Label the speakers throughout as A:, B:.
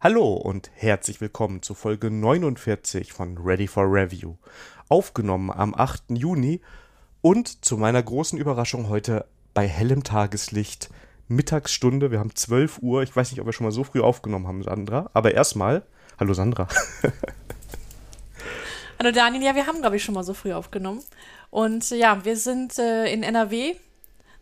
A: Hallo und herzlich willkommen zu Folge 49 von Ready for Review. Aufgenommen am 8. Juni und zu meiner großen Überraschung heute bei hellem Tageslicht, Mittagsstunde. Wir haben 12 Uhr. Ich weiß nicht, ob wir schon mal so früh aufgenommen haben, Sandra. Aber erstmal, hallo Sandra.
B: hallo Daniel, ja, wir haben, glaube ich, schon mal so früh aufgenommen. Und ja, wir sind äh, in NRW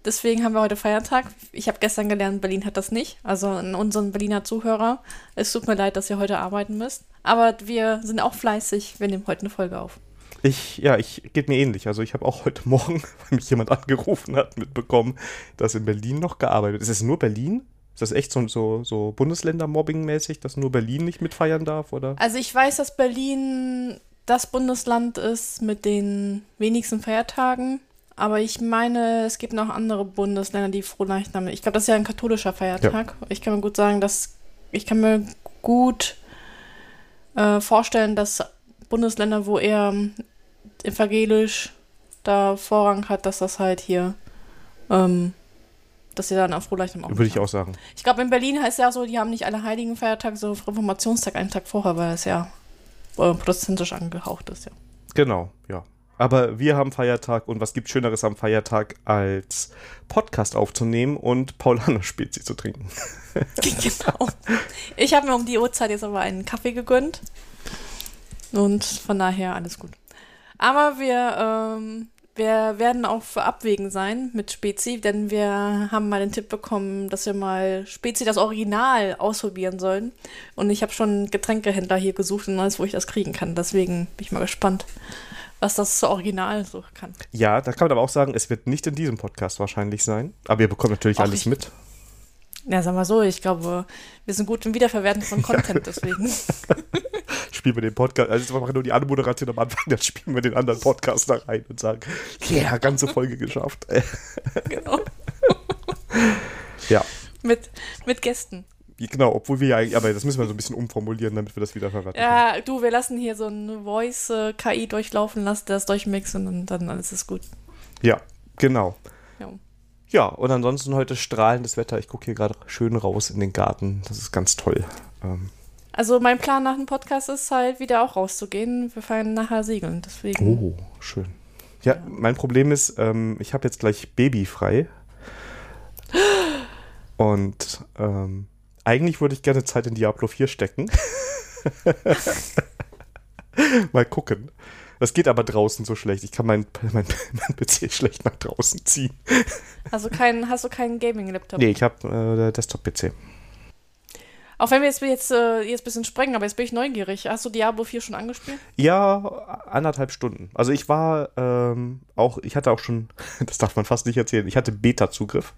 B: Deswegen haben wir heute Feiertag. Ich habe gestern gelernt, Berlin hat das nicht. Also an unseren Berliner Zuhörer. Es tut mir leid, dass ihr heute arbeiten müsst. Aber wir sind auch fleißig. Wir nehmen heute eine Folge auf.
A: Ich, ja, ich geht mir ähnlich. Also ich habe auch heute Morgen, weil mich jemand angerufen hat, mitbekommen, dass in Berlin noch gearbeitet ist. Ist es nur Berlin? Ist das echt so, so, so Bundesländer-Mobbing-mäßig, dass nur Berlin nicht mitfeiern darf, oder?
B: Also ich weiß, dass Berlin das Bundesland ist mit den wenigsten Feiertagen. Aber ich meine, es gibt noch andere Bundesländer, die Frohleichnam. Ich glaube, das ist ja ein katholischer Feiertag. Ja. Ich kann mir gut sagen, dass ich kann mir gut äh, vorstellen, dass Bundesländer, wo er evangelisch da Vorrang hat, dass das halt hier, ähm, dass sie dann auf Frohleichnam
A: auch. Würde ich auch sagen.
B: Ich glaube, in Berlin heißt es ja so, die haben nicht alle heiligen Feiertage, so Reformationstag einen Tag vorher, weil es ja äh, protestantisch angehaucht ist, ja.
A: Genau, ja. Aber wir haben Feiertag und was gibt Schöneres am Feiertag als Podcast aufzunehmen und Paulaner Spezi zu trinken?
B: genau. Ich habe mir um die Uhrzeit jetzt aber einen Kaffee gegönnt. Und von daher alles gut. Aber wir, ähm, wir werden auch für Abwägen sein mit Spezi, denn wir haben mal den Tipp bekommen, dass wir mal Spezi das Original ausprobieren sollen. Und ich habe schon Getränkehändler hier gesucht und alles, wo ich das kriegen kann. Deswegen bin ich mal gespannt, was das Original so kann.
A: Ja, da kann man aber auch sagen, es wird nicht in diesem Podcast wahrscheinlich sein. Aber ihr bekommt natürlich Auch alles ich, mit.
B: Ja, sagen wir so, ich glaube, wir sind gut im Wiederverwerten von Content, deswegen.
A: spielen wir den Podcast, also wir machen nur die Anmoderation am Anfang, dann spielen wir den anderen Podcast da rein und sagen, ja, yeah, ganze Folge geschafft. genau.
B: ja. Mit, mit Gästen.
A: Genau, obwohl wir ja eigentlich, aber das müssen wir so ein bisschen umformulieren, damit wir das wieder verraten.
B: Ja, können. du, wir lassen hier so eine Voice-KI äh, durchlaufen, lassen das durchmixen und dann alles ist gut.
A: Ja, genau. Ja. ja, und ansonsten heute strahlendes Wetter. Ich gucke hier gerade schön raus in den Garten. Das ist ganz toll. Ähm.
B: Also mein Plan nach dem Podcast ist halt wieder auch rauszugehen. Wir feiern nachher segeln, deswegen.
A: Oh, schön. Ja, ja. mein Problem ist, ähm, ich habe jetzt gleich Baby frei. Und ähm, eigentlich würde ich gerne Zeit in Diablo 4 stecken. Mal gucken. Das geht aber draußen so schlecht. Ich kann meinen mein, mein PC schlecht nach draußen ziehen.
B: Also kein, hast du keinen Gaming-Laptop?
A: Nee, ich habe äh, Desktop-PC.
B: Auch wenn wir jetzt, jetzt, äh, jetzt ein bisschen sprengen, aber jetzt bin ich neugierig. Hast du Diablo 4 schon angespielt?
A: Ja, anderthalb Stunden. Also ich war ähm, auch, ich hatte auch schon, das darf man fast nicht erzählen, ich hatte Beta-Zugriff.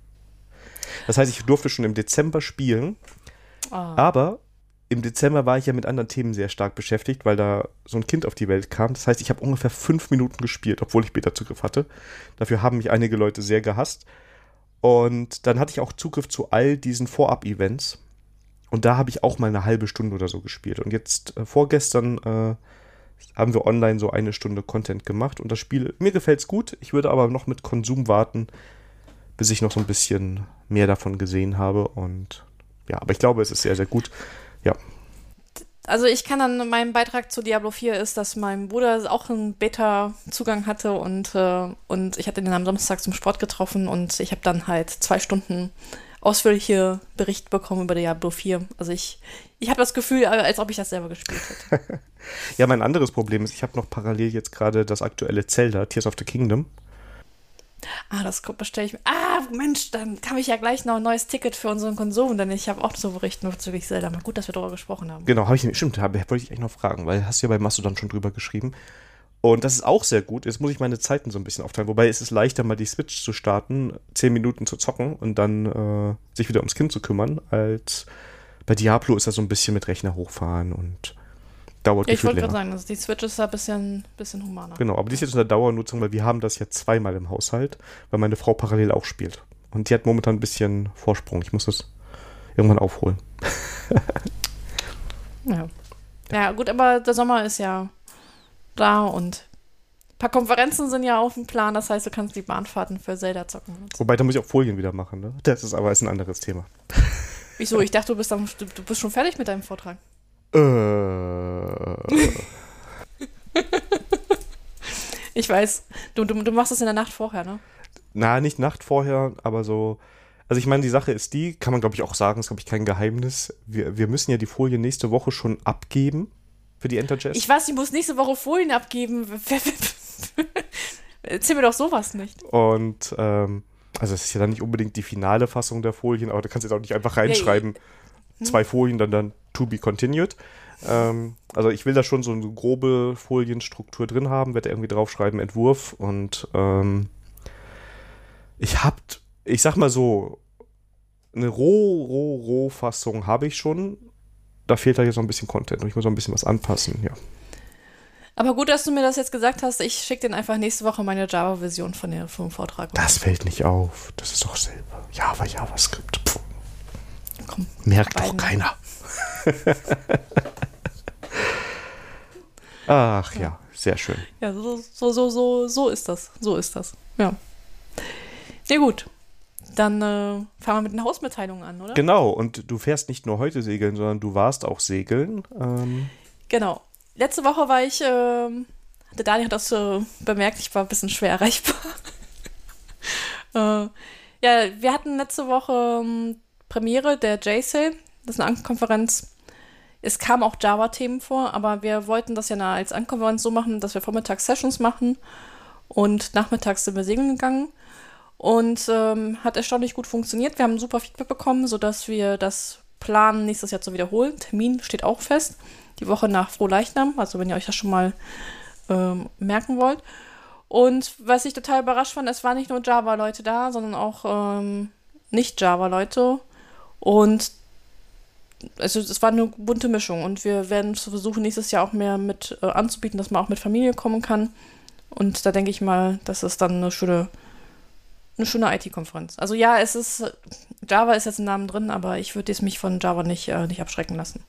A: Das heißt, ich durfte schon im Dezember spielen Oh. Aber im Dezember war ich ja mit anderen Themen sehr stark beschäftigt, weil da so ein Kind auf die Welt kam. Das heißt, ich habe ungefähr fünf Minuten gespielt, obwohl ich Beta-Zugriff hatte. Dafür haben mich einige Leute sehr gehasst. Und dann hatte ich auch Zugriff zu all diesen Vorab-Events. Und da habe ich auch mal eine halbe Stunde oder so gespielt. Und jetzt äh, vorgestern äh, haben wir online so eine Stunde Content gemacht. Und das Spiel, mir gefällt es gut. Ich würde aber noch mit Konsum warten, bis ich noch so ein bisschen mehr davon gesehen habe. Und ja, aber ich glaube, es ist sehr, sehr gut. Ja.
B: Also ich kann dann, mein Beitrag zu Diablo 4 ist, dass mein Bruder auch einen Beta-Zugang hatte und, äh, und ich hatte ihn am Samstag zum Sport getroffen und ich habe dann halt zwei Stunden ausführliche Berichte bekommen über Diablo 4. Also ich, ich habe das Gefühl, als ob ich das selber gespielt hätte.
A: ja, mein anderes Problem ist, ich habe noch parallel jetzt gerade das aktuelle Zelda, Tears of the Kingdom.
B: Ah, das bestelle ich mir. Ah, Mensch, dann habe ich ja gleich noch ein neues Ticket für unseren Konsum, denn ich habe auch zu berichten bezüglich Zelda. Mal gut, dass wir darüber gesprochen haben.
A: Genau, habe ich stimmt, hab, wollte ich echt noch fragen, weil hast du ja bei Mastodon schon drüber geschrieben. Und das ist auch sehr gut. Jetzt muss ich meine Zeiten so ein bisschen aufteilen. Wobei es ist leichter, mal die Switch zu starten, zehn Minuten zu zocken und dann äh, sich wieder ums Kind zu kümmern, als bei Diablo ist das so ein bisschen mit Rechner hochfahren und dauert
B: ja, Ich wollte gerade sagen, also die Switch ist da ein bisschen, bisschen humaner.
A: Genau, aber die ist jetzt in der Dauernutzung, weil wir haben das jetzt zweimal im Haushalt, weil meine Frau parallel auch spielt. Und die hat momentan ein bisschen Vorsprung. Ich muss das irgendwann aufholen.
B: ja. Ja, gut, aber der Sommer ist ja da und ein paar Konferenzen sind ja auf dem Plan. Das heißt, du kannst die Bahnfahrten für Zelda zocken.
A: Wobei, da muss ich auch Folien wieder machen. Ne? Das ist aber ist ein anderes Thema.
B: Wieso? Ich dachte, du bist, du, du bist schon fertig mit deinem Vortrag.
A: Äh.
B: Ich weiß, du, du, du machst das in der Nacht vorher, ne?
A: Na, nicht Nacht vorher, aber so. Also ich meine, die Sache ist die, kann man glaube ich auch sagen, ist glaube ich kein Geheimnis. Wir, wir müssen ja die Folie nächste Woche schon abgeben für die Enterjazz.
B: Ich weiß, ich muss nächste Woche Folien abgeben. Erzähl mir doch sowas nicht.
A: Und ähm, also es ist ja dann nicht unbedingt die finale Fassung der Folien, aber du kannst jetzt auch nicht einfach reinschreiben,
B: Hm?
A: zwei Folien, dann dann to be continued. Ähm, also ich will da schon so eine grobe Folienstruktur drin haben, werde irgendwie draufschreiben, Entwurf und ähm, ich hab, ich sag mal so, eine roh, roh, roh Fassung habe ich schon. Da fehlt da jetzt noch ein bisschen Content und ich muss noch ein bisschen was anpassen, ja.
B: Aber gut, dass du mir das jetzt gesagt hast. Ich schicke dir einfach nächste Woche meine Java-Version von der, vom Vortrag.
A: Das fällt nicht auf. Das ist doch selber. Java, JavaScript.
B: Komm,
A: Merkt doch keiner. Ach ja, sehr schön.
B: Ja, so, so, so, so, so ist das. So ist das. Ja. Ja, gut. Dann äh, fangen wir mit den Hausmitteilungen an, oder?
A: Genau, und du fährst nicht nur heute segeln, sondern du warst auch segeln. Ähm,
B: Genau. Letzte Woche war ich, ähm, der Daniel hat das äh, bemerkt, ich war ein bisschen schwer erreichbar. äh, ja, wir hatten letzte Woche ähm, Premiere der JSAL, das ist eine Ankonferenz. Es kamen auch Java-Themen vor, aber wir wollten das ja als Ankonferenz so machen, dass wir vormittags Sessions machen und nachmittags sind wir segeln gegangen. Und ähm, hat erstaunlich gut funktioniert. Wir haben super Feedback bekommen, sodass wir das planen, nächstes Jahr zu wiederholen. Termin steht auch fest. Die Woche nach Frohleichnam, also wenn ihr euch das schon mal ähm, merken wollt. Und was ich total überrascht fand, es waren nicht nur Java-Leute da, sondern auch ähm, Nicht-Java-Leute. Und also es war eine bunte Mischung. Und wir werden versuchen, nächstes Jahr auch mehr mit äh, anzubieten, dass man auch mit Familie kommen kann. Und da denke ich mal, das ist dann eine schöne, eine schöne IT-Konferenz. Also ja, es ist, Java ist jetzt im Namen drin, aber ich würde jetzt mich von Java nicht, äh, nicht abschrecken lassen.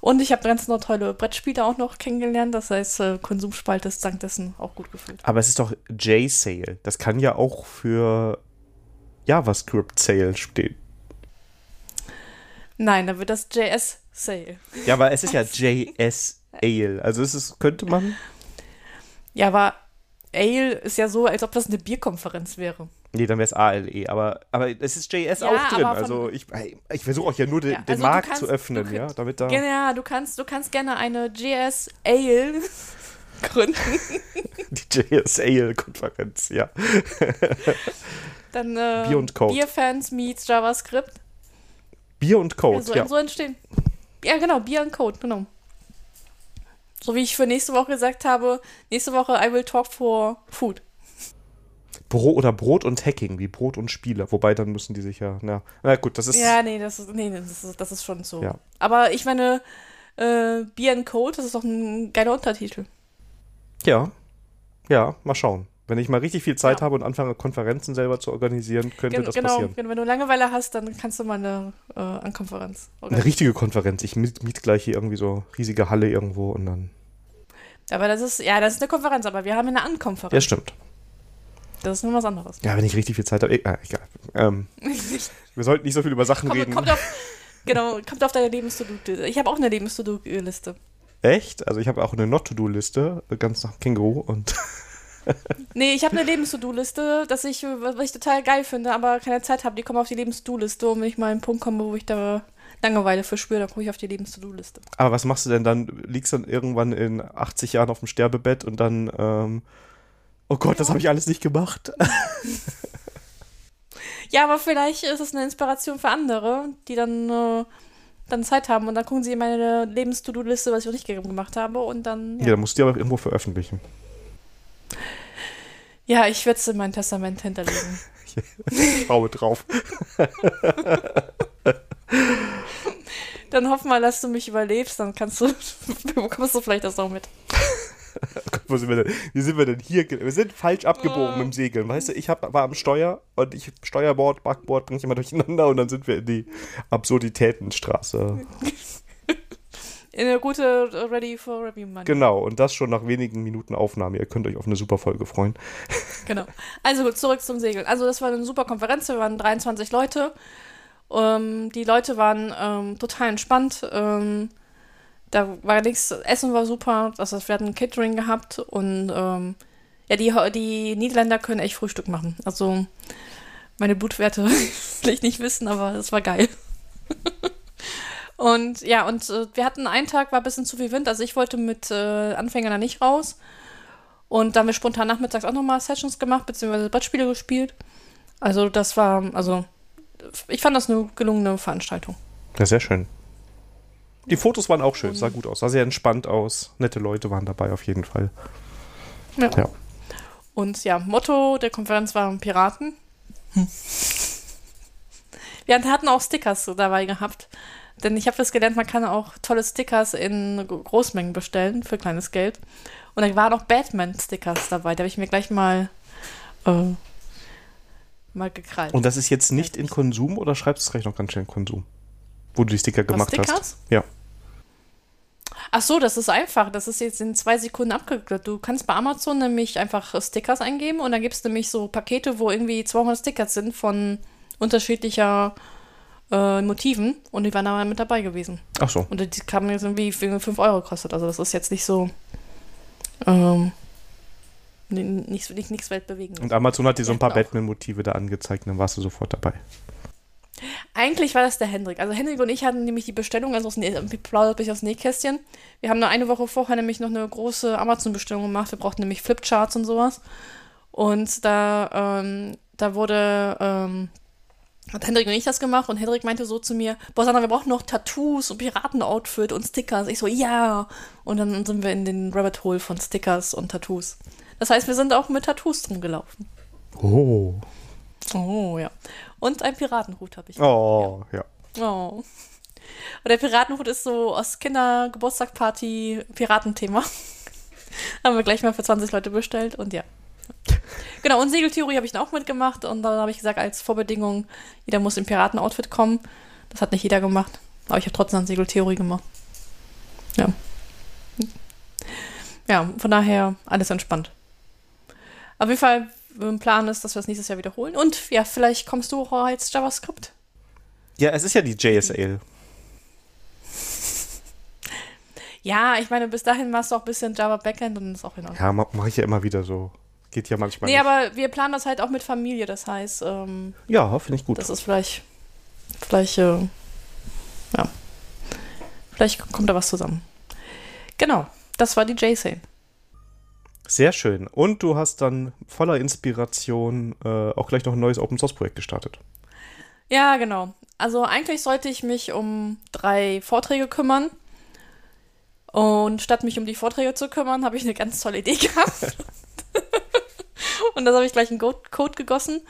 B: Und ich habe ganz noch tolle Brettspiele auch noch kennengelernt. Das heißt, äh, Konsumspalte ist dank dessen auch gut gefüllt.
A: aber es ist doch JSale. Das kann ja auch für JavaScript-Sale stehen.
B: Nein, da wird das JS Sale.
A: Ja, aber es ist ja JSale. Also es ist, könnte man.
B: Ja, aber Ale ist ja so, als ob das eine Bierkonferenz wäre.
A: Nee, dann wäre es ALE, aber, aber es ist JS
B: Ja,
A: auch drin. Also ich, ich versuche auch ja nur den,
B: Ja,
A: den
B: also du
A: Markt
B: kannst-
A: zu öffnen,
B: du
A: ja, damit da.
B: Ja, du kannst, du kannst gerne eine JS Ale gründen.
A: Die JSale-Konferenz, ja.
B: Dann äh,
A: Bier und Code.
B: Bierfans meets JavaScript.
A: Bier und Code,
B: ja, so,
A: ja.
B: so entstehen. Ja, genau, Bier und Code, genau. So wie ich für nächste Woche gesagt habe, nächste Woche I will talk for food.
A: Brot oder Brot und Hacking, wie Brot und Spiele. Wobei, dann müssen die sich ja. Na, na gut, das ist.
B: Ja, nee, das ist, nee, das ist, das ist schon so.
A: Ja.
B: Aber ich meine, äh, Bier and Code, das ist doch ein geiler Untertitel.
A: Ja, ja, mal schauen. Wenn ich mal richtig viel Zeit
B: Ja.
A: habe und anfange, Konferenzen selber zu organisieren, könnte
B: Gen
A: das
B: genau,
A: passieren.
B: genau, wenn du Langeweile hast, dann kannst du mal eine äh, Ankonferenz
A: Eine
B: organisieren.
A: richtige Konferenz. Ich miet, miet gleich hier irgendwie so riesige Halle irgendwo und dann.
B: Aber das ist, ja, das ist eine Konferenz, aber wir haben eine Ankonferenz.
A: Ja, stimmt.
B: Das ist nur was anderes.
A: Ja, wenn ich richtig viel Zeit habe. Ah, egal. Ähm, wir sollten nicht so viel über Sachen
B: kommt,
A: reden.
B: kommt auf, genau, kommt auf deine Lebens-To-Do. Ich habe auch eine Lebens-To-Do-Liste.
A: Echt? Also ich habe auch eine Not-to-Do-Liste, ganz nach Känguru und
B: Nee, ich habe eine Lebens-To-Do-Liste, dass ich, was ich total geil finde, aber keine Zeit habe. Die kommen auf die Lebens-To-Do-Liste und wenn ich mal an einen Punkt komme, wo ich da Langeweile verspüre, dann komme ich auf die Lebens-To-Do-Liste.
A: Aber was machst du denn dann? Liegst dann irgendwann in 80 Jahren auf dem Sterbebett und dann, ähm, oh Gott, das habe ich alles nicht gemacht.
B: Ja, aber vielleicht ist es eine Inspiration für andere, die dann, äh, dann Zeit haben und dann gucken sie in meine Lebens-To-Do-Liste, was ich noch nicht gemacht habe und dann,
A: Ja,
B: ja,
A: dann musst du die aber irgendwo veröffentlichen.
B: Ja ich werde es in mein Testament hinterlegen.
A: Ich schaue drauf.
B: Dann hoffen wir, dass du mich überlebst, dann kannst du, bekommst du vielleicht das noch mit.
A: Wo sind wir denn? Wie sind wir denn hier? Wir sind falsch abgebogen mit dem Segeln. Weißt du, ich hab, war am Steuer und ich Steuerbord, Backbord bringe ich immer durcheinander und dann sind wir in die Absurditätenstraße.
B: In eine gute Ready for Review Money.
A: Genau, und das schon nach wenigen Minuten Aufnahme. Ihr könnt euch auf eine super Folge freuen.
B: Genau. Also gut, zurück zum Segeln. Also das war eine super Konferenz, wir waren 23 Leute Ähm, die Leute waren ähm, total entspannt. Ähm, da war nichts, Essen war super. Also wir hatten Catering gehabt und ähm, ja, die, die Niederländer können echt Frühstück machen. Also meine Blutwerte will ich nicht wissen, aber es war geil. und ja, und äh, wir hatten einen Tag, war ein bisschen zu viel Wind. Also ich wollte mit äh, Anfängern da nicht raus. Und dann haben wir spontan nachmittags auch nochmal Sessions gemacht, beziehungsweise Brettspiele gespielt. Also das war, also ich fand das eine gelungene Veranstaltung.
A: Ja, sehr schön. Die Fotos waren auch schön, sah gut aus, sah sehr entspannt aus. Nette Leute waren dabei auf jeden Fall.
B: Ja. ja. Und ja, Motto der Konferenz war Piraten. Hm. Wir hatten auch Stickers dabei gehabt. Denn ich habe das gelernt, man kann auch tolle Stickers in Großmengen bestellen für kleines Geld. Und da waren auch Batman-Stickers dabei. Da habe ich mir gleich mal, äh, mal gekrallt.
A: Und das ist jetzt nicht in Konsum oder schreibst du es gleich noch ganz schnell in Konsum? Wo du die Sticker gemacht Stickers? hast? Ja.
B: Ach so, das ist einfach. Das ist jetzt in zwei Sekunden abgeklärt. Du kannst bei Amazon nämlich einfach Stickers eingeben und dann gibt es nämlich so Pakete, wo irgendwie 200 Stickers sind von unterschiedlicher äh, Motiven und die waren da mit dabei gewesen.
A: Ach so.
B: Und die kamen jetzt irgendwie für 5 Euro gekostet. Also das ist jetzt nicht so. Ähm, nicht, nicht, nichts weltbewegendes.
A: Und Amazon hat dir so ein paar Batman-Motive da angezeigt und dann warst du sofort dabei.
B: Eigentlich war das der Hendrik. Also Hendrik und ich hatten nämlich die Bestellung, also aus, plaudert aus Nähkästchen. Wir haben nur eine Woche vorher nämlich noch eine große Amazon-Bestellung gemacht. Wir brauchten nämlich Flipcharts und sowas. Und da, ähm, da wurde, ähm, hat Hendrik und ich das gemacht und Hendrik meinte so zu mir, boah Sandra, wir brauchen noch Tattoos und Piraten-Outfit und Stickers. Ich so, ja. Und dann sind wir in den Rabbit Hole von Stickers und Tattoos. Das heißt, wir sind auch mit Tattoos drum gelaufen.
A: Oh.
B: Oh, ja. Und ein Piratenhut habe ich.
A: Oh, ja.
B: ja. Oh. Und der Piratenhut ist so aus Kindergeburtstagparty Piratenthema. Haben wir gleich mal für 20 Leute bestellt und ja. Genau, und Segeltheorie habe ich dann auch mitgemacht und dann habe ich gesagt, als Vorbedingung, jeder muss im Piratenoutfit kommen. Das hat nicht jeder gemacht. Aber ich habe trotzdem Segeltheorie gemacht. Ja. Ja, von daher alles entspannt. Auf jeden Fall Plan ist, dass wir es nächstes Jahr wiederholen. Und ja, vielleicht kommst du auch als JavaScript.
A: Ja, es ist ja die JSL.
B: Ja, ich meine, bis dahin machst du auch ein bisschen Java Backend und ist auch in Ordnung.
A: Ja, mache ich ja immer wieder so. Geht ja manchmal.
B: Nee, nicht. aber wir planen das halt auch mit Familie, das heißt. Ähm,
A: ja, finde ich gut.
B: Das ist vielleicht. Vielleicht. Äh, ja. Vielleicht kommt da was zusammen. Genau, das war die JSL.
A: Sehr schön. Und du hast dann voller Inspiration äh, auch gleich noch ein neues Open Source Projekt gestartet.
B: Ja, genau. Also eigentlich sollte ich mich um drei Vorträge kümmern. Und statt mich um die Vorträge zu kümmern, habe ich eine ganz tolle Idee gehabt. und das habe ich gleich in Code gegossen.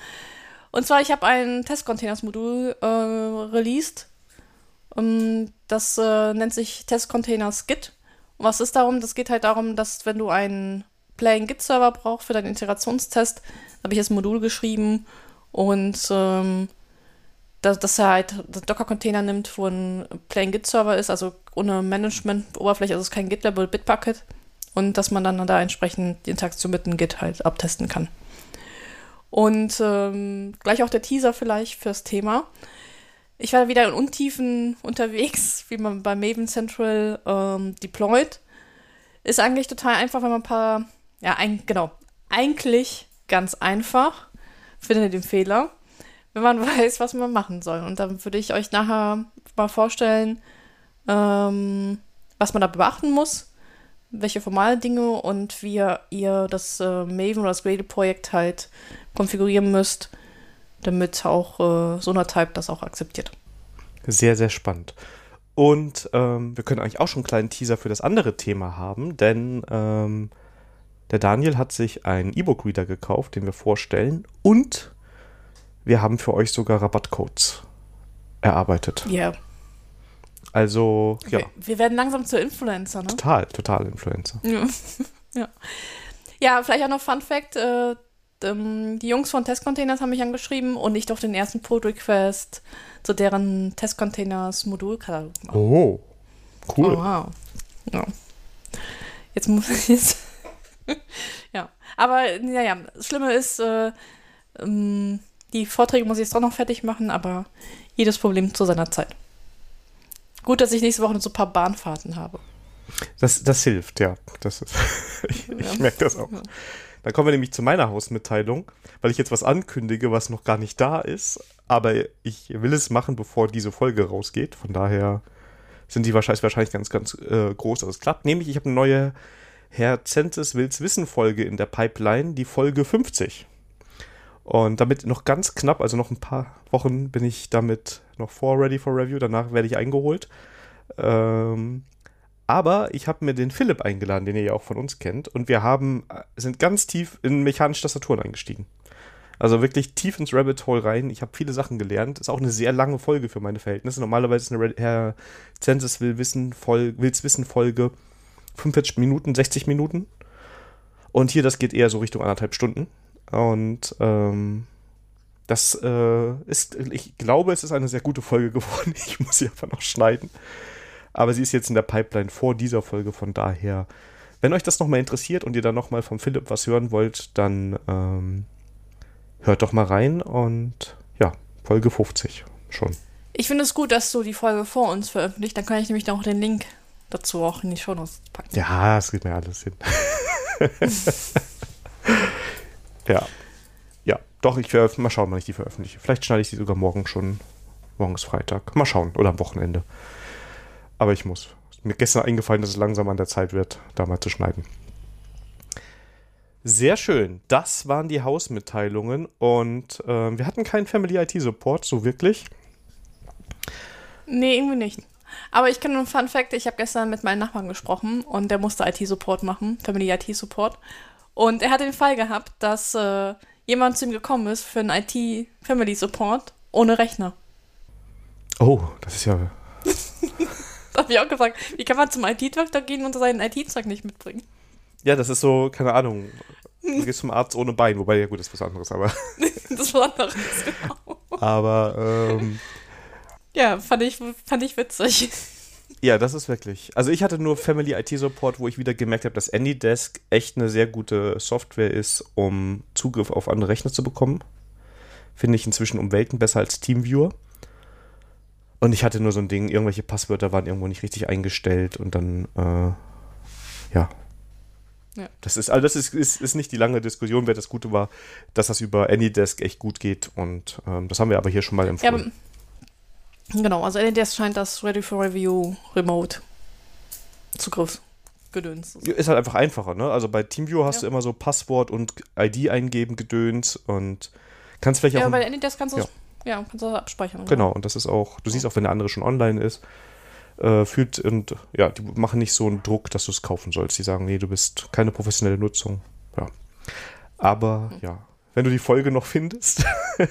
B: Und zwar, ich habe ein Test-Containers-Modul äh, released. Um, ähm, das äh, nennt sich Test-Containers Git. Und was ist darum? Das geht halt darum, dass wenn du einen Playing Git Server braucht für deinen Integrationstest, habe ich das Modul geschrieben und ähm, dass, dass, er halt Docker-Container nimmt, wo ein Playing Git Server ist, also ohne Management-Oberfläche, also es ist kein Git-Level Bitbucket und dass man dann da entsprechend die Interaktion mit dem Git halt abtesten kann. Und ähm, gleich auch der Teaser vielleicht fürs Thema. Ich war wieder in Untiefen unterwegs, wie man bei Maven Central ähm, deployt. Ist eigentlich total einfach, wenn man ein paar ja, ein, genau. Eigentlich ganz einfach. Finde den Fehler, wenn man weiß, was man machen soll. Und dann würde ich euch nachher mal vorstellen, ähm, was man da beachten muss, welche formale Dinge und wie ihr das äh, Maven oder das Gradle-Projekt halt konfigurieren müsst, damit auch äh, Sonatype das auch akzeptiert.
A: Sehr, sehr spannend. Und ähm, wir können eigentlich auch schon einen kleinen Teaser für das andere Thema haben, denn ähm, der Daniel hat sich einen E-Book-Reader gekauft, den wir vorstellen. Und wir haben für euch sogar Rabattcodes erarbeitet.
B: Ja. Yeah.
A: Also, ja.
B: Wir werden langsam zu Influencer, ne?
A: Total, total Influencer.
B: Ja. ja. ja. vielleicht auch noch Fun Fact: äh, ähm, Die Jungs von Testcontainers haben mich angeschrieben und ich durfte den ersten Pull-Request zu deren Testcontainers-Modulkatalog
A: machen. Oh, cool.
B: Oh, wow. Ja. Jetzt muss ich jetzt. ja, aber naja, das Schlimme ist, äh, ähm, die Vorträge muss ich jetzt doch noch fertig machen, aber Jedes Problem zu seiner Zeit. Gut, dass ich nächste Woche so ein paar Bahnfahrten habe.
A: Das, das hilft, ja. Das ist, ich, ja. ich merke das auch. Ja. Dann kommen wir nämlich zu meiner Hausmitteilung, weil ich jetzt was ankündige, was noch gar nicht da ist. Aber ich will es machen, bevor diese Folge rausgeht. Von daher sind die wahrscheinlich, wahrscheinlich ganz, ganz äh, groß, dass es klappt. Nämlich, ich habe eine neue Herr Zentes Wills Wissen Folge in der Pipeline, die Folge 50. Und damit noch ganz knapp, also noch ein paar Wochen bin ich damit noch vor Ready for Review. Danach werde ich eingeholt. Ähm, aber ich habe mir den Philipp eingeladen, den ihr ja auch von uns kennt. Und wir haben, äh, sind ganz tief in mechanische Tastaturen eingestiegen. Also wirklich tief ins Rabbit Hole rein. Ich habe viele Sachen gelernt. Ist auch eine sehr lange Folge für meine Verhältnisse. Normalerweise ist eine Herr Census will wissen, Wills Wissen Folge 45 Minuten, 60 Minuten. Und hier, das geht eher so Richtung anderthalb Stunden. Und ähm, das äh, ist, ich glaube, es ist eine sehr gute Folge geworden. Ich muss sie einfach noch schneiden. Aber sie ist jetzt in der Pipeline vor dieser Folge, von daher, wenn euch das nochmal interessiert und ihr dann nochmal vom Philipp was hören wollt, dann ähm, hört doch mal rein und ja, Folge 50 schon.
B: Ich finde es gut, dass du die Folge vor uns veröffentlicht, dann kann ich nämlich auch den Link dazu auch in die Show Notes packen.
A: Ja, es geht mir alles hin. Ja. Doch, ich werde mal schauen, wann ich die veröffentliche. Vielleicht schneide ich sie sogar morgen schon. Morgen ist Freitag. Mal schauen. Oder am Wochenende. Aber ich muss. Ist mir gestern eingefallen, dass es langsam an der Zeit wird, da mal zu schneiden. Sehr schön. Das waren die Hausmitteilungen und äh, wir hatten keinen Family IT Support, so wirklich.
B: Nee, irgendwie nicht. Aber ich kenne einen Fun Fact, ich habe gestern mit meinem Nachbarn gesprochen und der musste IT-Support machen, Family IT-Support. Und er hat den Fall gehabt, dass äh, jemand zu ihm gekommen ist für einen IT-Family-Support ohne Rechner.
A: Oh, das ist ja.
B: da habe ich auch gefragt, wie kann man zum IT-Doktor gehen und seinen IT-Zeug nicht mitbringen?
A: Ja, das ist so, keine Ahnung. Du gehst zum Arzt ohne Bein, wobei, ja gut, das ist was anderes, aber.
B: das ist was anderes, genau.
A: Aber, ähm.
B: Ja, fand ich, fand ich witzig.
A: Ja, das ist wirklich. Also ich hatte nur Family IT Support, wo ich wieder gemerkt habe, dass AnyDesk echt eine sehr gute Software ist, um Zugriff auf andere Rechner zu bekommen. Finde ich inzwischen um Welten besser als TeamViewer. Und ich hatte nur so ein Ding, irgendwelche Passwörter waren irgendwo nicht richtig eingestellt und dann, äh, ja. ja. Das ist, also das ist, ist, ist nicht die lange Diskussion, wer das Gute war, dass das über AnyDesk echt gut geht und ähm, das haben wir aber hier schon mal empfohlen. Ja,
B: Genau, also NDS scheint das Ready for Review Remote Zugriff gedöns.
A: Ist halt einfach einfacher, ne? Also bei TeamViewer hast ja. du immer so Passwort und ID eingeben gedöns und kannst vielleicht auch.
B: Ja, bei NDS kannst du ja. ja, kannst du abspeichern.
A: Genau, ja. und das ist auch, du siehst auch, wenn der andere schon online ist, äh, fühlt und ja, die machen nicht so einen Druck, dass du es kaufen sollst. Die sagen, nee, du bist keine professionelle Nutzung. Ja. Aber hm. ja, wenn du die Folge noch findest.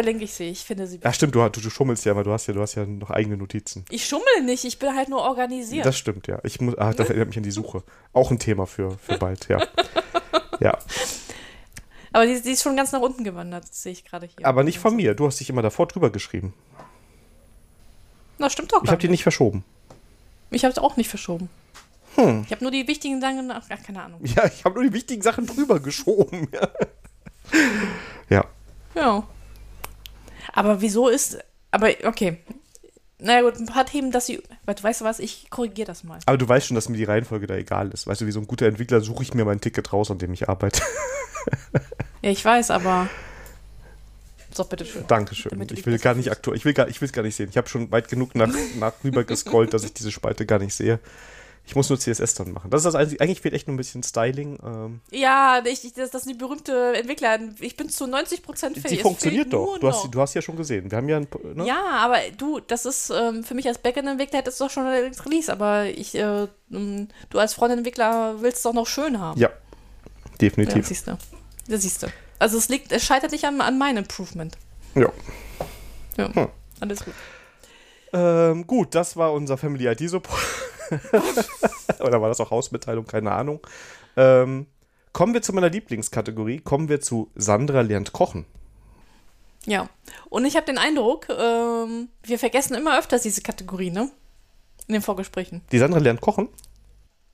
B: verlinke ich sie, ich finde sie.
A: Ja, stimmt, du, du, du, schummelst ja, aber du hast ja, du hast ja noch eigene Notizen.
B: Ich schummel nicht, ich bin halt nur organisiert.
A: Das stimmt, ja. Ich muss, ah, das erinnert mich an die Suche. Auch ein Thema für, für bald, ja. ja.
B: Aber die, die, ist schon ganz nach unten gewandert, sehe ich gerade hier.
A: Aber nicht von mir, du hast dich immer davor drüber geschrieben.
B: Na, stimmt doch.
A: Ich habe die nicht verschoben.
B: Ich habe es auch nicht verschoben. Hm. Ich habe nur die wichtigen Sachen, ach, keine Ahnung.
A: Ja, ich habe nur die wichtigen Sachen drüber geschoben. ja.
B: Ja. Aber wieso ist. Aber okay. Naja gut, ein paar Themen, dass sie. Weißt du was, ich korrigiere das mal.
A: Aber du weißt schon, dass mir die Reihenfolge da egal ist. Weißt du, wie so ein guter Entwickler suche ich mir mein Ticket raus, an dem ich arbeite.
B: ja, ich weiß, aber. So, bitteschön.
A: Dankeschön. Ich will gar nicht aktuell, ich will gar, ich will es gar nicht sehen. Ich habe schon weit genug nach, nach rüber gescrollt, dass ich diese Spalte gar nicht sehe. Ich muss nur CSS dann machen. Das ist das Einzige. Eigentlich fehlt echt nur ein bisschen Styling. Ähm.
B: Ja, ich, das, das sind die berühmte Entwickler. Ich bin zu 90 Prozent
A: fähig. Die funktioniert doch. Du hast, du hast ja schon gesehen. Wir haben ja ein,
B: ne? Ja, aber du, das ist ähm, für mich als Backend-Entwickler hättest du doch schon ein Release. Aber ich, äh, ähm, du als Frontend-Entwickler willst es doch noch schön haben.
A: Ja, definitiv. Ja,
B: siehst du. Das siehst du. Also es liegt, es scheitert nicht an, an meinem Improvement.
A: Ja.
B: Ja, hm. alles gut.
A: Ähm, gut, das war unser Family ID Support. Oder war das auch Hausmitteilung? Keine Ahnung. Ähm, kommen wir zu meiner Lieblingskategorie. Kommen wir zu Sandra lernt kochen.
B: Ja, und ich habe den Eindruck, ähm, wir vergessen immer öfters diese Kategorie, ne? In den Vorgesprächen.
A: Die Sandra lernt kochen?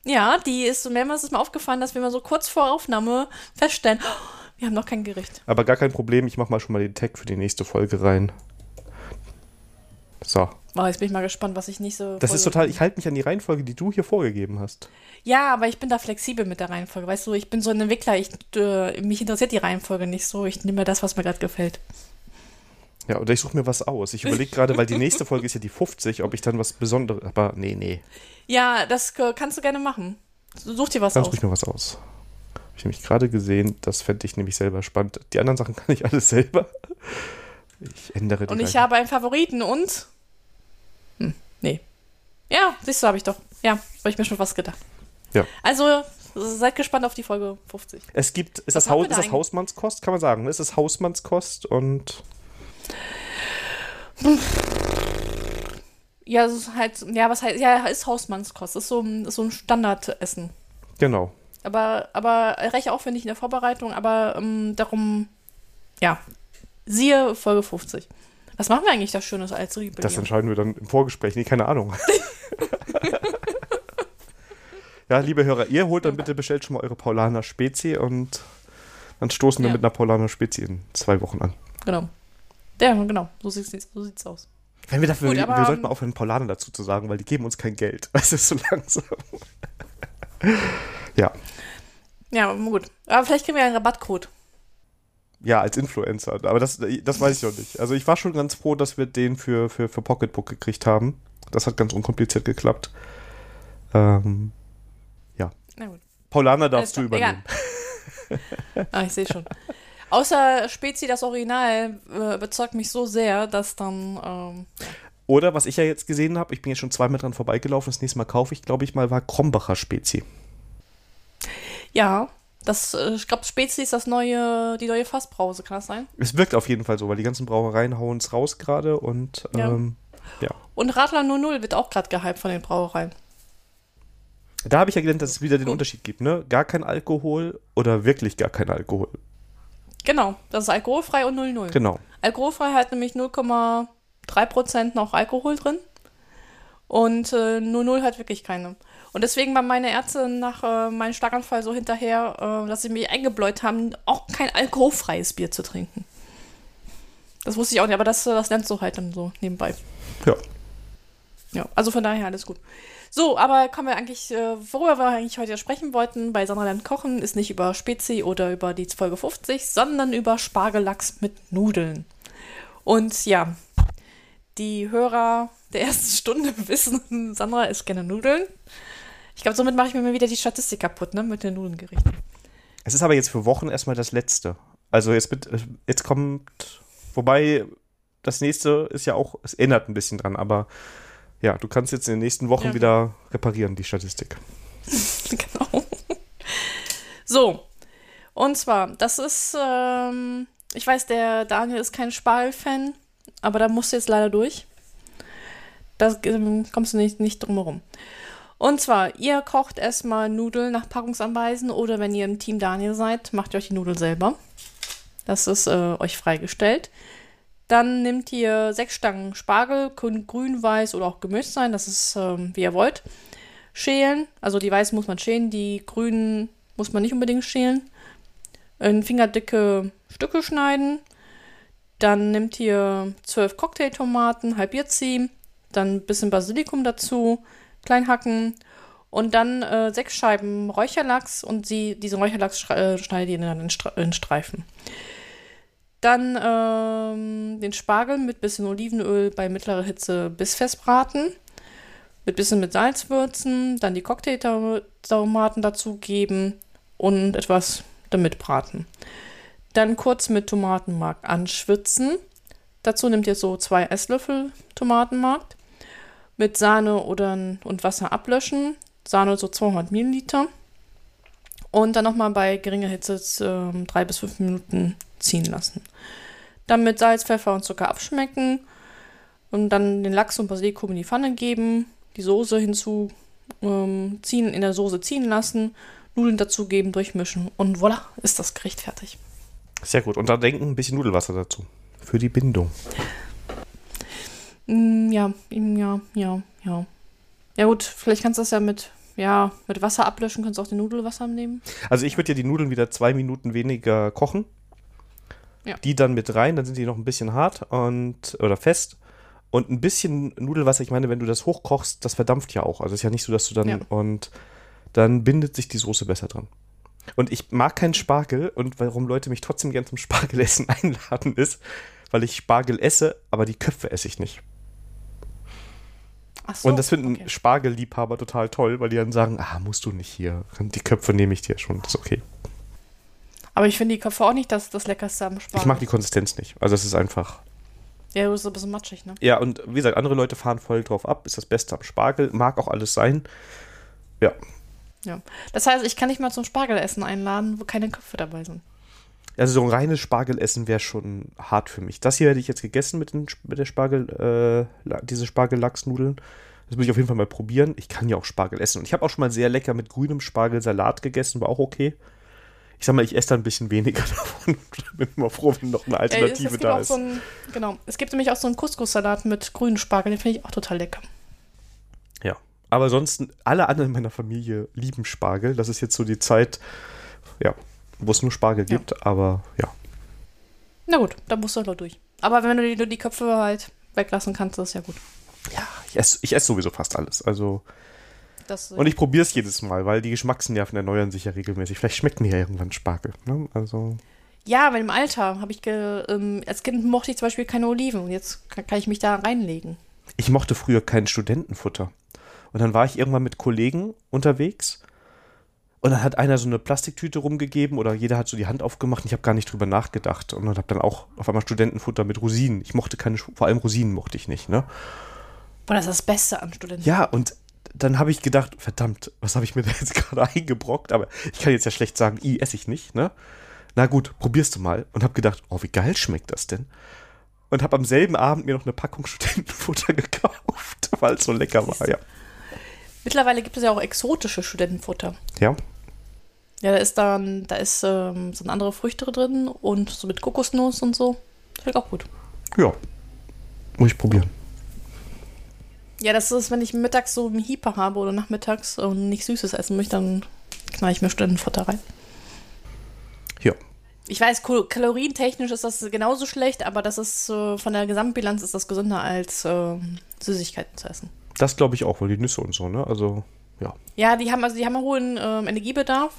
B: Ja, die ist mehrmals ist mir aufgefallen, dass wir mal so kurz vor Aufnahme feststellen, oh, wir haben noch kein Gericht.
A: Aber gar kein Problem, ich mache mal schon mal den Tag für die nächste Folge rein. So.
B: Oh, jetzt bin ich mal gespannt, was ich nicht so.
A: Das ist total, ich halte mich an die Reihenfolge, die du hier vorgegeben hast.
B: Ja, aber ich bin da flexibel mit der Reihenfolge. Weißt du, ich bin so ein Entwickler, ich, äh, mich interessiert die Reihenfolge nicht so. Ich nehme das, was mir gerade gefällt.
A: Ja, oder ich suche mir was aus. Ich überlege gerade, weil die nächste Folge ist ja die 50, ob ich dann was Besonderes. Aber nee, nee.
B: Ja, das kannst du gerne machen. Such dir was
A: dann
B: aus.
A: Dann suche ich mir was aus. Habe ich nämlich gerade gesehen, das fände ich nämlich selber spannend. Die anderen Sachen kann ich alles selber. Ich ändere die
B: Und ich Reihen. habe einen Favoriten und. Nee. Ja, siehst du, habe ich doch. Ja, habe ich mir schon was gedacht.
A: Ja.
B: Also, seid gespannt auf die Folge 50.
A: Es gibt, ist das, Haus, ist das Hausmannskost, kann man sagen. Ne? Es ist Hausmannskost und.
B: Ja, es ist halt, ja, was heißt, ja, ist Hausmannskost. Ist so, ist so ein Standardessen.
A: Genau.
B: Aber, aber recht aufwendig in der Vorbereitung, aber ähm, darum, ja, siehe Folge 50. Was machen wir eigentlich da Schönes als Rebellion?
A: Das entscheiden wir dann im Vorgespräch. Nee, keine Ahnung. ja, liebe Hörer, ihr holt dann bitte, bestellt schon mal eure Paulaner Spezi und dann stoßen wir ja. mit einer Paulaner Spezi in zwei Wochen an.
B: Genau. Ja, genau. So sieht's, so sieht's aus.
A: Wenn wir dafür, Gut, wir, wir sollten mal aufhören, Paulaner dazu zu sagen, weil die geben uns kein Geld. Weißt du, so langsam. ja.
B: Ja, gut. Aber vielleicht kriegen wir einen Rabattcode.
A: Ja, als Influencer. Aber das, das weiß ich noch nicht. Also ich war schon ganz froh, dass wir den für, für, für Pocketbook gekriegt haben. Das hat ganz unkompliziert geklappt. Ähm, ja.
B: Na gut.
A: Paulana darfst du übernehmen.
B: ah, ich sehe schon. Außer Spezi, das Original, äh, überzeugt mich so sehr, dass dann. Ähm,
A: Oder was ich ja jetzt gesehen habe, ich bin jetzt schon zweimal dran vorbeigelaufen, das nächste Mal kaufe ich, glaube ich mal, war Krombacher Spezi.
B: Ja, das, äh, ich glaube, Spezi ist das neue, die neue Fassbrause, kann das sein?
A: Es wirkt auf jeden Fall so, weil die ganzen Brauereien hauen es raus gerade und ja. Ähm, ja.
B: Und Radler 00 wird auch gerade gehypt von den Brauereien.
A: Da habe ich ja gelernt, dass es wieder den Unterschied gibt, ne? Gar kein Alkohol oder wirklich gar kein Alkohol.
B: Genau, das ist alkoholfrei und 00.
A: Genau.
B: Alkoholfrei hat nämlich 0,3% noch Alkohol drin und äh, 00 hat wirklich keine. Und deswegen waren meine Ärzte nach äh, meinem Schlaganfall so hinterher, äh, dass sie mich eingebläut haben, auch kein alkoholfreies Bier zu trinken. Das wusste ich auch nicht, aber das, das lernst du halt dann so nebenbei.
A: Ja.
B: Ja, also von daher alles gut. So, aber kommen wir eigentlich, äh, worüber wir eigentlich heute sprechen wollten bei Sonderland Kochen, ist nicht über Spezi oder über die Folge 50, sondern über Spargellachs mit Nudeln. Und ja, die Hörer der ersten Stunde wissen, Sandra isst gerne Nudeln. Ich glaube, somit mache ich mir wieder die Statistik kaputt, ne, mit den Nudengerichten.
A: Es ist aber jetzt für Wochen erstmal das Letzte. Also jetzt, mit, jetzt kommt, wobei das nächste ist ja auch, es ändert ein bisschen dran, aber ja, du kannst jetzt in den nächsten Wochen ja. wieder reparieren, die Statistik.
B: genau. So, und zwar, das ist, ähm, ich weiß, der Daniel ist kein Spargel-Fan, aber da musst du jetzt leider durch. Da ähm, kommst du nicht, nicht drum herum. Und zwar, ihr kocht erstmal Nudeln nach Packungsanweisen oder wenn ihr im Team Daniel seid, macht ihr euch die Nudeln selber. Das ist äh, euch freigestellt. Dann nehmt ihr sechs Stangen Spargel, können grün, weiß oder auch gemischt sein, das ist ähm, wie ihr wollt. Schälen, also die weißen muss man schälen, die grünen muss man nicht unbedingt schälen. In fingerdicke Stücke schneiden. Dann nehmt ihr zwölf Cocktailtomaten, halbiert sie, dann ein bisschen Basilikum dazu, klein hacken und dann äh, sechs Scheiben Räucherlachs und sie, diesen Räucherlachs äh, schneidet ihr dann in, in, Streifen. Dann ähm, den Spargel mit bisschen Olivenöl bei mittlerer Hitze bis festbraten. Mit bisschen mit Salz würzen, dann die Cocktailtomaten dazugeben und etwas damit braten. Dann kurz mit Tomatenmark anschwitzen. Dazu nehmt ihr so zwei Esslöffel Tomatenmark mit Sahne oder, und Wasser ablöschen. Sahne so 200 Milliliter. Und dann nochmal bei geringer Hitze äh, drei bis fünf Minuten ziehen lassen. Dann mit Salz, Pfeffer und Zucker abschmecken. Und dann den Lachs und Basilikum in die Pfanne geben. Die Soße hinzu ähm, in der Soße ziehen lassen. Nudeln dazugeben, durchmischen. Und voilà, ist das Gericht fertig.
A: Sehr gut. Und dann denken ein bisschen Nudelwasser dazu. Für die Bindung.
B: Mm, ja, ja, ja, ja. Ja gut, vielleicht kannst du das ja mit, ja, mit Wasser ablöschen, kannst du auch den Nudelwasser nehmen.
A: Also ich würde ja die Nudeln wieder zwei Minuten weniger kochen. Ja. Die dann mit rein, dann sind die noch ein bisschen hart und oder fest. Und ein bisschen Nudelwasser, ich meine, wenn du das hochkochst, das verdampft ja auch. Also es ist ja nicht so, dass du dann ja. und dann bindet sich die Soße besser dran. Und ich mag keinen Spargel und warum Leute mich trotzdem gern zum Spargelessen einladen ist, weil ich Spargel esse, aber die Köpfe esse ich nicht. So, und das finden okay. Spargelliebhaber total toll, weil die dann sagen, ah, musst du nicht hier. Die Köpfe nehme ich dir schon, das ist okay.
B: Aber ich finde die Köpfe auch nicht das, das leckerste am
A: Spargel. Ich mag die Konsistenz nicht. Also es ist einfach.
B: Ja, du bist ein bisschen matschig, ne?
A: Ja, und wie gesagt, andere Leute fahren voll drauf ab. Ist das Beste am Spargel. Mag auch alles sein. Ja.
B: Ja. Das heißt, ich kann nicht mal zum Spargelessen einladen, wo keine Köpfe dabei sind.
A: Also so ein reines Spargelessen wäre schon hart für mich. Das hier hätte ich jetzt gegessen mit, den, mit der Spargel, äh, diese Spargellachsnudeln. Das muss ich auf jeden Fall mal probieren. Ich kann ja auch Spargel essen. Und ich habe auch schon mal sehr lecker mit grünem Spargelsalat gegessen, war auch okay. Ich sag mal, ich esse da ein bisschen weniger davon. bin immer froh, wenn noch eine Alternative äh, da ist.
B: So ein, genau. Es gibt nämlich auch so einen Couscous-Salat mit grünen Spargel, den finde ich auch total lecker.
A: Ja. Aber ansonsten, alle anderen in meiner Familie lieben Spargel. Das ist jetzt so die Zeit, ja, wo es nur Spargel ja. gibt, aber ja.
B: Na gut, dann musst du halt durch. Aber wenn du die, die Köpfe halt weglassen kannst, ist ja gut.
A: Ja, ich esse, ich esse sowieso fast alles. Also. Das, und ich probiere es jedes Mal, weil die Geschmacksnerven erneuern sich ja regelmäßig. Vielleicht schmeckt mir ja irgendwann Spargel. Ne? Also.
B: Ja, weil im Alter habe ich ähm, als Kind mochte ich zum Beispiel keine Oliven und jetzt kann, kann ich mich da reinlegen.
A: Ich mochte früher kein Studentenfutter. Und dann war ich irgendwann mit Kollegen unterwegs und dann hat einer so eine Plastiktüte rumgegeben oder jeder hat so die Hand aufgemacht und ich habe gar nicht drüber nachgedacht. Und dann habe dann auch auf einmal Studentenfutter mit Rosinen. Ich mochte keine, vor allem Rosinen mochte ich nicht, ne?
B: Boah, das ist das Beste an Studenten.
A: Ja, und dann habe ich gedacht, verdammt, was habe ich mir da jetzt gerade eingebrockt? Aber ich kann jetzt ja schlecht sagen, i, esse ich nicht, ne? Na gut, probierst du mal. Und habe gedacht, oh, wie geil schmeckt das denn? Und habe am selben Abend mir noch eine Packung Studentenfutter gekauft, weil es so lecker war, ja.
B: Mittlerweile gibt es ja auch exotische Studentenfutter.
A: Ja.
B: Ja, da ist dann, da ist ähm, so andere Früchte drin und so mit Kokosnuss und so. Schmeckt auch gut.
A: Ja. Muss ich probieren.
B: Ja, das ist, wenn ich mittags so einen Hieper habe oder nachmittags und nicht Süßes essen möchte, dann knall ich mir Studentenfutter rein.
A: Ja.
B: Ich weiß, kalorientechnisch ist das genauso schlecht, aber das ist äh, von der Gesamtbilanz ist das gesünder als äh, Süßigkeiten zu essen.
A: Das glaube ich auch, weil die Nüsse und so, ne? Also ja.
B: Ja, die haben also die haben einen hohen äh, Energiebedarf.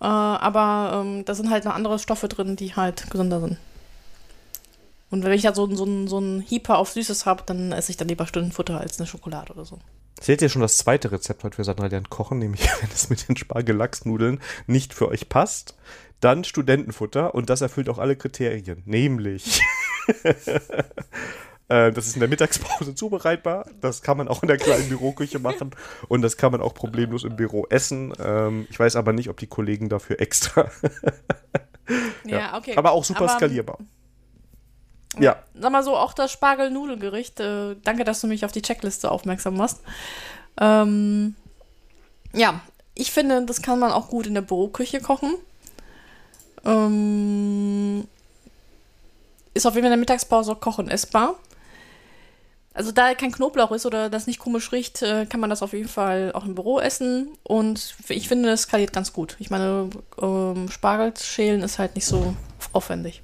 B: Äh, aber ähm, da sind halt noch andere Stoffe drin, die halt gesünder sind. Und wenn ich da so, so, so einen Hieper auf Süßes habe, dann esse ich dann lieber Stundenfutter als eine Schokolade oder so.
A: Seht ihr schon das zweite Rezept heute für Sandra lernt kochen, nämlich wenn es mit den Spargelachsnudeln nicht für euch passt, dann Studentenfutter und das erfüllt auch alle Kriterien, nämlich das ist in der Mittagspause zubereitbar. Das kann man auch in der kleinen Büroküche machen. Und das kann man auch problemlos im Büro essen. Ähm, ich weiß aber nicht, ob die Kollegen dafür extra.
B: ja. ja, okay.
A: Aber auch super aber, skalierbar. Ja.
B: Sag mal so, auch das Spargelnudelgericht. Äh, danke, dass du mich auf die Checkliste aufmerksam machst. Ähm, ja, ich finde, das kann man auch gut in der Büroküche kochen. Ähm, ist auf jeden Fall in der Mittagspause auch kochen essbar. Also da kein Knoblauch ist oder das nicht komisch riecht, äh, kann man das auf jeden Fall auch im Büro essen. Und ich finde, das skaliert ganz gut. Ich meine, ähm, Spargel schälen ist halt nicht so aufwendig.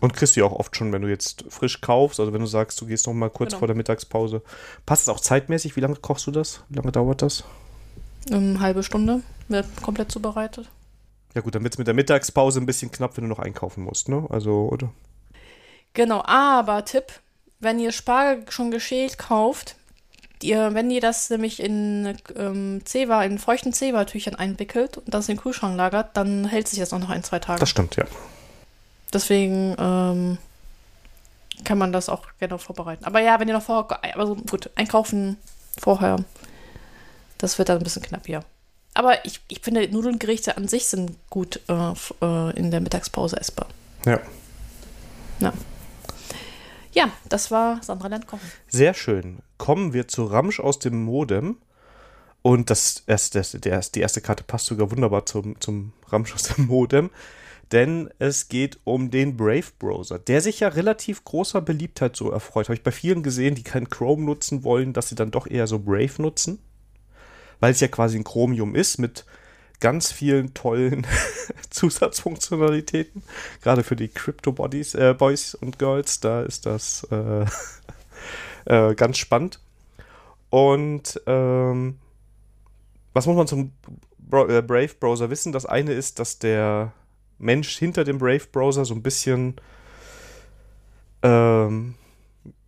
A: Und kriegst du auch oft schon, wenn du jetzt frisch kaufst, also wenn du sagst, du gehst noch mal kurz genau. vor der Mittagspause. Passt es auch zeitmäßig? Wie lange kochst du das? Wie lange dauert das?
B: Eine halbe Stunde wird komplett zubereitet.
A: Ja gut, dann wird es mit der Mittagspause ein bisschen knapp, wenn du noch einkaufen musst, ne? Also, oder?
B: Genau, aber Tipp, wenn ihr Spargel schon geschält kauft, ihr, wenn ihr das nämlich in ähm, Zewa, in feuchten Zewa-Tüchern einwickelt und das in den Kühlschrank lagert, dann hält sich das auch noch ein, zwei Tage.
A: Das stimmt, ja.
B: Deswegen ähm, kann man das auch gerne vorbereiten. Aber ja, wenn ihr noch vorher, also gut, einkaufen vorher, das wird dann ein bisschen knapp, ja. Aber ich, ich finde, Nudelgerichte an sich sind gut äh, äh in der Mittagspause essbar.
A: Ja.
B: Ja. Ja, das war Sandra lernt.
A: Sehr schön. Kommen wir zu Ramsch aus dem Modem. Und das erste, das, der, die erste Karte passt sogar wunderbar zum, zum Ramsch aus dem Modem. Denn es geht um den Brave Browser, der sich ja relativ großer Beliebtheit so erfreut. Habe ich bei vielen gesehen, die kein Chrome nutzen wollen, dass sie dann doch eher so Brave nutzen. Weil es ja quasi ein Chromium ist mit ganz vielen tollen Zusatzfunktionalitäten. Gerade für die Crypto Bodies, äh, Boys und Girls, da ist das äh, äh, ganz spannend. Und ähm, was muss man zum äh, Brave Browser wissen? Das eine ist, dass der Mensch hinter dem Brave Browser so ein bisschen ähm,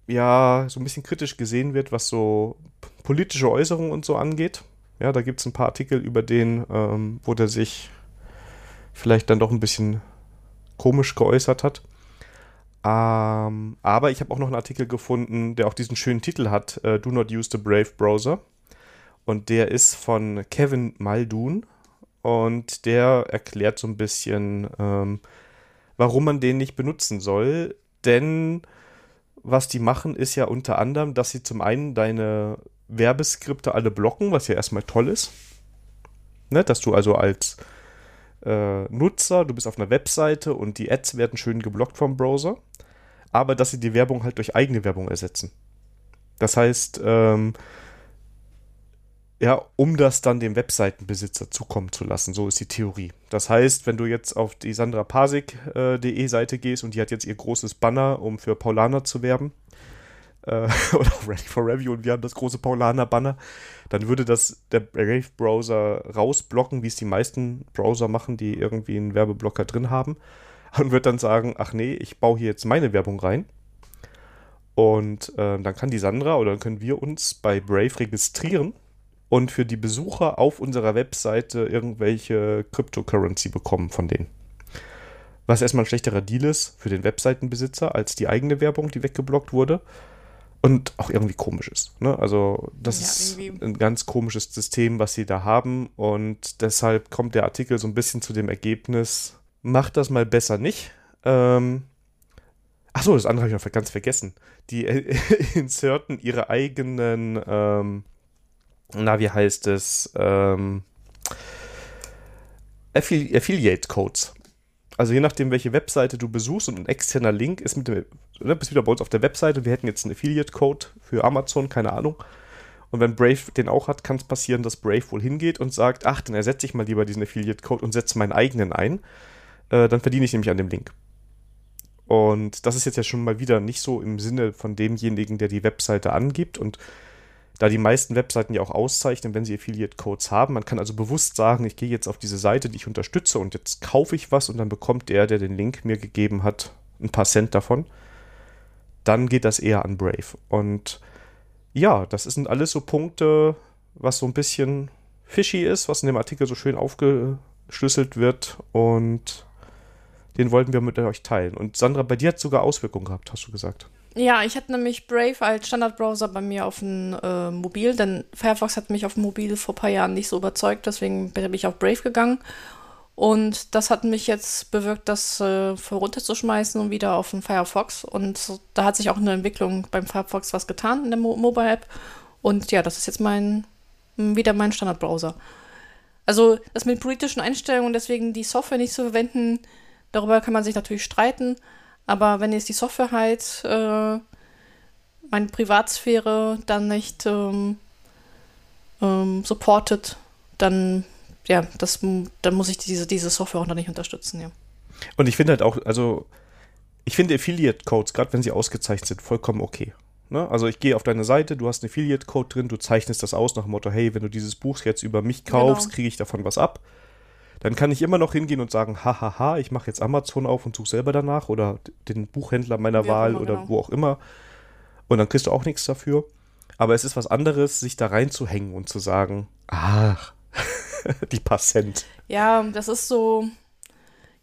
A: ja, so ein bisschen kritisch gesehen wird, was so politische Äußerungen und so angeht. Ja, da gibt es ein paar Artikel über den, ähm, wo der sich vielleicht dann doch ein bisschen komisch geäußert hat. Ähm, aber ich habe auch noch einen Artikel gefunden, der auch diesen schönen Titel hat, äh, Do Not Use the Brave Browser. Und der ist von Kevin Muldoon. Und der erklärt so ein bisschen, ähm, warum man den nicht benutzen soll. Denn was die machen, ist ja unter anderem, dass sie zum einen deine Werbeskripte alle blocken, was ja erstmal toll ist. Ne? Dass du also als äh, Nutzer, du bist auf einer Webseite und die Ads werden schön geblockt vom Browser, aber dass sie die Werbung halt durch eigene Werbung ersetzen. Das heißt, ähm, ja, um das dann dem Webseitenbesitzer zukommen zu lassen. So ist die Theorie. Das heißt, wenn du jetzt auf die sandrapasik.de Seite gehst und die hat jetzt ihr großes Banner, um für Paulaner zu werben, äh, oder Ready for Review und wir haben das große Paulaner-Banner, dann würde das der Brave-Browser rausblocken, wie es die meisten Browser machen, die irgendwie einen Werbeblocker drin haben. Und wird dann sagen, ach nee, ich baue hier jetzt meine Werbung rein. Und äh, dann kann die Sandra oder dann können wir uns bei Brave registrieren und für die Besucher auf unserer Webseite irgendwelche Cryptocurrency bekommen von denen. Was erstmal ein schlechterer Deal ist für den Webseitenbesitzer als die eigene Werbung, die weggeblockt wurde. Und auch irgendwie komisch ist. Ne? Also, das ja, ist irgendwie. ein ganz komisches System, was sie da haben. Und deshalb kommt der Artikel so ein bisschen zu dem Ergebnis, macht das mal besser nicht. Ähm, Achso, das andere habe ich noch ganz vergessen. Die inserten ihre eigenen ähm, na, wie heißt es, ähm, Affili Affiliate Codes. Also je nachdem, welche Webseite du besuchst und ein externer Link ist mit dem, ne, bist wieder bei uns auf der Webseite, wir hätten jetzt einen Affiliate Code für Amazon, keine Ahnung. Und wenn Brave den auch hat, kann es passieren, dass Brave wohl hingeht und sagt, ach, dann ersetze ich mal lieber diesen Affiliate Code und setze meinen eigenen ein. Äh, dann verdiene ich nämlich an dem Link. Und das ist jetzt ja schon mal wieder nicht so im Sinne von demjenigen, der die Webseite angibt. Und da die meisten Webseiten ja auch auszeichnen, wenn sie Affiliate-Codes haben. Man kann also bewusst sagen, ich gehe jetzt auf diese Seite, die ich unterstütze und jetzt kaufe ich was und dann bekommt der, der den Link mir gegeben hat, ein paar Cent davon. Dann geht das eher an Brave. Und ja, das sind alles so Punkte, was so ein bisschen fishy ist, was in dem Artikel so schön aufgeschlüsselt wird und den wollten wir mit euch teilen. Und Sandra, bei dir hat es sogar Auswirkungen gehabt, hast du gesagt.
B: Ja, ich hatte nämlich Brave als Standardbrowser bei mir auf dem äh, Mobil, denn Firefox hat mich auf dem Mobil vor ein paar Jahren nicht so überzeugt, deswegen bin ich auf Brave gegangen. Und das hat mich jetzt bewirkt, das äh, runterzuschmeißen und wieder auf den Firefox. Und da hat sich auch eine Entwicklung beim Firefox was getan in der Mo Mobile App. Und ja, das ist jetzt mein wieder mein Standardbrowser. Also das mit politischen Einstellungen, deswegen die Software nicht zu verwenden, darüber kann man sich natürlich streiten. Aber wenn jetzt die Software halt äh, meine Privatsphäre dann nicht ähm, ähm, supportet, dann ja, das, dann muss ich diese, diese Software auch noch nicht unterstützen, ja.
A: Und ich finde halt auch, also ich finde Affiliate-Codes, gerade wenn sie ausgezeichnet sind, vollkommen okay. Ne? Also ich gehe auf deine Seite, du hast einen Affiliate-Code drin, du zeichnest das aus nach dem Motto, hey, wenn du dieses Buch jetzt über mich kaufst, genau. kriege ich davon was ab dann kann ich immer noch hingehen und sagen, hahaha, ich mache jetzt Amazon auf und suche selber danach oder den Buchhändler meiner Wie Wahl immer, oder genau. wo auch immer. Und dann kriegst du auch nichts dafür. Aber es ist was anderes, sich da reinzuhängen und zu sagen, ach, die paar Cent.
B: Ja, das ist so,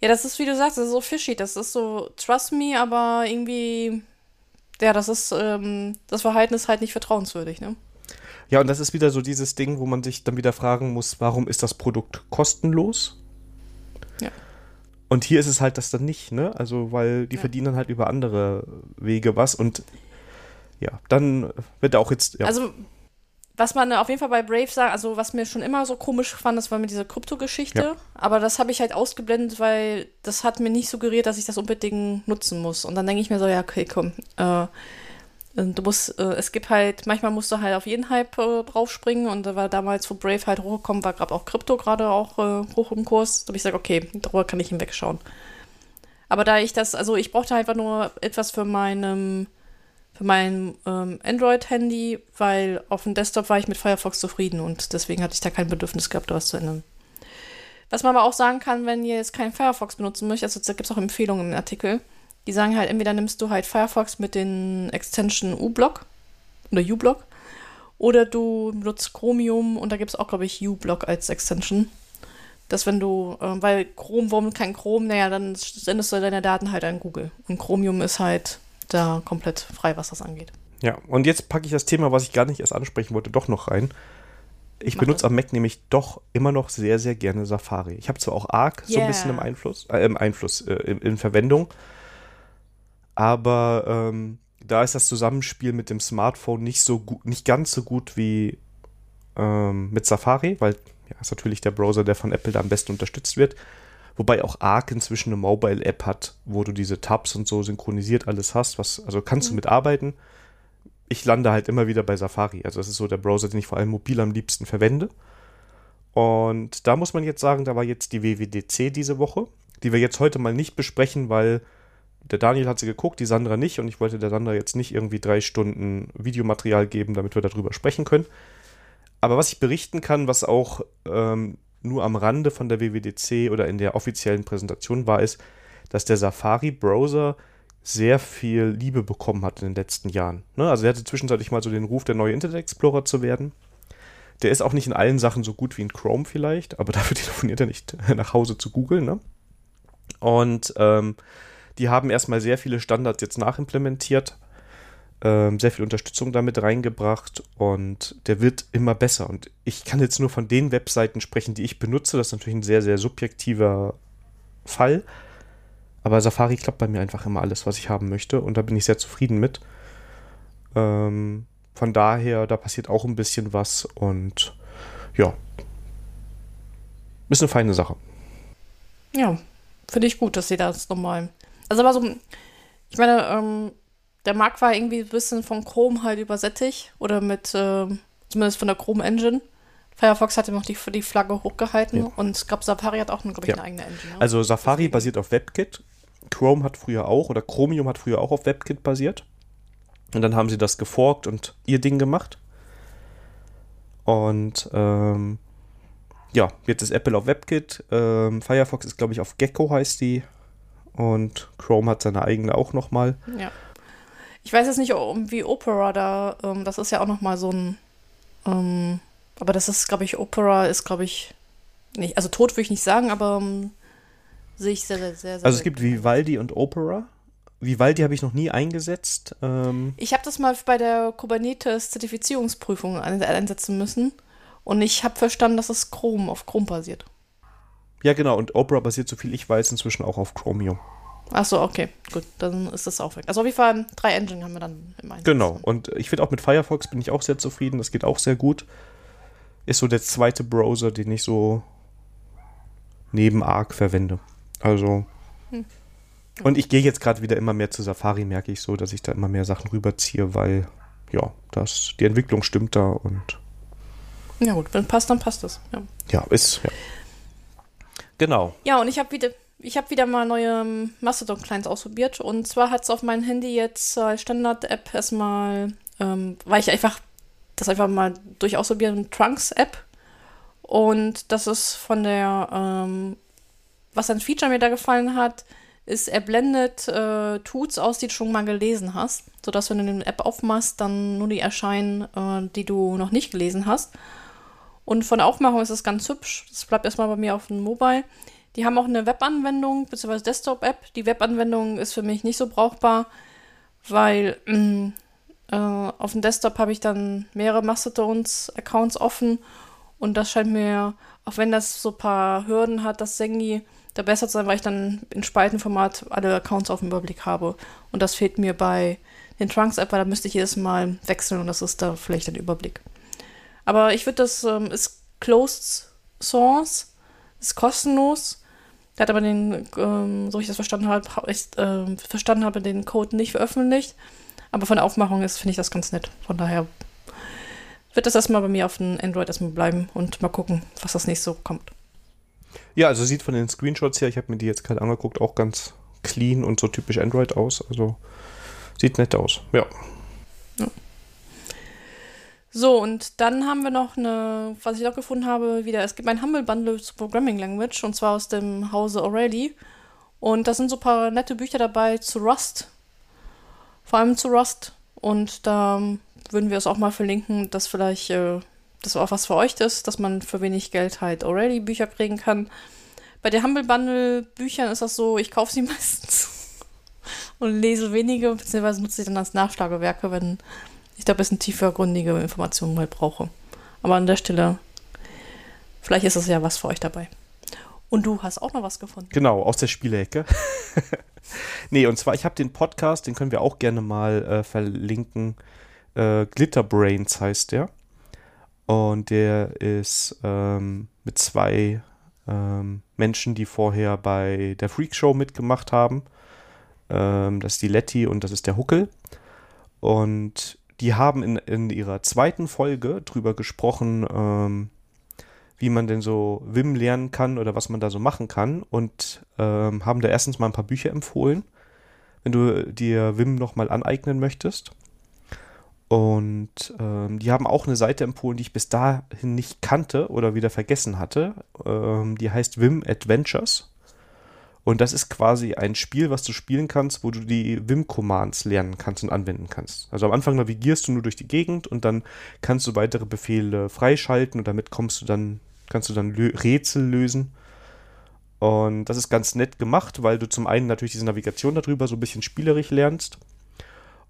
B: ja, das ist, wie du sagst, das ist so fishy. Das ist so, trust me, aber irgendwie, ja, das ist, ähm, das Verhalten ist halt nicht vertrauenswürdig, ne?
A: Ja, und das ist wieder so dieses Ding, wo man sich dann wieder fragen muss, warum ist das Produkt kostenlos? Ja. Und hier ist es halt das dann nicht, ne? Also, weil die ja. verdienen dann halt über andere Wege was und ja, dann wird auch jetzt. Ja.
B: Also, was man auf jeden Fall bei Brave sagt, also was mir schon immer so komisch fand, das war mit dieser Krypto-Geschichte. Ja. Aber das habe ich halt ausgeblendet, weil das hat mir nicht suggeriert, dass ich das unbedingt nutzen muss. Und dann denke ich mir so, ja, okay, komm. Äh, äh, du musst, äh, es gibt halt, manchmal musst du halt auf jeden Hype äh, draufspringen und da war damals, wo Brave halt hochgekommen war, gerade auch Krypto gerade auch äh, hoch im Kurs. Da habe ich gesagt, okay, darüber kann ich hinwegschauen. Aber da ich das, also ich brauchte einfach nur etwas für meinem, für mein ähm, Android-Handy, weil auf dem Desktop war ich mit Firefox zufrieden und deswegen hatte ich da kein Bedürfnis gehabt, da was zu ändern. Was man aber auch sagen kann, wenn ihr jetzt keinen Firefox benutzen möchtet, also da gibt es auch Empfehlungen im Artikel, die sagen halt, entweder nimmst du halt Firefox mit den Extension U-Block oder U-Block oder du benutzt Chromium und da gibt es auch, glaube ich, U-Block als Extension. Dass wenn du, äh, weil Chrome, warum kein Chrome, naja, dann sendest du deine Daten halt an Google. Und Chromium ist halt da komplett frei, was das angeht.
A: Ja, und jetzt packe ich das Thema, was ich gar nicht erst ansprechen wollte, doch noch rein. Ich Mach benutze das. am Mac nämlich doch immer noch sehr, sehr gerne Safari. Ich habe zwar auch Arc yeah. so ein bisschen im Einfluss, äh, im Einfluss, äh, in, in Verwendung, aber ähm, da ist das Zusammenspiel mit dem Smartphone nicht so gut, nicht ganz so gut wie ähm, mit Safari, weil ja, ist natürlich der Browser, der von Apple da am besten unterstützt wird. Wobei auch Arc inzwischen eine Mobile-App hat, wo du diese Tabs und so synchronisiert alles hast. Was, also kannst mhm. du mitarbeiten. Ich lande halt immer wieder bei Safari. Also das ist so der Browser, den ich vor allem mobil am liebsten verwende. Und da muss man jetzt sagen, da war jetzt die WWDC diese Woche, die wir jetzt heute mal nicht besprechen, weil der Daniel hat sie geguckt, die Sandra nicht und ich wollte der Sandra jetzt nicht irgendwie drei Stunden Videomaterial geben, damit wir darüber sprechen können. Aber was ich berichten kann, was auch ähm, nur am Rande von der WWDC oder in der offiziellen Präsentation war, ist, dass der Safari-Browser sehr viel Liebe bekommen hat in den letzten Jahren. Ne? Also er hatte zwischenzeitlich mal so den Ruf, der neue Internet Explorer zu werden. Der ist auch nicht in allen Sachen so gut wie in Chrome vielleicht, aber dafür telefoniert er nicht nach Hause zu Google. Ne? Und ähm, die haben erstmal sehr viele Standards jetzt nachimplementiert, ähm, sehr viel Unterstützung damit reingebracht und der wird immer besser. Und ich kann jetzt nur von den Webseiten sprechen, die ich benutze. Das ist natürlich ein sehr, sehr subjektiver Fall. Aber Safari klappt bei mir einfach immer alles, was ich haben möchte. Und da bin ich sehr zufrieden mit. Ähm, von daher, da passiert auch ein bisschen was. Und ja, ist eine feine Sache.
B: Ja, finde ich gut, dass sie das nochmal also aber so, ich meine, ähm, der Markt war irgendwie ein bisschen von Chrome halt übersättigt oder mit, äh, zumindest von der Chrome Engine. Firefox hat immer noch die, die Flagge hochgehalten ja. und ich glaube, Safari hat auch, glaube ich, ja. eine eigene Engine.
A: Ne? Also Safari basiert auf WebKit. Chrome hat früher auch oder Chromium hat früher auch auf WebKit basiert. Und dann haben sie das geforkt und ihr Ding gemacht. Und ähm, ja, jetzt ist Apple auf WebKit. Ähm, Firefox ist, glaube ich, auf Gecko heißt die und Chrome hat seine eigene auch nochmal.
B: Ja. Ich weiß jetzt nicht, wie Opera da, ähm, das ist ja auch nochmal so ein, ähm, aber das ist, glaube ich, Opera ist, glaube ich, nicht, also tot würde ich nicht sagen, aber ähm, sehe ich sehr, sehr, sehr,
A: Also es gibt Vivaldi und Opera. Vivaldi habe ich noch nie eingesetzt. Ähm
B: ich habe das mal bei der Kubernetes-Zertifizierungsprüfung einsetzen müssen und ich habe verstanden, dass es Chrome auf Chrome basiert.
A: Ja, genau. Und Opera basiert, so viel ich weiß, inzwischen auch auf Chromium.
B: Ach so, okay. Gut, dann ist das auch weg. Also auf jeden Fall drei Engine haben wir dann
A: im Einsatz. Genau. Und ich finde auch mit Firefox bin ich auch sehr zufrieden. Das geht auch sehr gut. Ist so der zweite Browser, den ich so neben Arc verwende. Also. Hm. Und ich gehe jetzt gerade wieder immer mehr zu Safari, merke ich so, dass ich da immer mehr Sachen rüberziehe, weil ja, das, die Entwicklung stimmt da und.
B: Ja gut, wenn passt, dann passt das. Ja,
A: ja ist, ja. Genau.
B: Ja, und ich habe wieder, ich wieder mal neue ähm, Mastodon-Clients ausprobiert. Und zwar hat es auf meinem Handy jetzt als Standard-App erstmal, ähm, weil ich einfach das einfach mal durch ausprobieren, Trunks-App. Und das ist von der, ähm, was ein Feature mir da gefallen hat, ist, er blendet äh, Tuts aus, die du schon mal gelesen hast, sodass wenn du eine App aufmachst, dann nur die erscheinen, äh, die du noch nicht gelesen hast. Und von der Aufmachung ist es ganz hübsch. Das bleibt erstmal bei mir auf dem Mobile. Die haben auch eine Webanwendung bzw. Desktop-App. Die Webanwendung ist für mich nicht so brauchbar, weil mm, äh, auf dem Desktop habe ich dann mehrere Mastodons-Accounts offen und das scheint mir, auch wenn das so ein paar Hürden hat, das Sengi da besser zu sein, weil ich dann in Spaltenformat alle Accounts auf dem Überblick habe. Und das fehlt mir bei den Trunks-App, weil da müsste ich jedes Mal wechseln und das ist da vielleicht ein Überblick. Aber ich würde das, ähm, ist Closed Source, ist kostenlos. Der hat aber den, ähm, so ich das verstanden habe, ich, äh, verstanden habe, den Code nicht veröffentlicht. Aber von der Aufmachung ist, finde ich das ganz nett. Von daher wird das erstmal bei mir auf dem Android erstmal bleiben und mal gucken, was das nächste so kommt.
A: Ja, also sieht von den Screenshots her, ich habe mir die jetzt gerade angeguckt, auch ganz clean und so typisch Android aus. Also sieht nett aus, ja. ja.
B: So, und dann haben wir noch eine, was ich noch gefunden habe, wieder, es gibt ein Humble Bundle zu Programming Language und zwar aus dem Hause O'Reilly. Und da sind so ein paar nette Bücher dabei zu Rust. Vor allem zu Rust. Und da würden wir es auch mal verlinken, dass vielleicht äh, das auch was für euch ist, dass man für wenig Geld halt O'Reilly Bücher kriegen kann. Bei den Humble Bundle Büchern ist das so, ich kaufe sie meistens und lese wenige, beziehungsweise nutze sie dann als Nachschlagewerke, wenn ich da ein bisschen tiefergründige Informationen mal brauche. Aber an der Stelle, vielleicht ist es ja was für euch dabei. Und du hast auch noch was gefunden.
A: Genau, aus der Spielecke. nee, und zwar, ich habe den Podcast, den können wir auch gerne mal äh, verlinken. Äh, Glitterbrains heißt der. Und der ist ähm, mit zwei ähm, Menschen, die vorher bei der Freak Show mitgemacht haben. Ähm, das ist die Letty und das ist der Huckel. Und die haben in, in ihrer zweiten Folge drüber gesprochen, ähm, wie man denn so Wim lernen kann oder was man da so machen kann und ähm, haben da erstens mal ein paar Bücher empfohlen, wenn du dir Wim nochmal aneignen möchtest. Und ähm, die haben auch eine Seite empfohlen, die ich bis dahin nicht kannte oder wieder vergessen hatte. Ähm, die heißt Wim Adventures. Und das ist quasi ein Spiel, was du spielen kannst, wo du die Vim-Commands lernen kannst und anwenden kannst. Also am Anfang navigierst du nur durch die Gegend und dann kannst du weitere Befehle freischalten und damit kommst du dann, kannst du dann Lö Rätsel lösen. Und das ist ganz nett gemacht, weil du zum einen natürlich diese Navigation darüber so ein bisschen spielerisch lernst.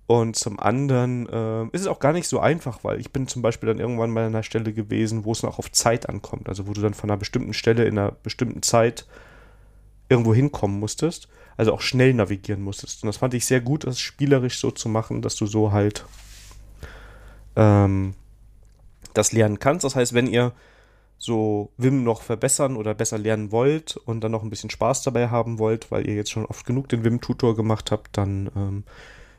A: Und zum anderen äh, ist es auch gar nicht so einfach, weil ich bin zum Beispiel dann irgendwann mal an einer Stelle gewesen, wo es noch auf Zeit ankommt. Also wo du dann von einer bestimmten Stelle in einer bestimmten Zeit irgendwo hinkommen musstest. Also auch schnell navigieren musstest. Und das fand ich sehr gut, das spielerisch so zu machen, dass du so halt ähm, das lernen kannst. Das heißt, wenn ihr so Wim noch verbessern oder besser lernen wollt und dann noch ein bisschen Spaß dabei haben wollt, weil ihr jetzt schon oft genug den Wim-Tutor gemacht habt, dann ähm,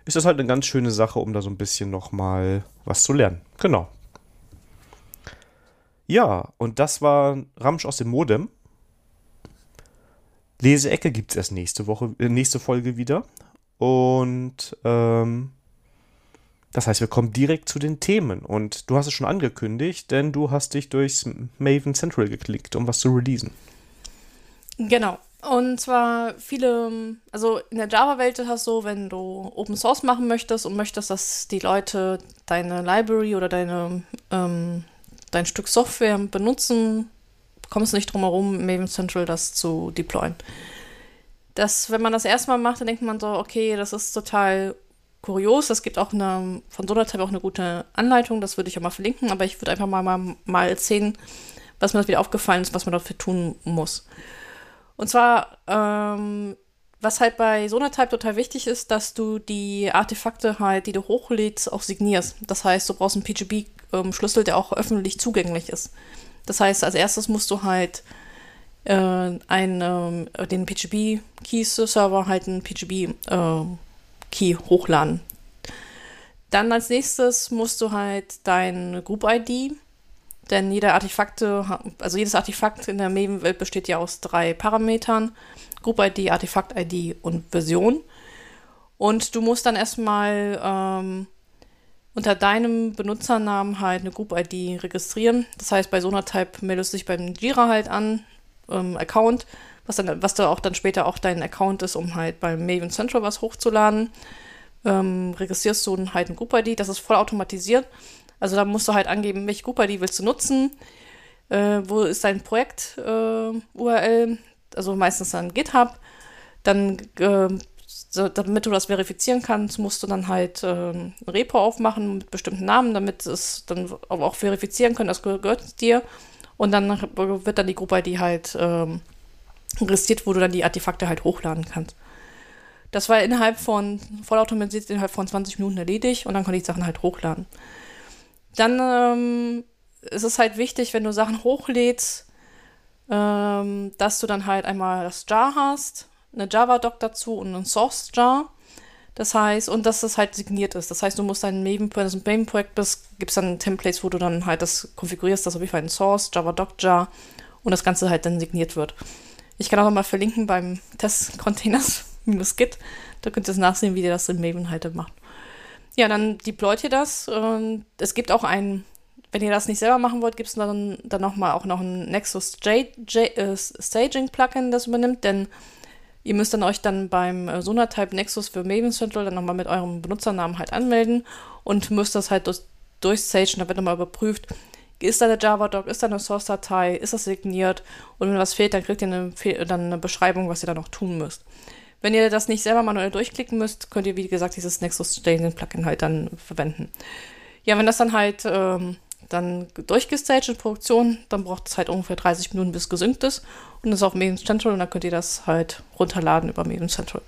A: ist das halt eine ganz schöne Sache, um da so ein bisschen noch mal was zu lernen. Genau. Ja, und das war Ramsch aus dem Modem. Leseecke gibt es erst nächste Woche, äh, nächste Folge wieder. Und ähm, das heißt, wir kommen direkt zu den Themen. Und du hast es schon angekündigt, denn du hast dich durchs Maven Central geklickt, um was zu releasen.
B: Genau. Und zwar viele, also in der Java-Welt ist das so, wenn du Open Source machen möchtest und möchtest, dass die Leute deine Library oder deine, ähm, dein Stück Software benutzen, kommst du nicht drum herum, Maven Central das zu deployen. Das, wenn man das erstmal macht, dann denkt man so, okay, das ist total kurios. Es gibt auch eine, von Solartype auch eine gute Anleitung, das würde ich auch mal verlinken, aber ich würde einfach mal, mal, mal erzählen, was mir das wieder aufgefallen ist, was man dafür tun muss. Und zwar, ähm, was halt bei Sonatype total wichtig ist, dass du die Artefakte halt, die du hochlädst, auch signierst. Das heißt, du brauchst einen PGB-Schlüssel, ähm, der auch öffentlich zugänglich ist. Das heißt, als erstes musst du halt äh, einen, äh, den PGP-Keys-Server halt einen PGP-Key äh, hochladen. Dann als nächstes musst du halt dein Group-ID, denn jeder Artefakte, also jedes Artefakt in der Maven-Welt besteht ja aus drei Parametern: Group-ID, Artefakt-ID und Version. Und du musst dann erstmal ähm, unter deinem Benutzernamen halt eine Group-ID registrieren. Das heißt, bei Sonatype meldest du dich beim Jira halt an, ähm, Account, was dann, was da auch dann später auch dein Account ist, um halt beim Maven Central was hochzuladen. Ähm, registrierst du halt eine Group-ID, das ist voll automatisiert. Also da musst du halt angeben, welche Group-ID willst du nutzen, äh, wo ist dein Projekt-URL, äh, also meistens dann GitHub. Dann äh, so, damit du das verifizieren kannst, musst du dann halt äh, ein Repo aufmachen mit bestimmten Namen, damit es dann auch verifizieren können, das gehört dir. Und dann wird dann die Gruppe-ID halt ähm, registriert, wo du dann die Artefakte halt hochladen kannst. Das war innerhalb von, vollautomatisiert innerhalb von 20 Minuten erledigt und dann konnte ich Sachen halt hochladen. Dann ähm, ist es halt wichtig, wenn du Sachen hochlädst, ähm, dass du dann halt einmal das Jar hast, eine Java-Doc dazu und einen Source-Jar. Das heißt, und dass das halt signiert ist. Das heißt, du musst dein Maven, wenn du ein Maven-Projekt bist, gibt es dann Templates, wo du dann halt das konfigurierst, dass auf jeden Fall ein Source, Java Docjar und das Ganze halt dann signiert wird. Ich kann auch nochmal verlinken beim Test-Containers-Git. Da könnt ihr es nachsehen, wie ihr das in Maven halt macht. Ja, dann deployt ihr das. es gibt auch ein, wenn ihr das nicht selber machen wollt, gibt es dann, dann nochmal auch noch ein Nexus J, J, äh, Staging Plugin, das übernimmt, denn ihr müsst dann euch dann beim äh, Sonatype Nexus für Maven Central dann nochmal mit eurem Benutzernamen halt anmelden und müsst das halt durch, durchstagen, da wird nochmal überprüft, ist da eine Java-Doc, ist da eine Source-Datei, ist das signiert und wenn was fehlt, dann kriegt ihr eine, dann eine Beschreibung, was ihr da noch tun müsst. Wenn ihr das nicht selber manuell durchklicken müsst, könnt ihr, wie gesagt, dieses Nexus Staging Plugin halt dann verwenden. Ja, wenn das dann halt ähm, dann durchgestaged in Produktion, dann braucht es halt ungefähr 30 Minuten, bis gesynkt ist und ist auf Maven Central und dann könnt ihr das halt runterladen über Maven Central.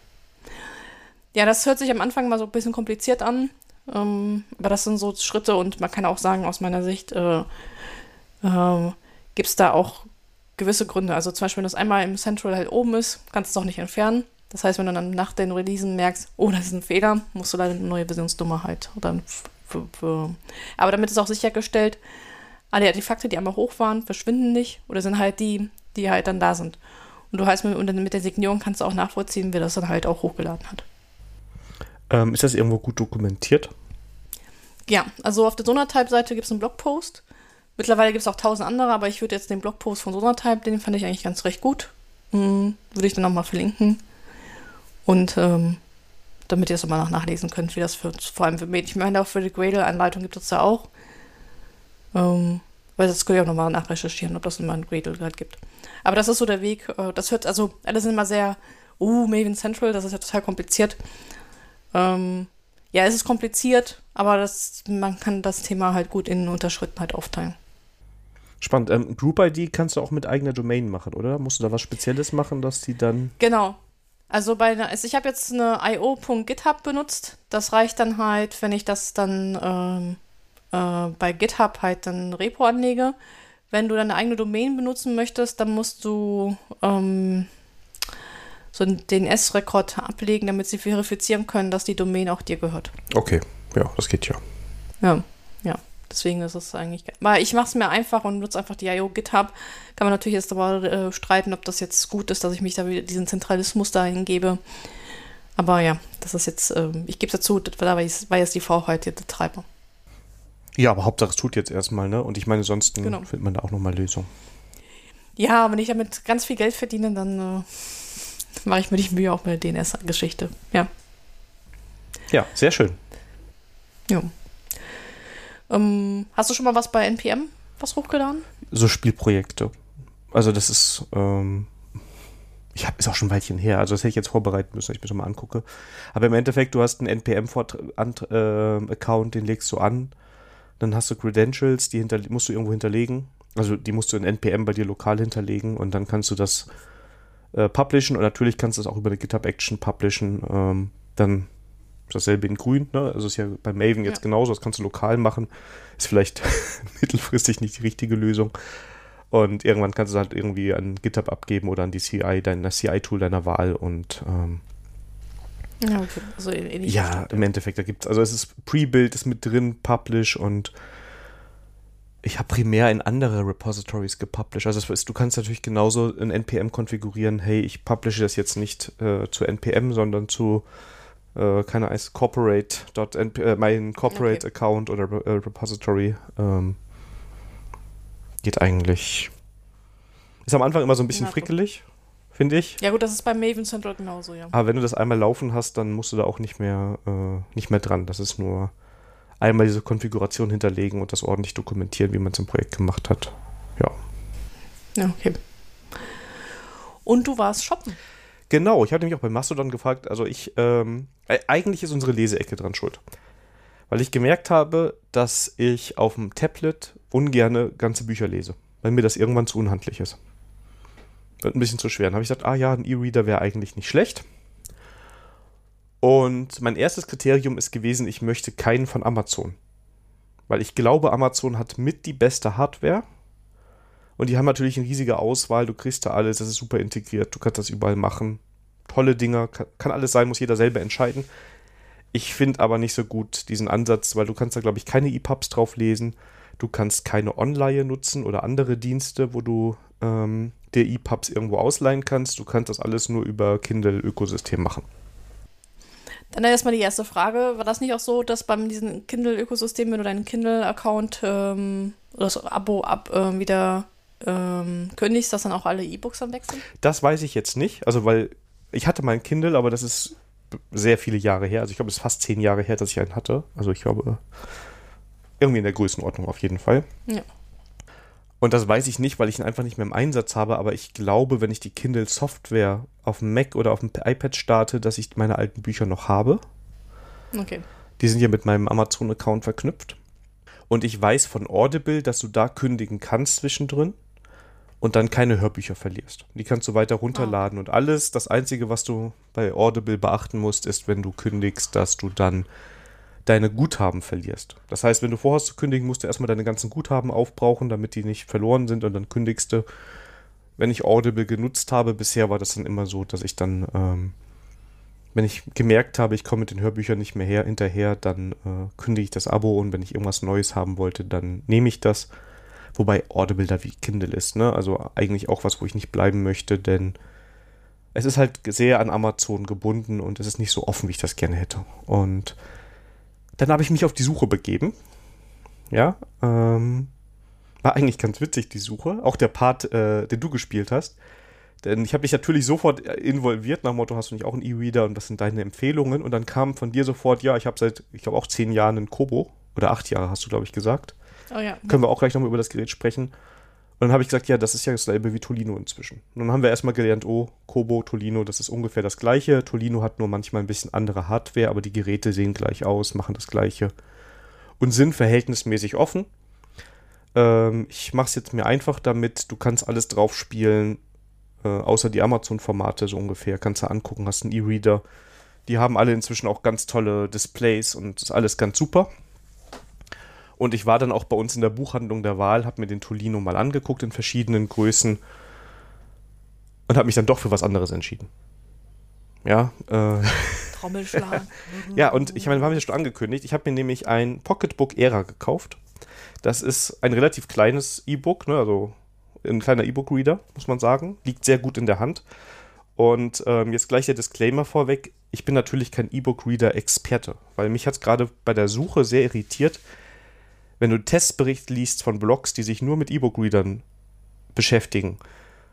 B: Ja, das hört sich am Anfang mal so ein bisschen kompliziert an, ähm, aber das sind so Schritte und man kann auch sagen, aus meiner Sicht äh, äh, gibt es da auch gewisse Gründe. Also zum Beispiel, wenn das einmal im Central halt oben ist, kannst du es auch nicht entfernen. Das heißt, wenn du dann nach den Releasen merkst, oh, das ist ein Fehler, musst du leider eine neue Versionsnummer halt. Oder. Aber damit ist auch sichergestellt, alle Artefakte, die einmal hoch waren, verschwinden nicht oder sind halt die, die halt dann da sind. Und du heißt, mit, mit der Signierung kannst du auch nachvollziehen, wer das dann halt auch hochgeladen hat.
A: Ähm, ist das irgendwo gut dokumentiert?
B: Ja, also auf der Sonatype-Seite gibt es einen Blogpost. Mittlerweile gibt es auch tausend andere, aber ich würde jetzt den Blogpost von Sonatype, den fand ich eigentlich ganz recht gut. Hm, würde ich dann nochmal verlinken. Und ähm, damit ihr es immer noch nachlesen könnt, wie das für, vor allem für Mädchen. Ich meine, auch für die Gradle-Anleitung gibt es da auch. Ähm, weil das könnt ihr auch nochmal nachrecherchieren, ob das immer ein Gradle halt gibt. Aber das ist so der Weg. Äh, das hört, also, alle sind immer sehr, uh, Maven Central, das ist ja total kompliziert. Ähm, ja, es ist kompliziert, aber das, man kann das Thema halt gut in Unterschritten halt aufteilen.
A: Spannend. Ähm, Group ID kannst du auch mit eigener Domain machen, oder? Musst du da was Spezielles machen, dass die dann.
B: Genau. Also bei also ich habe jetzt eine io.github benutzt. Das reicht dann halt, wenn ich das dann ähm, äh, bei GitHub halt dann Repo anlege. Wenn du deine eigene Domain benutzen möchtest, dann musst du ähm, so einen DNS-Rekord ablegen, damit sie verifizieren können, dass die Domain auch dir gehört.
A: Okay, ja, das geht ja.
B: Ja, ja. Deswegen ist es eigentlich. Weil ich mache es mir einfach und nutze einfach die IO GitHub. Kann man natürlich jetzt aber äh, streiten, ob das jetzt gut ist, dass ich mich da wieder diesen Zentralismus dahin gebe. Aber ja, das ist jetzt, äh, ich gebe es dazu, da war jetzt die V halt der Treiber.
A: Ja, aber Hauptsache es tut jetzt erstmal, ne? Und ich meine, sonst genau. findet man da auch nochmal Lösungen.
B: Ja, wenn ich damit ganz viel Geld verdiene, dann äh, mache ich mir die Mühe auch mit der DNS-Geschichte. Ja.
A: Ja, sehr schön.
B: Ja. Ähm, hast du schon mal was bei NPM was hochgeladen?
A: So Spielprojekte. Also das ist, ähm, ich habe ist auch schon ein Weilchen her, also das hätte ich jetzt vorbereiten müssen, dass ich mir das mal angucke. Aber im Endeffekt, du hast einen NPM-Account, äh, den legst du an, dann hast du Credentials, die musst du irgendwo hinterlegen. Also die musst du in NPM bei dir lokal hinterlegen und dann kannst du das äh, publishen und natürlich kannst du es auch über eine GitHub Action publishen. Ähm, dann dasselbe in grün, ne? Also ist ja bei Maven jetzt ja. genauso, das kannst du lokal machen. Ist vielleicht mittelfristig nicht die richtige Lösung. Und irgendwann kannst du halt irgendwie an GitHub abgeben oder an die CI, dein CI-Tool deiner Wahl und ähm, ja, okay. also ja im Endeffekt, da gibt es, also es ist Pre-Build ist mit drin, Publish und ich habe primär in andere Repositories gepublished. Also ist, du kannst natürlich genauso in NPM konfigurieren, hey, ich publishe das jetzt nicht äh, zu NPM, sondern zu äh, keine Ahnung, corporate. Äh, mein Corporate okay. Account oder äh, Repository ähm, geht eigentlich. Ist am Anfang immer so ein bisschen frickelig, finde ich.
B: Ja gut, das ist bei Maven Central genauso, ja.
A: Aber wenn du das einmal laufen hast, dann musst du da auch nicht mehr, äh, nicht mehr dran. Das ist nur einmal diese Konfiguration hinterlegen und das ordentlich dokumentieren, wie man es im Projekt gemacht hat. Ja.
B: Ja, okay. Und du warst shoppen.
A: Genau, ich habe nämlich auch bei Mastodon gefragt, also ich, ähm, eigentlich ist unsere Leseecke dran schuld. Weil ich gemerkt habe, dass ich auf dem Tablet ungerne ganze Bücher lese, weil mir das irgendwann zu unhandlich ist. Wird ein bisschen zu schwer. Dann habe ich gesagt, ah ja, ein E-Reader wäre eigentlich nicht schlecht. Und mein erstes Kriterium ist gewesen, ich möchte keinen von Amazon. Weil ich glaube, Amazon hat mit die beste Hardware und die haben natürlich eine riesige Auswahl, du kriegst da alles, das ist super integriert, du kannst das überall machen. Tolle Dinger, kann, kann alles sein, muss jeder selber entscheiden. Ich finde aber nicht so gut diesen Ansatz, weil du kannst da, glaube ich, keine EPUBs drauf lesen. Du kannst keine Online nutzen oder andere Dienste, wo du ähm, dir EPUBs irgendwo ausleihen kannst. Du kannst das alles nur über Kindle-Ökosystem machen.
B: Dann erstmal die erste Frage. War das nicht auch so, dass beim diesem Kindle-Ökosystem, wenn du deinen Kindle-Account ähm, oder das Abo ab äh, wieder ähm, kündigst, dass dann auch alle E-Books dann wechseln?
A: Das weiß ich jetzt nicht. Also, weil ich hatte mein Kindle, aber das ist sehr viele Jahre her. Also, ich glaube, es ist fast zehn Jahre her, dass ich einen hatte. Also, ich glaube, irgendwie in der Größenordnung auf jeden Fall. Ja. Und das weiß ich nicht, weil ich ihn einfach nicht mehr im Einsatz habe, aber ich glaube, wenn ich die Kindle-Software auf dem Mac oder auf dem iPad starte, dass ich meine alten Bücher noch habe. Okay. Die sind ja mit meinem Amazon-Account verknüpft. Und ich weiß von Audible, dass du da kündigen kannst zwischendrin und dann keine Hörbücher verlierst. Die kannst du weiter runterladen und alles. Das Einzige, was du bei Audible beachten musst, ist, wenn du kündigst, dass du dann deine Guthaben verlierst. Das heißt, wenn du vorhast zu kündigen, musst du erstmal deine ganzen Guthaben aufbrauchen, damit die nicht verloren sind und dann kündigst du. Wenn ich Audible genutzt habe, bisher war das dann immer so, dass ich dann, ähm, wenn ich gemerkt habe, ich komme mit den Hörbüchern nicht mehr her, hinterher, dann äh, kündige ich das Abo und wenn ich irgendwas Neues haben wollte, dann nehme ich das. Wobei Audible da wie Kindle ist, ne? Also eigentlich auch was, wo ich nicht bleiben möchte, denn es ist halt sehr an Amazon gebunden und es ist nicht so offen, wie ich das gerne hätte. Und dann habe ich mich auf die Suche begeben. Ja, ähm, war eigentlich ganz witzig, die Suche. Auch der Part, äh, den du gespielt hast. Denn ich habe dich natürlich sofort äh, involviert, nach dem Motto, hast du nicht auch einen E-Reader und das sind deine Empfehlungen. Und dann kam von dir sofort, ja, ich habe seit, ich glaube auch zehn Jahren einen Kobo. Oder acht Jahre hast du, glaube ich, gesagt. Oh ja. Können wir auch gleich nochmal über das Gerät sprechen. Und dann habe ich gesagt, ja, das ist ja dasselbe wie Tolino inzwischen. Und dann haben wir erstmal gelernt, oh, Kobo, Tolino, das ist ungefähr das gleiche. Tolino hat nur manchmal ein bisschen andere Hardware, aber die Geräte sehen gleich aus, machen das gleiche und sind verhältnismäßig offen. Ähm, ich mache es jetzt mir einfach damit, du kannst alles drauf spielen, äh, außer die Amazon-Formate so ungefähr. Kannst du angucken, hast einen E-Reader. Die haben alle inzwischen auch ganz tolle Displays und ist alles ganz super. Und ich war dann auch bei uns in der Buchhandlung der Wahl, habe mir den Tolino mal angeguckt in verschiedenen Größen und habe mich dann doch für was anderes entschieden. Ja. Äh, Trommelschlag. ja, und ich meine, wir haben ja schon angekündigt. Ich habe mir nämlich ein Pocketbook Era gekauft. Das ist ein relativ kleines E-Book, ne? also ein kleiner E-Book-Reader, muss man sagen. Liegt sehr gut in der Hand. Und ähm, jetzt gleich der Disclaimer vorweg. Ich bin natürlich kein E-Book-Reader-Experte, weil mich hat es gerade bei der Suche sehr irritiert, wenn du Testbericht liest von Blogs, die sich nur mit E-Book-Readern beschäftigen,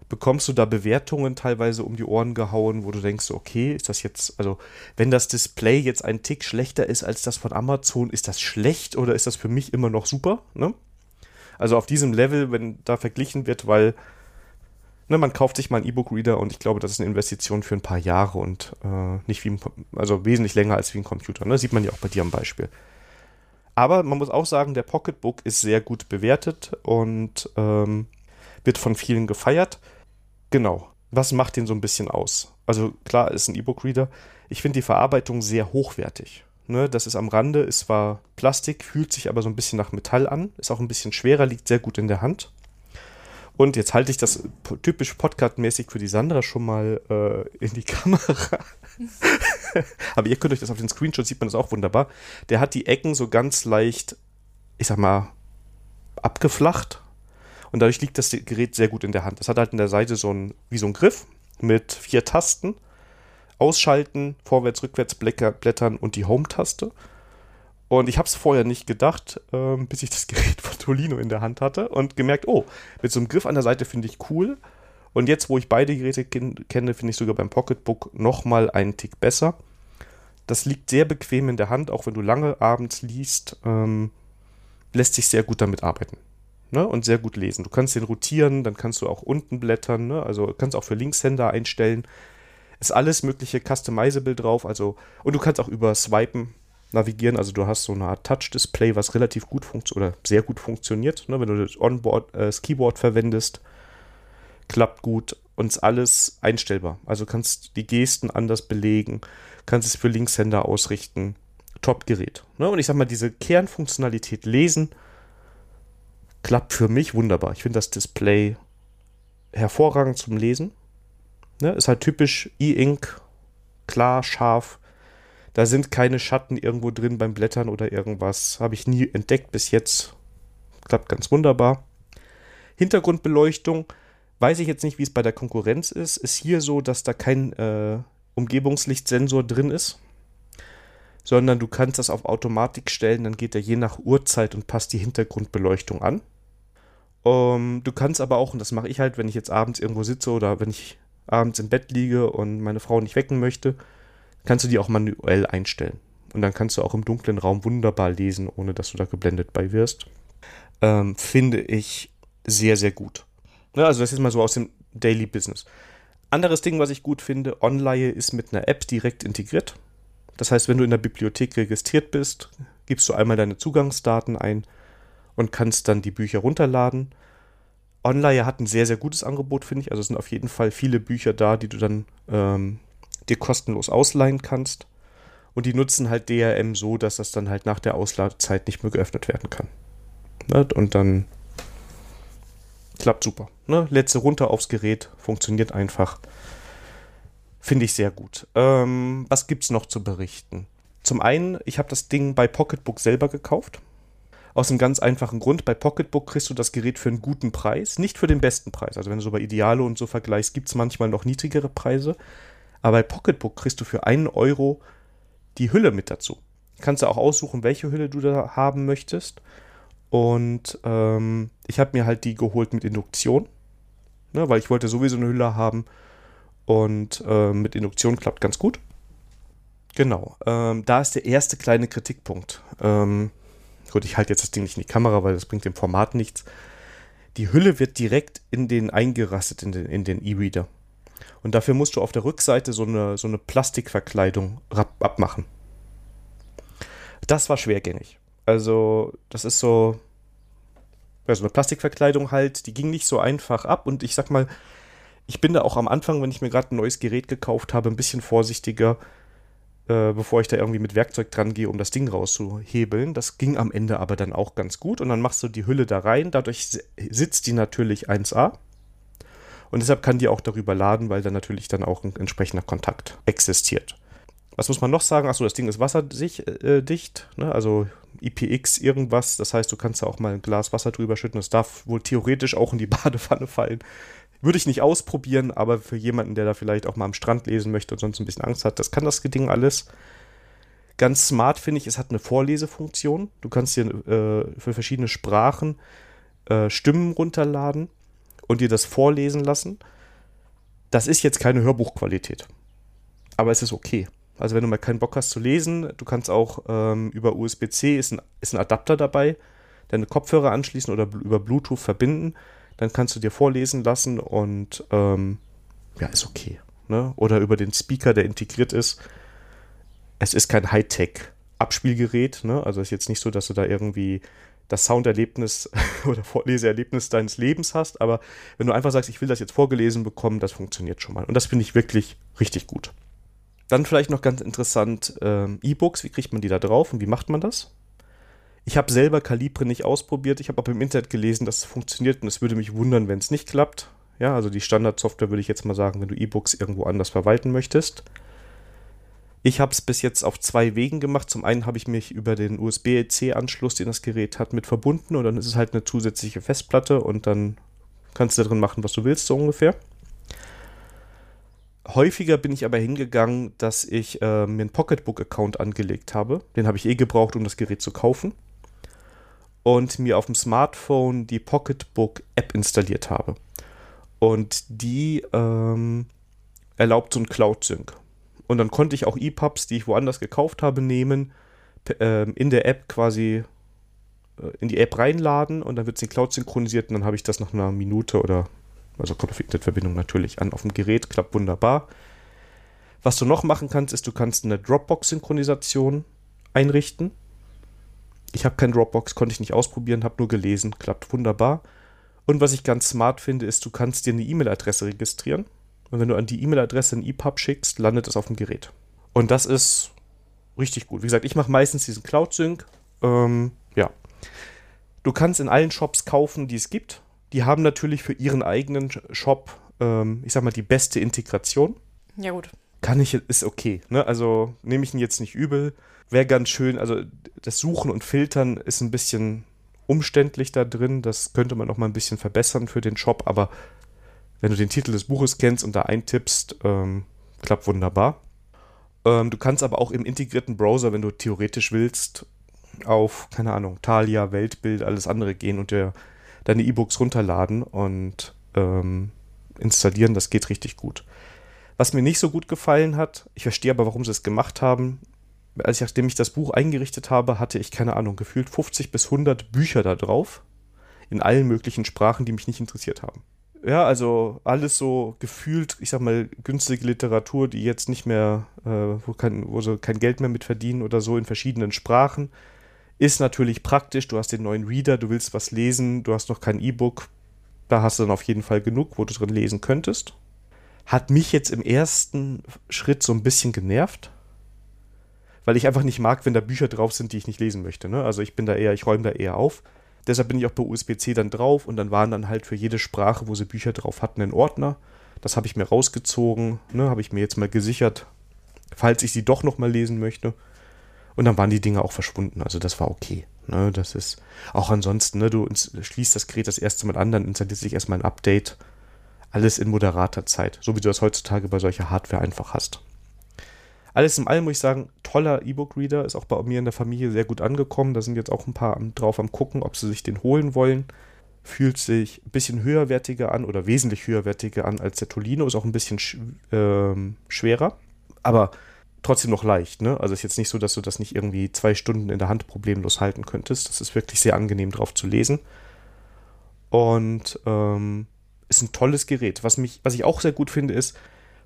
A: bekommst du da Bewertungen teilweise um die Ohren gehauen, wo du denkst, okay, ist das jetzt, also wenn das Display jetzt ein Tick schlechter ist als das von Amazon, ist das schlecht oder ist das für mich immer noch super? Ne? Also auf diesem Level, wenn da verglichen wird, weil ne, man kauft sich mal einen E-Book-Reader und ich glaube, das ist eine Investition für ein paar Jahre und äh, nicht wie ein, also wesentlich länger als wie ein Computer. Ne? Sieht man ja auch bei dir am Beispiel. Aber man muss auch sagen, der Pocketbook ist sehr gut bewertet und ähm, wird von vielen gefeiert. Genau. Was macht den so ein bisschen aus? Also klar, ist ein E-Book-Reader. Ich finde die Verarbeitung sehr hochwertig. Ne, das ist am Rande, ist zwar Plastik, fühlt sich aber so ein bisschen nach Metall an, ist auch ein bisschen schwerer, liegt sehr gut in der Hand. Und jetzt halte ich das typisch Podcast-mäßig für die Sandra schon mal äh, in die Kamera. Aber ihr könnt euch das auf den Screenshot sieht man das auch wunderbar. Der hat die Ecken so ganz leicht, ich sag mal, abgeflacht. Und dadurch liegt das Gerät sehr gut in der Hand. Das hat halt in der Seite so ein, wie so ein Griff mit vier Tasten. Ausschalten, vorwärts, rückwärts blättern und die Home-Taste. Und ich habe es vorher nicht gedacht, ähm, bis ich das Gerät von Tolino in der Hand hatte und gemerkt, oh, mit so einem Griff an der Seite finde ich cool. Und jetzt, wo ich beide Geräte kenne, finde ich sogar beim Pocketbook nochmal einen Tick besser. Das liegt sehr bequem in der Hand, auch wenn du lange abends liest, ähm, lässt sich sehr gut damit arbeiten. Ne? Und sehr gut lesen. Du kannst den rotieren, dann kannst du auch unten blättern, ne? also kannst auch für Linkshänder einstellen. Ist alles mögliche customizable drauf, also und du kannst auch über Swipen navigieren, also du hast so eine Art Touch-Display, was relativ gut funktioniert oder sehr gut funktioniert, ne? wenn du das Onboard, äh, das Keyboard verwendest klappt gut und alles einstellbar. Also kannst die Gesten anders belegen, kannst es für Linkshänder ausrichten. Top-Gerät. Ne? Und ich sag mal, diese Kernfunktionalität lesen klappt für mich wunderbar. Ich finde das Display hervorragend zum Lesen. Ne? Ist halt typisch E-Ink, klar, scharf. Da sind keine Schatten irgendwo drin beim Blättern oder irgendwas. Habe ich nie entdeckt bis jetzt. Klappt ganz wunderbar. Hintergrundbeleuchtung. Weiß ich jetzt nicht, wie es bei der Konkurrenz ist. Ist hier so, dass da kein äh, Umgebungslichtsensor drin ist, sondern du kannst das auf Automatik stellen. Dann geht er je nach Uhrzeit und passt die Hintergrundbeleuchtung an. Um, ähm, du kannst aber auch, und das mache ich halt, wenn ich jetzt abends irgendwo sitze oder wenn ich abends im Bett liege und meine Frau nicht wecken möchte, kannst du die auch manuell einstellen. Und dann kannst du auch im dunklen Raum wunderbar lesen, ohne dass du da geblendet bei wirst. Ähm, finde ich sehr, sehr gut. Ja, also das ist mal so aus dem Daily Business. Anderes Ding, was ich gut finde, Online ist mit einer App direkt integriert. Das heißt, wenn du in der Bibliothek registriert bist, gibst du einmal deine Zugangsdaten ein und kannst dann die Bücher runterladen. Online hat ein sehr, sehr gutes Angebot, finde ich. Also es sind auf jeden Fall viele Bücher da, die du dann ähm, dir kostenlos ausleihen kannst. Und die nutzen halt DRM so, dass das dann halt nach der Ausladezeit nicht mehr geöffnet werden kann. Ne? Und dann klappt super. Ne? Letzte runter aufs Gerät, funktioniert einfach. Finde ich sehr gut. Ähm, was gibt es noch zu berichten? Zum einen, ich habe das Ding bei Pocketbook selber gekauft. Aus einem ganz einfachen Grund. Bei Pocketbook kriegst du das Gerät für einen guten Preis, nicht für den besten Preis. Also wenn du so bei Ideale und so vergleichst, gibt es manchmal noch niedrigere Preise. Aber bei Pocketbook kriegst du für einen Euro die Hülle mit dazu. Kannst du auch aussuchen, welche Hülle du da haben möchtest. Und ähm, ich habe mir halt die geholt mit Induktion, ne, weil ich wollte sowieso eine Hülle haben. Und äh, mit Induktion klappt ganz gut. Genau, ähm, da ist der erste kleine Kritikpunkt. Ähm, Gut, ich halte jetzt das Ding nicht in die Kamera, weil das bringt dem Format nichts. Die Hülle wird direkt in den eingerastet, in den, in den E-Reader. Und dafür musst du auf der Rückseite so eine, so eine Plastikverkleidung abmachen. Das war schwergängig. Also, das ist so, ja, so eine Plastikverkleidung halt, die ging nicht so einfach ab. Und ich sag mal, ich bin da auch am Anfang, wenn ich mir gerade ein neues Gerät gekauft habe, ein bisschen vorsichtiger, äh, bevor ich da irgendwie mit Werkzeug dran gehe, um das Ding rauszuhebeln. Das ging am Ende aber dann auch ganz gut. Und dann machst du die Hülle da rein. Dadurch sitzt die natürlich 1A. Und deshalb kann die auch darüber laden, weil da natürlich dann auch ein entsprechender Kontakt existiert. Was muss man noch sagen? Achso, das Ding ist wasserdicht, äh, ne? also IPX irgendwas. Das heißt, du kannst da auch mal ein Glas Wasser drüber schütten. Das darf wohl theoretisch auch in die Badewanne fallen. Würde ich nicht ausprobieren, aber für jemanden, der da vielleicht auch mal am Strand lesen möchte und sonst ein bisschen Angst hat, das kann das Ding alles. Ganz smart finde ich, es hat eine Vorlesefunktion. Du kannst dir äh, für verschiedene Sprachen äh, Stimmen runterladen und dir das vorlesen lassen. Das ist jetzt keine Hörbuchqualität, aber es ist okay. Also wenn du mal keinen Bock hast zu lesen, du kannst auch ähm, über USB-C, ist ein, ist ein Adapter dabei, deine Kopfhörer anschließen oder über Bluetooth verbinden dann kannst du dir vorlesen lassen und ähm, ja, ist okay. Ne? Oder über den Speaker, der integriert ist. Es ist kein Hightech-Abspielgerät, ne? also ist jetzt nicht so, dass du da irgendwie das Sounderlebnis oder Vorleseerlebnis deines Lebens hast, aber wenn du einfach sagst, ich will das jetzt vorgelesen bekommen, das funktioniert schon mal. Und das finde ich wirklich richtig gut. Dann vielleicht noch ganz interessant, ähm, E-Books, wie kriegt man die da drauf und wie macht man das? Ich habe selber Calibre nicht ausprobiert. Ich habe aber im Internet gelesen, dass es funktioniert und es würde mich wundern, wenn es nicht klappt. Ja, also die Standardsoftware würde ich jetzt mal sagen, wenn du E-Books irgendwo anders verwalten möchtest. Ich habe es bis jetzt auf zwei Wegen gemacht. Zum einen habe ich mich über den USB-C-Anschluss, den das Gerät hat, mit verbunden und dann ist es halt eine zusätzliche Festplatte und dann kannst du drin machen, was du willst, so ungefähr. Häufiger bin ich aber hingegangen, dass ich äh, mir einen Pocketbook-Account angelegt habe. Den habe ich eh gebraucht, um das Gerät zu kaufen und mir auf dem Smartphone die Pocketbook-App installiert habe. Und die ähm, erlaubt so ein Cloud-Sync. Und dann konnte ich auch EPUBs, die ich woanders gekauft habe, nehmen, äh, in der App quasi äh, in die App reinladen und dann wird es in Cloud synchronisiert und dann habe ich das nach einer Minute oder, also kommt auf Internetverbindung natürlich an, auf dem Gerät, klappt wunderbar. Was du noch machen kannst, ist, du kannst eine Dropbox-Synchronisation einrichten. Ich habe kein Dropbox, konnte ich nicht ausprobieren, habe nur gelesen, klappt wunderbar. Und was ich ganz smart finde, ist, du kannst dir eine E-Mail-Adresse registrieren. Und wenn du an die E-Mail-Adresse ein EPUB schickst, landet es auf dem Gerät. Und das ist richtig gut. Wie gesagt, ich mache meistens diesen Cloud-Sync. Ähm, ja. Du kannst in allen Shops kaufen, die es gibt. Die haben natürlich für ihren eigenen Shop, ähm, ich sag mal, die beste Integration.
B: Ja, gut.
A: kann ich, ist okay. Ne? Also nehme ich ihn jetzt nicht übel. Wäre ganz schön, also das Suchen und Filtern ist ein bisschen umständlich da drin. Das könnte man noch mal ein bisschen verbessern für den Shop, aber wenn du den Titel des Buches kennst und da eintippst, ähm, klappt wunderbar. Ähm, du kannst aber auch im integrierten Browser, wenn du theoretisch willst, auf, keine Ahnung, Thalia, Weltbild, alles andere gehen und dir deine E-Books runterladen und ähm, installieren. Das geht richtig gut. Was mir nicht so gut gefallen hat, ich verstehe aber, warum sie es gemacht haben. Als ich, nachdem ich das Buch eingerichtet habe, hatte ich, keine Ahnung, gefühlt 50 bis 100 Bücher da drauf. In allen möglichen Sprachen, die mich nicht interessiert haben. Ja, also alles so gefühlt, ich sag mal, günstige Literatur, die jetzt nicht mehr, äh, wo, kein, wo sie kein Geld mehr mit verdienen oder so in verschiedenen Sprachen. Ist natürlich praktisch, du hast den neuen Reader, du willst was lesen, du hast noch kein E-Book, da hast du dann auf jeden Fall genug, wo du drin lesen könntest. Hat mich jetzt im ersten Schritt so ein bisschen genervt, weil ich einfach nicht mag, wenn da Bücher drauf sind, die ich nicht lesen möchte. Ne? Also ich bin da eher, ich räume da eher auf. Deshalb bin ich auch bei USB-C dann drauf und dann waren dann halt für jede Sprache, wo sie Bücher drauf hatten, ein Ordner. Das habe ich mir rausgezogen, ne, habe ich mir jetzt mal gesichert, falls ich sie doch noch mal lesen möchte. Und dann waren die Dinge auch verschwunden. Also das war okay. Ne? Das ist auch ansonsten, ne, du schließt das Gerät das erste Mal an, dann installiert sich erstmal ein Update. Alles in moderater Zeit, so wie du das heutzutage bei solcher Hardware einfach hast. Alles in allem muss ich sagen, toller E-Book-Reader, ist auch bei mir in der Familie sehr gut angekommen. Da sind jetzt auch ein paar drauf am gucken, ob sie sich den holen wollen. Fühlt sich ein bisschen höherwertiger an oder wesentlich höherwertiger an als der Tolino, ist auch ein bisschen sch äh, schwerer. Aber trotzdem noch leicht. Ne? Also ist jetzt nicht so, dass du das nicht irgendwie zwei Stunden in der Hand problemlos halten könntest. Das ist wirklich sehr angenehm drauf zu lesen. Und ähm, ist ein tolles Gerät. Was, mich, was ich auch sehr gut finde, ist,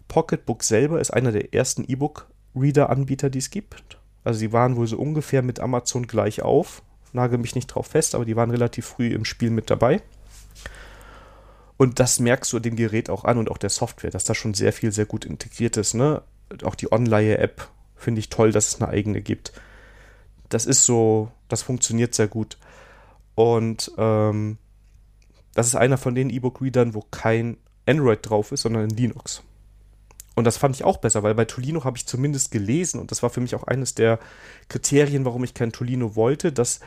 A: Pocketbook selber ist einer der ersten E-Book-Reader-Anbieter, die es gibt. Also die waren wohl so ungefähr mit Amazon gleich auf. Nagel mich nicht drauf fest, aber die waren relativ früh im Spiel mit dabei. Und das merkst du dem Gerät auch an und auch der Software, dass da schon sehr viel sehr gut integriert ist. Ne? Auch die Online-App finde ich toll, dass es eine eigene gibt. Das ist so, das funktioniert sehr gut. Und ähm, das ist einer von den E-Book-Readern, wo kein Android drauf ist, sondern ein Linux. Und das fand ich auch besser, weil bei Tolino habe ich zumindest gelesen, und das war für mich auch eines der Kriterien, warum ich kein Tolino wollte, dass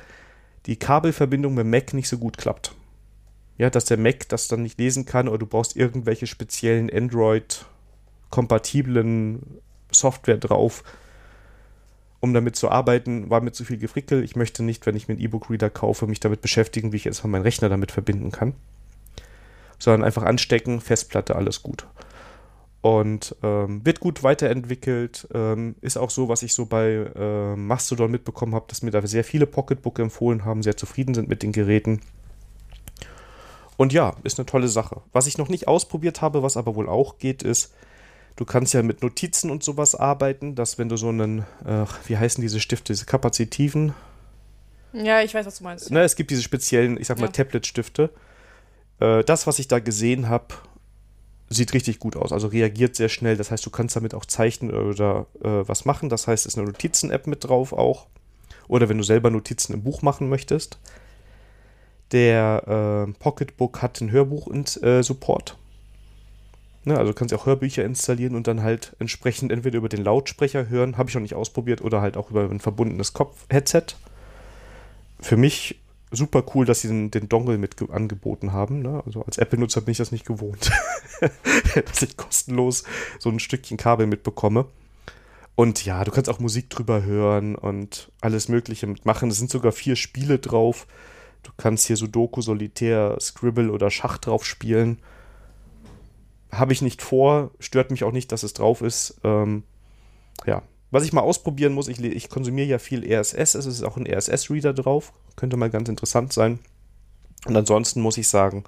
A: die Kabelverbindung mit Mac nicht so gut klappt. Ja, dass der Mac das dann nicht lesen kann oder du brauchst irgendwelche speziellen Android- kompatiblen Software drauf, um damit zu arbeiten, war mir zu viel Gefrickel. Ich möchte nicht, wenn ich mir einen E-Book-Reader kaufe, mich damit beschäftigen, wie ich jetzt meinen Rechner damit verbinden kann. Sondern einfach anstecken, Festplatte, alles gut. Und ähm, wird gut weiterentwickelt. Ähm, ist auch so, was ich so bei äh, Mastodon mitbekommen habe, dass mir da sehr viele Pocketbook empfohlen haben, sehr zufrieden sind mit den Geräten. Und ja, ist eine tolle Sache. Was ich noch nicht ausprobiert habe, was aber wohl auch geht, ist, Du kannst ja mit Notizen und sowas arbeiten, dass wenn du so einen, äh, wie heißen diese Stifte, diese kapazitiven?
B: Ja, ich weiß, was du meinst.
A: Ne, es gibt diese speziellen, ich sag mal, ja. Tablet-Stifte. Äh, das, was ich da gesehen habe, sieht richtig gut aus. Also reagiert sehr schnell. Das heißt, du kannst damit auch zeichnen oder äh, was machen. Das heißt, es ist eine Notizen-App mit drauf auch. Oder wenn du selber Notizen im Buch machen möchtest. Der äh, Pocketbook hat einen Hörbuch-Support. Ne, also kannst du auch Hörbücher installieren und dann halt entsprechend entweder über den Lautsprecher hören, habe ich noch nicht ausprobiert, oder halt auch über ein verbundenes Kopf-Headset. Für mich super cool, dass sie den, den Dongle mit angeboten haben. Ne? Also als Apple-Nutzer bin ich das nicht gewohnt, dass ich kostenlos so ein Stückchen Kabel mitbekomme. Und ja, du kannst auch Musik drüber hören und alles Mögliche mitmachen. Es sind sogar vier Spiele drauf. Du kannst hier Sudoku, Solitär, Scribble oder Schach drauf spielen habe ich nicht vor, stört mich auch nicht, dass es drauf ist. Ähm, ja, was ich mal ausprobieren muss, ich, ich konsumiere ja viel RSS, es ist auch ein RSS-Reader drauf, könnte mal ganz interessant sein. Und ansonsten muss ich sagen,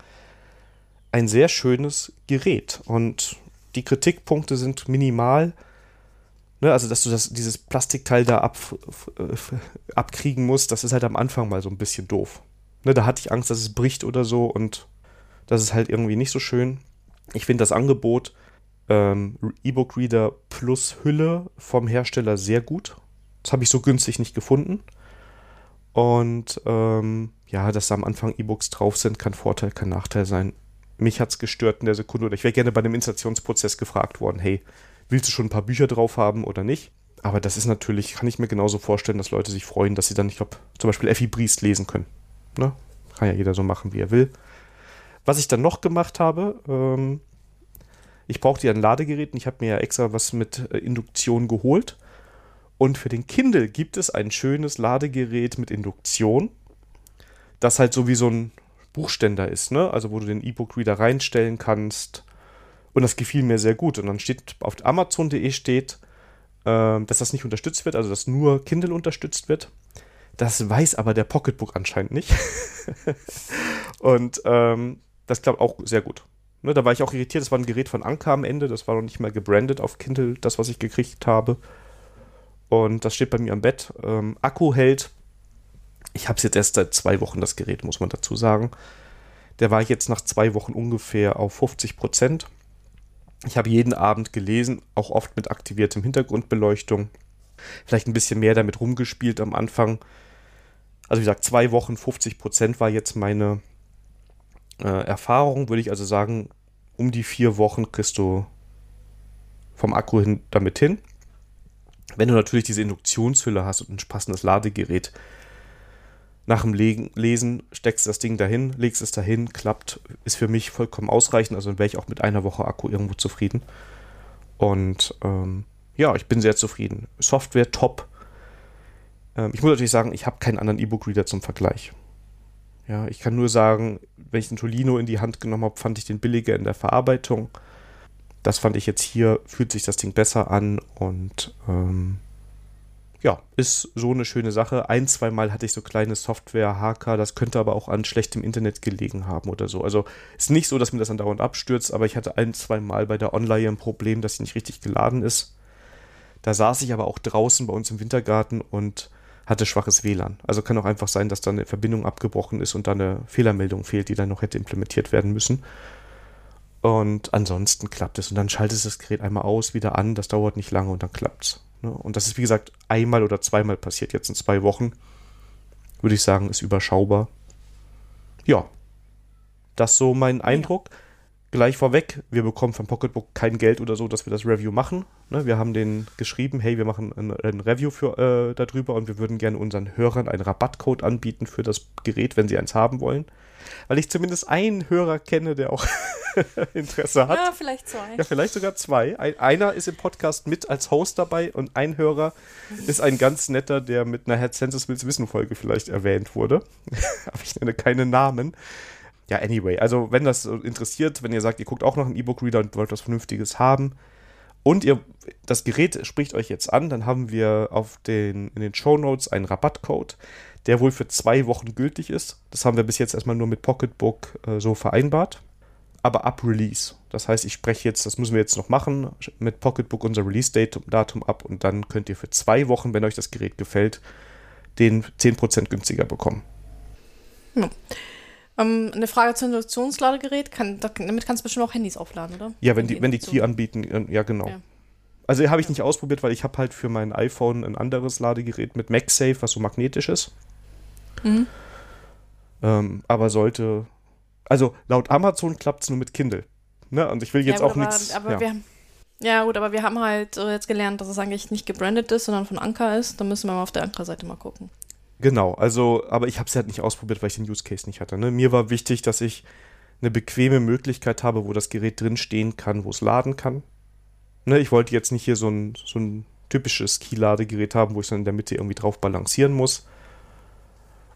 A: ein sehr schönes Gerät. Und die Kritikpunkte sind minimal. Ne, also, dass du das, dieses Plastikteil da ab, abkriegen musst, das ist halt am Anfang mal so ein bisschen doof. Ne, da hatte ich Angst, dass es bricht oder so und das ist halt irgendwie nicht so schön. Ich finde das Angebot ähm, E-Book Reader plus Hülle vom Hersteller sehr gut. Das habe ich so günstig nicht gefunden. Und ähm, ja, dass da am Anfang E-Books drauf sind, kann Vorteil, kann Nachteil sein. Mich hat es gestört in der Sekunde oder ich wäre gerne bei dem Installationsprozess gefragt worden, hey, willst du schon ein paar Bücher drauf haben oder nicht? Aber das ist natürlich, kann ich mir genauso vorstellen, dass Leute sich freuen, dass sie dann, ich glaube, zum Beispiel Effi Briest lesen können. Ne? Kann ja jeder so machen, wie er will. Was ich dann noch gemacht habe, ähm, ich brauchte ja ein Ladegerät und ich habe mir ja extra was mit äh, Induktion geholt. Und für den Kindle gibt es ein schönes Ladegerät mit Induktion, das halt so wie so ein Buchständer ist, ne? Also wo du den E-Book-Reader reinstellen kannst. Und das gefiel mir sehr gut. Und dann steht auf Amazon.de steht, äh, dass das nicht unterstützt wird, also dass nur Kindle unterstützt wird. Das weiß aber der Pocketbook anscheinend nicht. und ähm, das klappt auch sehr gut. Ne, da war ich auch irritiert, das war ein Gerät von Anker am Ende, das war noch nicht mal gebrandet auf Kindle, das, was ich gekriegt habe. Und das steht bei mir am Bett. Ähm, Akku hält, ich habe es jetzt erst seit zwei Wochen, das Gerät, muss man dazu sagen. Der war jetzt nach zwei Wochen ungefähr auf 50 Prozent. Ich habe jeden Abend gelesen, auch oft mit aktiviertem Hintergrundbeleuchtung. Vielleicht ein bisschen mehr damit rumgespielt am Anfang. Also wie gesagt, zwei Wochen, 50 Prozent war jetzt meine äh, Erfahrung. Würde ich also sagen, um die vier Wochen kriegst du vom Akku hin, damit hin. Wenn du natürlich diese Induktionshülle hast und ein passendes Ladegerät, nach dem Lesen steckst das Ding dahin, legst es dahin, klappt, ist für mich vollkommen ausreichend. Also wäre ich auch mit einer Woche Akku irgendwo zufrieden. Und ähm, ja, ich bin sehr zufrieden. Software top. Ähm, ich muss natürlich sagen, ich habe keinen anderen E-Book-Reader zum Vergleich. Ja, ich kann nur sagen, wenn ich den Tolino in die Hand genommen habe, fand ich den billiger in der Verarbeitung. Das fand ich jetzt hier, fühlt sich das Ding besser an und ähm, ja, ist so eine schöne Sache. Ein, zweimal hatte ich so kleine Software-Haker, das könnte aber auch an schlechtem Internet gelegen haben oder so. Also ist nicht so, dass mir das andauernd abstürzt, aber ich hatte ein, zweimal bei der Online ein Problem, dass sie nicht richtig geladen ist. Da saß ich aber auch draußen bei uns im Wintergarten und hatte schwaches WLAN. Also kann auch einfach sein, dass da eine Verbindung abgebrochen ist und da eine Fehlermeldung fehlt, die dann noch hätte implementiert werden müssen. Und ansonsten klappt es. Und dann schaltest du das Gerät einmal aus, wieder an. Das dauert nicht lange und dann klappt's. Ne? Und das ist, wie gesagt, einmal oder zweimal passiert jetzt in zwei Wochen. Würde ich sagen, ist überschaubar. Ja, das so mein Eindruck. Ja. Gleich vorweg, wir bekommen vom Pocketbook kein Geld oder so, dass wir das Review machen. Ne? Wir haben den geschrieben, hey, wir machen ein, ein Review für, äh, darüber und wir würden gerne unseren Hörern einen Rabattcode anbieten für das Gerät, wenn sie eins haben wollen. Weil ich zumindest einen Hörer kenne, der auch Interesse hat.
B: Ja, vielleicht zwei.
A: Ja, vielleicht sogar zwei. Ein, einer ist im Podcast mit als Host dabei und ein Hörer ist ein ganz netter, der mit einer Head Census Wills Wissen Folge vielleicht erwähnt wurde. Aber ich nenne keine Namen. Ja, anyway, also wenn das interessiert, wenn ihr sagt, ihr guckt auch noch einen E-Book-Reader und wollt was Vernünftiges haben und ihr das Gerät spricht euch jetzt an, dann haben wir auf den, in den Show Notes einen Rabattcode der wohl für zwei Wochen gültig ist. Das haben wir bis jetzt erstmal nur mit Pocketbook äh, so vereinbart. Aber ab Release. Das heißt, ich spreche jetzt, das müssen wir jetzt noch machen, mit Pocketbook unser Release-Datum ab und dann könnt ihr für zwei Wochen, wenn euch das Gerät gefällt, den 10% günstiger bekommen.
B: Ja. Ähm, eine Frage zum Induktionsladegerät. Kann, damit kannst du bestimmt auch Handys aufladen, oder?
A: Ja, wenn, die, wenn die Key anbieten, äh, ja genau. Ja. Also habe ich nicht ausprobiert, weil ich habe halt für mein iPhone ein anderes Ladegerät mit MagSafe, was so magnetisch ist. Mhm. Ähm, aber sollte, also laut Amazon klappt es nur mit Kindle. Ne? Und ich will jetzt ja, auch nichts.
B: Ja. ja, gut, aber wir haben halt äh, jetzt gelernt, dass es eigentlich nicht gebrandet ist, sondern von Anker ist. Da müssen wir mal auf der Anker-Seite mal gucken.
A: Genau, also, aber ich habe es halt nicht ausprobiert, weil ich den Use Case nicht hatte. Ne? Mir war wichtig, dass ich eine bequeme Möglichkeit habe, wo das Gerät drin stehen kann, wo es laden kann. Ne? Ich wollte jetzt nicht hier so ein, so ein typisches Key-Ladegerät haben, wo ich dann in der Mitte irgendwie drauf balancieren muss.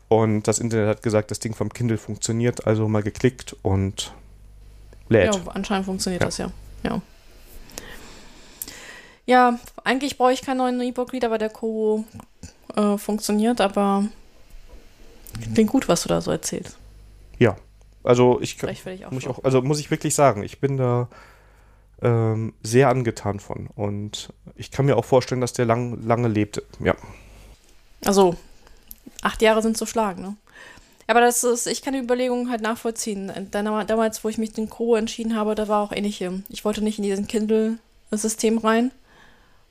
A: Und das Internet hat gesagt, das Ding vom Kindle funktioniert, also mal geklickt und lädt.
B: Ja, anscheinend funktioniert ja. das ja. Ja. Ja, eigentlich brauche ich keinen neuen E-Book-Reader, weil der Kobo äh, funktioniert, aber klingt gut, was du da so erzählst.
A: Ja, also ich, ich auch muss, ich auch, also muss ich wirklich sagen, ich bin da ähm, sehr angetan von und ich kann mir auch vorstellen, dass der lang, lange lebt. Ja.
B: Also acht Jahre sind zu schlagen, ne? Aber das ist, ich kann die Überlegung halt nachvollziehen. Damals, wo ich mich den Kobo entschieden habe, da war auch ähnlich. Ich wollte nicht in diesen Kindle-System rein.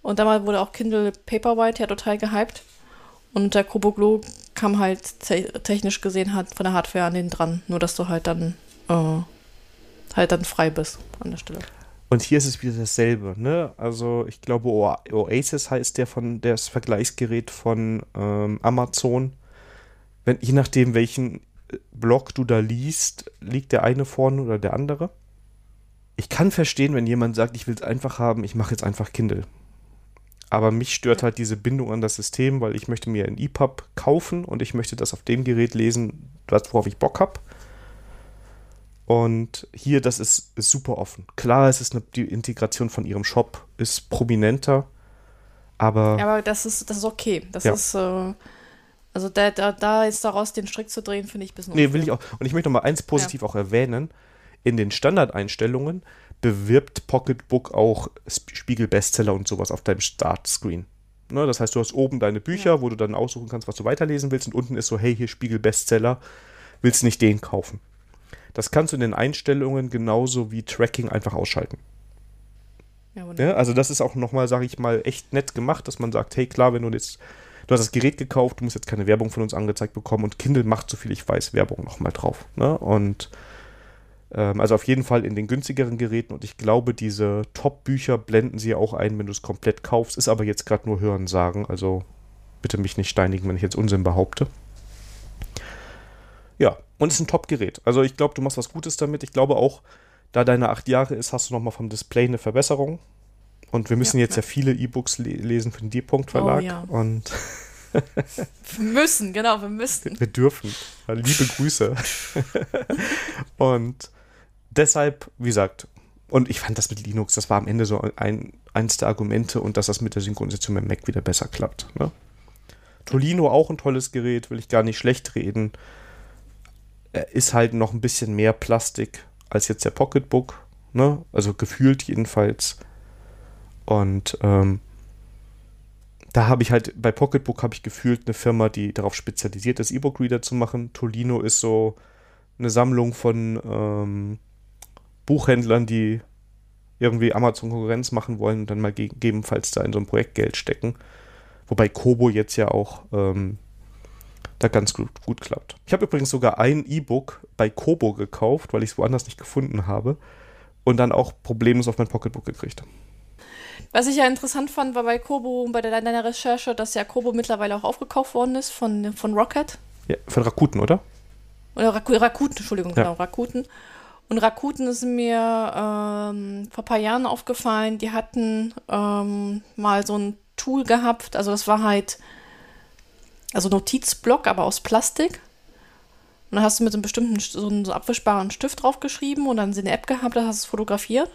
B: Und damals wurde auch Kindle Paperwhite ja total gehypt. Und der Kobo Glow kam halt te technisch gesehen halt von der Hardware an den dran. Nur, dass du halt dann, äh, halt dann frei bist an der Stelle.
A: Und hier ist es wieder dasselbe, ne? Also ich glaube Oasis heißt der von das Vergleichsgerät von ähm, Amazon. Wenn, je nachdem, welchen äh, Blog du da liest, liegt der eine vorne oder der andere. Ich kann verstehen, wenn jemand sagt, ich will es einfach haben, ich mache jetzt einfach Kindle. Aber mich stört halt diese Bindung an das System, weil ich möchte mir ein EPUB kaufen und ich möchte das auf dem Gerät lesen, worauf ich Bock habe. Und hier, das ist, ist super offen. Klar, es ist eine, die Integration von ihrem Shop ist prominenter, aber.
B: Ja, aber das ist, das ist okay. Das ja. ist. Äh, also da, da, da ist daraus den Strick zu drehen, finde ich ein bisschen
A: Nee, will ich auch. Und ich möchte noch mal eins positiv ja. auch erwähnen. In den Standardeinstellungen bewirbt Pocketbook auch Spiegel-Bestseller und sowas auf deinem Startscreen. Ne, das heißt, du hast oben deine Bücher, ja. wo du dann aussuchen kannst, was du weiterlesen willst, und unten ist so, hey, hier Spiegel-Bestseller, willst du nicht den kaufen? Das kannst du in den Einstellungen genauso wie Tracking einfach ausschalten. Ja, ja, also das ist auch nochmal, sage ich mal, echt nett gemacht, dass man sagt, hey klar, wenn du jetzt, du hast das Gerät gekauft, du musst jetzt keine Werbung von uns angezeigt bekommen und Kindle macht, so viel ich weiß, Werbung nochmal drauf. Ne? Und also auf jeden Fall in den günstigeren Geräten und ich glaube, diese Top-Bücher blenden sie auch ein, wenn du es komplett kaufst, ist aber jetzt gerade nur Hören sagen, also bitte mich nicht steinigen, wenn ich jetzt Unsinn behaupte. Ja, und ist ein Top-Gerät. Also ich glaube, du machst was Gutes damit. Ich glaube auch, da deine acht Jahre ist, hast du nochmal vom Display eine Verbesserung. Und wir müssen ja, jetzt ja, ja viele E-Books le lesen für den D-Punkt-Verlag. Oh, ja. Und
B: wir müssen, genau, wir müssen.
A: Wir dürfen. Liebe Grüße. und deshalb, wie gesagt, und ich fand das mit Linux, das war am Ende so ein, eins der Argumente und dass das mit der Synchronisation mit Mac wieder besser klappt. Ne? Tolino auch ein tolles Gerät, will ich gar nicht schlecht reden ist halt noch ein bisschen mehr Plastik als jetzt der Pocketbook, ne? Also gefühlt jedenfalls. Und ähm, da habe ich halt, bei Pocketbook habe ich gefühlt eine Firma, die darauf spezialisiert ist, E-Book-Reader zu machen. Tolino ist so eine Sammlung von ähm, Buchhändlern, die irgendwie Amazon-Konkurrenz machen wollen und dann mal gegebenenfalls da in so ein Projekt Geld stecken. Wobei Kobo jetzt ja auch ähm, da ganz gut, gut klappt. Ich habe übrigens sogar ein E-Book bei Kobo gekauft, weil ich es woanders nicht gefunden habe und dann auch problemlos auf mein Pocketbook gekriegt.
B: Was ich ja interessant fand, war bei Kobo, bei deiner Recherche, dass ja Kobo mittlerweile auch aufgekauft worden ist von, von Rocket.
A: Ja, von Rakuten, oder?
B: Oder Raku Rakuten, Entschuldigung, ja. genau, Rakuten. Und Rakuten ist mir ähm, vor ein paar Jahren aufgefallen, die hatten ähm, mal so ein Tool gehabt, also das war halt also Notizblock, aber aus Plastik. Und dann hast du mit einem bestimmten, so einem so abwischbaren Stift draufgeschrieben und dann eine App gehabt, da hast du es fotografiert.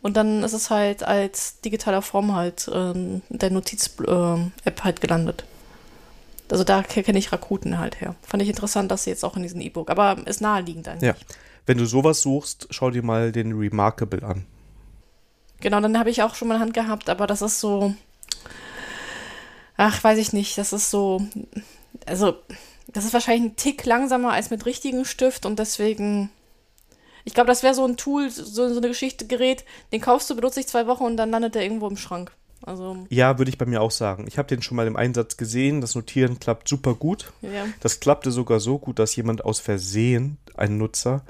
B: Und dann ist es halt als digitaler Form halt ähm, der Notiz-App äh, halt gelandet. Also da kenne ich Rakuten halt her. Fand ich interessant, dass sie jetzt auch in diesem E-Book, aber ist naheliegend eigentlich. Ja.
A: Wenn du sowas suchst, schau dir mal den Remarkable an.
B: Genau, dann habe ich auch schon mal Hand gehabt, aber das ist so, ach, weiß ich nicht, das ist so, also, das ist wahrscheinlich ein Tick langsamer als mit richtigem Stift und deswegen, ich glaube, das wäre so ein Tool, so, so eine Geschichte, Gerät, den kaufst du, benutze ich zwei Wochen und dann landet der irgendwo im Schrank. Also
A: ja, würde ich bei mir auch sagen. Ich habe den schon mal im Einsatz gesehen. Das Notieren klappt super gut. Ja. Das klappte sogar so gut, dass jemand aus Versehen, ein Nutzer,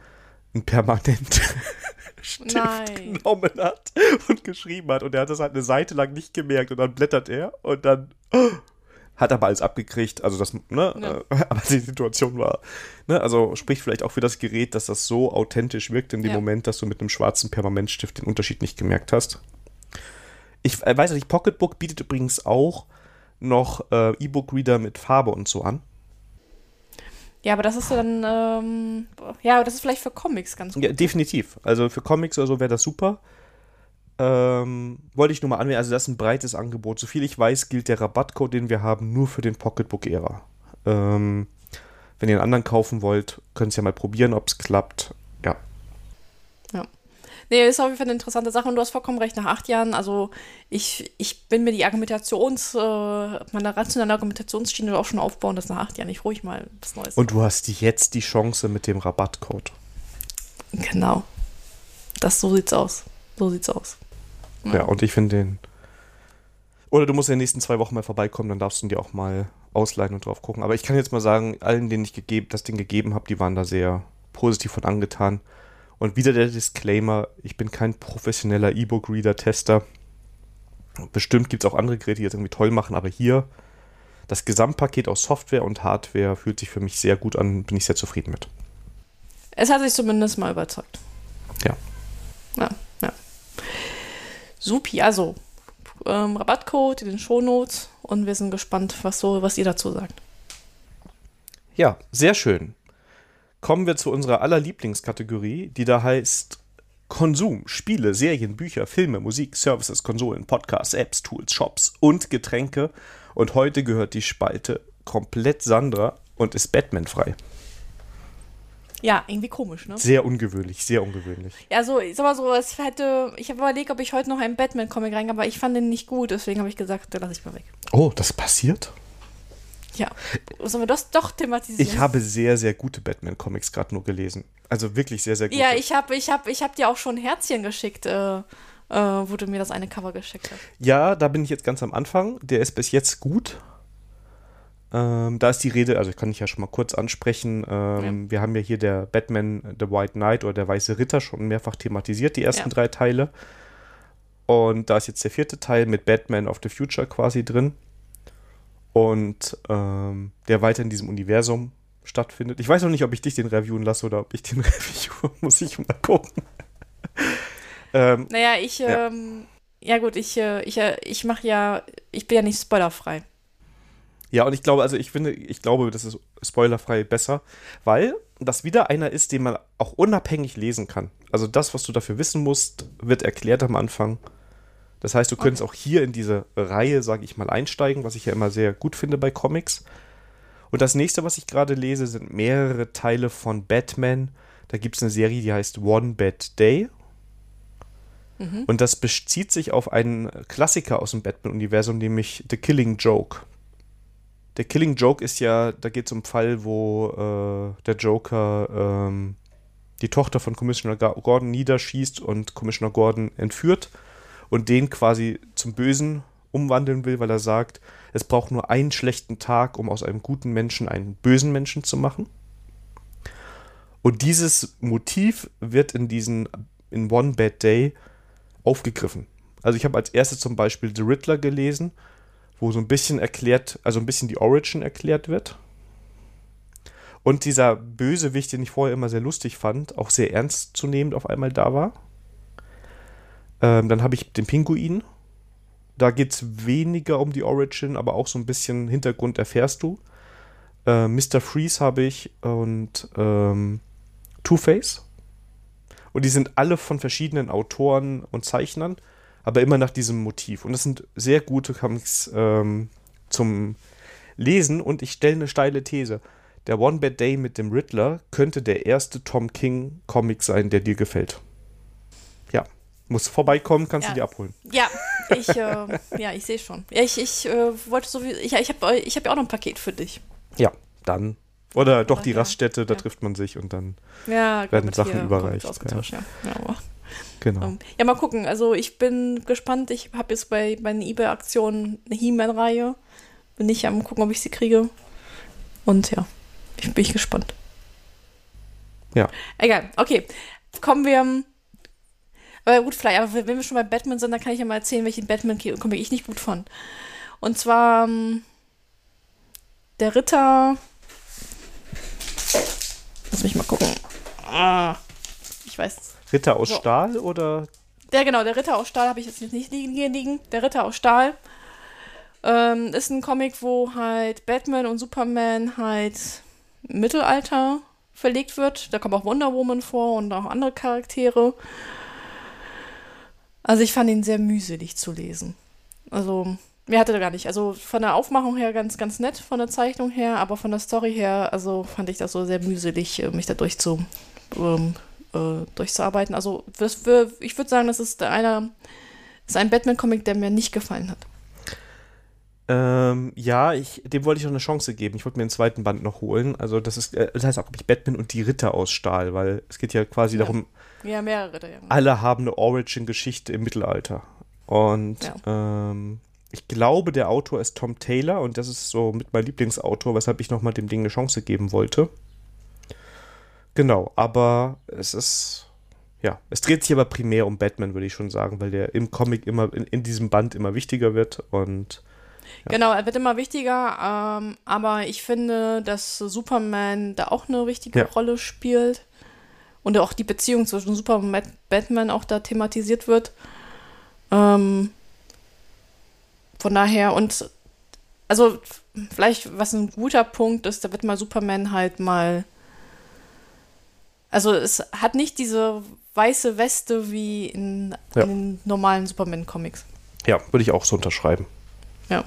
A: permanent Stift Nein. genommen hat und geschrieben hat. Und er hat das halt eine Seite lang nicht gemerkt. Und dann blättert er und dann oh, hat aber alles abgekriegt. Also das, ne, äh, aber die Situation war, ne, also spricht vielleicht auch für das Gerät, dass das so authentisch wirkt in dem ja. Moment, dass du mit einem schwarzen Permanentstift den Unterschied nicht gemerkt hast. Ich äh, weiß nicht, Pocketbook bietet übrigens auch noch äh, E-Book-Reader mit Farbe und so an.
B: Ja, aber das ist dann, ähm, ja, das ist vielleicht für Comics ganz gut.
A: Ja, definitiv. Also für Comics oder so wäre das super. Ähm, wollte ich nur mal anmerken, also das ist ein breites Angebot. Soviel ich weiß, gilt der Rabattcode, den wir haben, nur für den Pocketbook-Ära. Ähm, wenn ihr einen anderen kaufen wollt, könnt ihr ja mal probieren, ob es klappt.
B: Nee, ist auf jeden Fall eine interessante Sache und du hast vollkommen recht, nach acht Jahren, also ich, ich bin mir die Argumentations, äh, meine rationale Argumentationsschiene auch schon aufbauen, dass nach acht Jahren ich ruhig mal was Neues
A: Und du hast jetzt die Chance mit dem Rabattcode.
B: Genau. Das, so sieht's aus. So sieht's aus.
A: Ja, ja und ich finde den. Oder du musst in den nächsten zwei Wochen mal vorbeikommen, dann darfst du ihn dir auch mal ausleihen und drauf gucken. Aber ich kann jetzt mal sagen, allen, denen ich gegeben, das Ding gegeben habe, die waren da sehr positiv von angetan. Und wieder der Disclaimer, ich bin kein professioneller E-Book-Reader-Tester. Bestimmt gibt es auch andere Geräte, die das irgendwie toll machen, aber hier das Gesamtpaket aus Software und Hardware fühlt sich für mich sehr gut an, bin ich sehr zufrieden mit.
B: Es hat sich zumindest mal überzeugt.
A: Ja.
B: Ja, ja. Supi, also ähm, Rabattcode in den Shownotes und wir sind gespannt, was, so, was ihr dazu sagt.
A: Ja, sehr schön. Kommen wir zu unserer aller Lieblingskategorie, die da heißt Konsum, Spiele, Serien, Bücher, Filme, Musik, Services, Konsolen, Podcasts, Apps, Tools, Shops und Getränke. Und heute gehört die Spalte komplett Sandra und ist Batman frei.
B: Ja, irgendwie komisch, ne?
A: Sehr ungewöhnlich, sehr ungewöhnlich.
B: Ja, so, ich sag mal so, es hätte, ich habe überlegt, ob ich heute noch einen Batman-Comic rein, aber ich fand den nicht gut, deswegen habe ich gesagt, da lasse ich mal weg.
A: Oh, das passiert?
B: Ja. Sollen wir das doch thematisieren?
A: Ich habe sehr, sehr gute Batman-Comics gerade nur gelesen. Also wirklich sehr, sehr gute.
B: Ja, ich habe ich hab, ich hab dir auch schon Herzchen geschickt, äh, äh, wo du mir das eine Cover geschickt hast.
A: Ja, da bin ich jetzt ganz am Anfang. Der ist bis jetzt gut. Ähm, da ist die Rede, also ich kann ich ja schon mal kurz ansprechen. Ähm, ja. Wir haben ja hier der Batman, The White Knight oder der Weiße Ritter schon mehrfach thematisiert, die ersten ja. drei Teile. Und da ist jetzt der vierte Teil mit Batman of the Future quasi drin. Und ähm, der weiter in diesem Universum stattfindet. Ich weiß noch nicht, ob ich dich den reviewen lasse oder ob ich den review. Muss ich mal gucken.
B: ähm, naja, ich, ja. Ähm, ja gut, ich, äh, ich, äh, ich mache ja, ich bin ja nicht spoilerfrei.
A: Ja, und ich glaube, also ich finde, ich glaube, das ist spoilerfrei besser, weil das wieder einer ist, den man auch unabhängig lesen kann. Also das, was du dafür wissen musst, wird erklärt am Anfang. Das heißt, du okay. könntest auch hier in diese Reihe, sage ich mal, einsteigen, was ich ja immer sehr gut finde bei Comics. Und das nächste, was ich gerade lese, sind mehrere Teile von Batman. Da gibt es eine Serie, die heißt One Bad Day. Mhm. Und das bezieht sich auf einen Klassiker aus dem Batman-Universum, nämlich The Killing Joke. Der Killing Joke ist ja, da geht es um einen Fall, wo äh, der Joker ähm, die Tochter von Commissioner Gordon niederschießt und Commissioner Gordon entführt und den quasi zum Bösen umwandeln will, weil er sagt, es braucht nur einen schlechten Tag, um aus einem guten Menschen einen bösen Menschen zu machen. Und dieses Motiv wird in diesen in One Bad Day aufgegriffen. Also ich habe als erstes zum Beispiel The Riddler gelesen, wo so ein bisschen erklärt, also ein bisschen die Origin erklärt wird. Und dieser Bösewicht, den ich vorher immer sehr lustig fand, auch sehr ernst zu nehmen auf einmal da war. Ähm, dann habe ich den Pinguin. Da geht es weniger um die Origin, aber auch so ein bisschen Hintergrund erfährst du. Äh, Mr. Freeze habe ich und ähm, Two-Face. Und die sind alle von verschiedenen Autoren und Zeichnern, aber immer nach diesem Motiv. Und das sind sehr gute Comics ähm, zum Lesen. Und ich stelle eine steile These. Der One Bad Day mit dem Riddler könnte der erste Tom King Comic sein, der dir gefällt. Ja. Muss vorbeikommen, kannst ja. du dir abholen.
B: Ja, ich, äh, ja, ich sehe schon. Ja, ich, ich äh, wollte so wie, ich, ich habe ich hab ja auch noch ein Paket für dich.
A: Ja, dann. Oder doch die Raststätte, da trifft man sich und dann
B: ja,
A: werden Sachen überreicht.
B: Ja. Ja. Genau. Um, ähm, ja, mal gucken. Also ich bin gespannt. Ich habe jetzt bei, bei einer eBay-Aktion eine He-Man-Reihe. Bin ich am gucken, ob ich sie kriege. Und ja, ich bin ich gespannt.
A: Ja.
B: Egal. Okay. Kommen wir aber gut, vielleicht, aber wenn wir schon bei Batman sind, dann kann ich ja mal erzählen, welchen Batman-Comic ich nicht gut fand. Und zwar ähm, der Ritter. Lass mich mal gucken. Ah, ich weiß.
A: Ritter aus so. Stahl oder?
B: Der, genau, der Ritter aus Stahl habe ich jetzt nicht liegen, hier liegen. Der Ritter aus Stahl. Ähm, ist ein Comic, wo halt Batman und Superman halt im Mittelalter verlegt wird. Da kommt auch Wonder Woman vor und auch andere Charaktere. Also ich fand ihn sehr mühselig zu lesen. Also mir hatte er gar nicht. Also von der Aufmachung her ganz, ganz nett, von der Zeichnung her, aber von der Story her, also fand ich das so sehr mühselig, äh, mich da durchzu, ähm, äh, durchzuarbeiten. Also das, ich würde sagen, das ist einer, ist ein Batman-Comic, der mir nicht gefallen hat.
A: Ähm, ja, ich, dem wollte ich noch eine Chance geben. Ich wollte mir den zweiten Band noch holen. Also das ist, äh, das heißt auch, ich Batman und die Ritter aus Stahl, weil es geht ja quasi ja. darum,
B: ja, mehrere. Ja.
A: Alle haben eine Origin-Geschichte im Mittelalter. Und ja. ähm, ich glaube, der Autor ist Tom Taylor und das ist so mit mein Lieblingsautor, weshalb ich nochmal dem Ding eine Chance geben wollte. Genau, aber es ist, ja, es dreht sich aber primär um Batman, würde ich schon sagen, weil der im Comic immer, in, in diesem Band immer wichtiger wird und
B: ja. Genau, er wird immer wichtiger, ähm, aber ich finde, dass Superman da auch eine wichtige ja. Rolle spielt und auch die Beziehung zwischen Superman und Batman auch da thematisiert wird. Ähm, von daher, und also vielleicht, was ein guter Punkt ist, da wird mal Superman halt mal. Also es hat nicht diese weiße Weste wie in, ja. in den normalen Superman-Comics.
A: Ja, würde ich auch so unterschreiben.
B: Ja.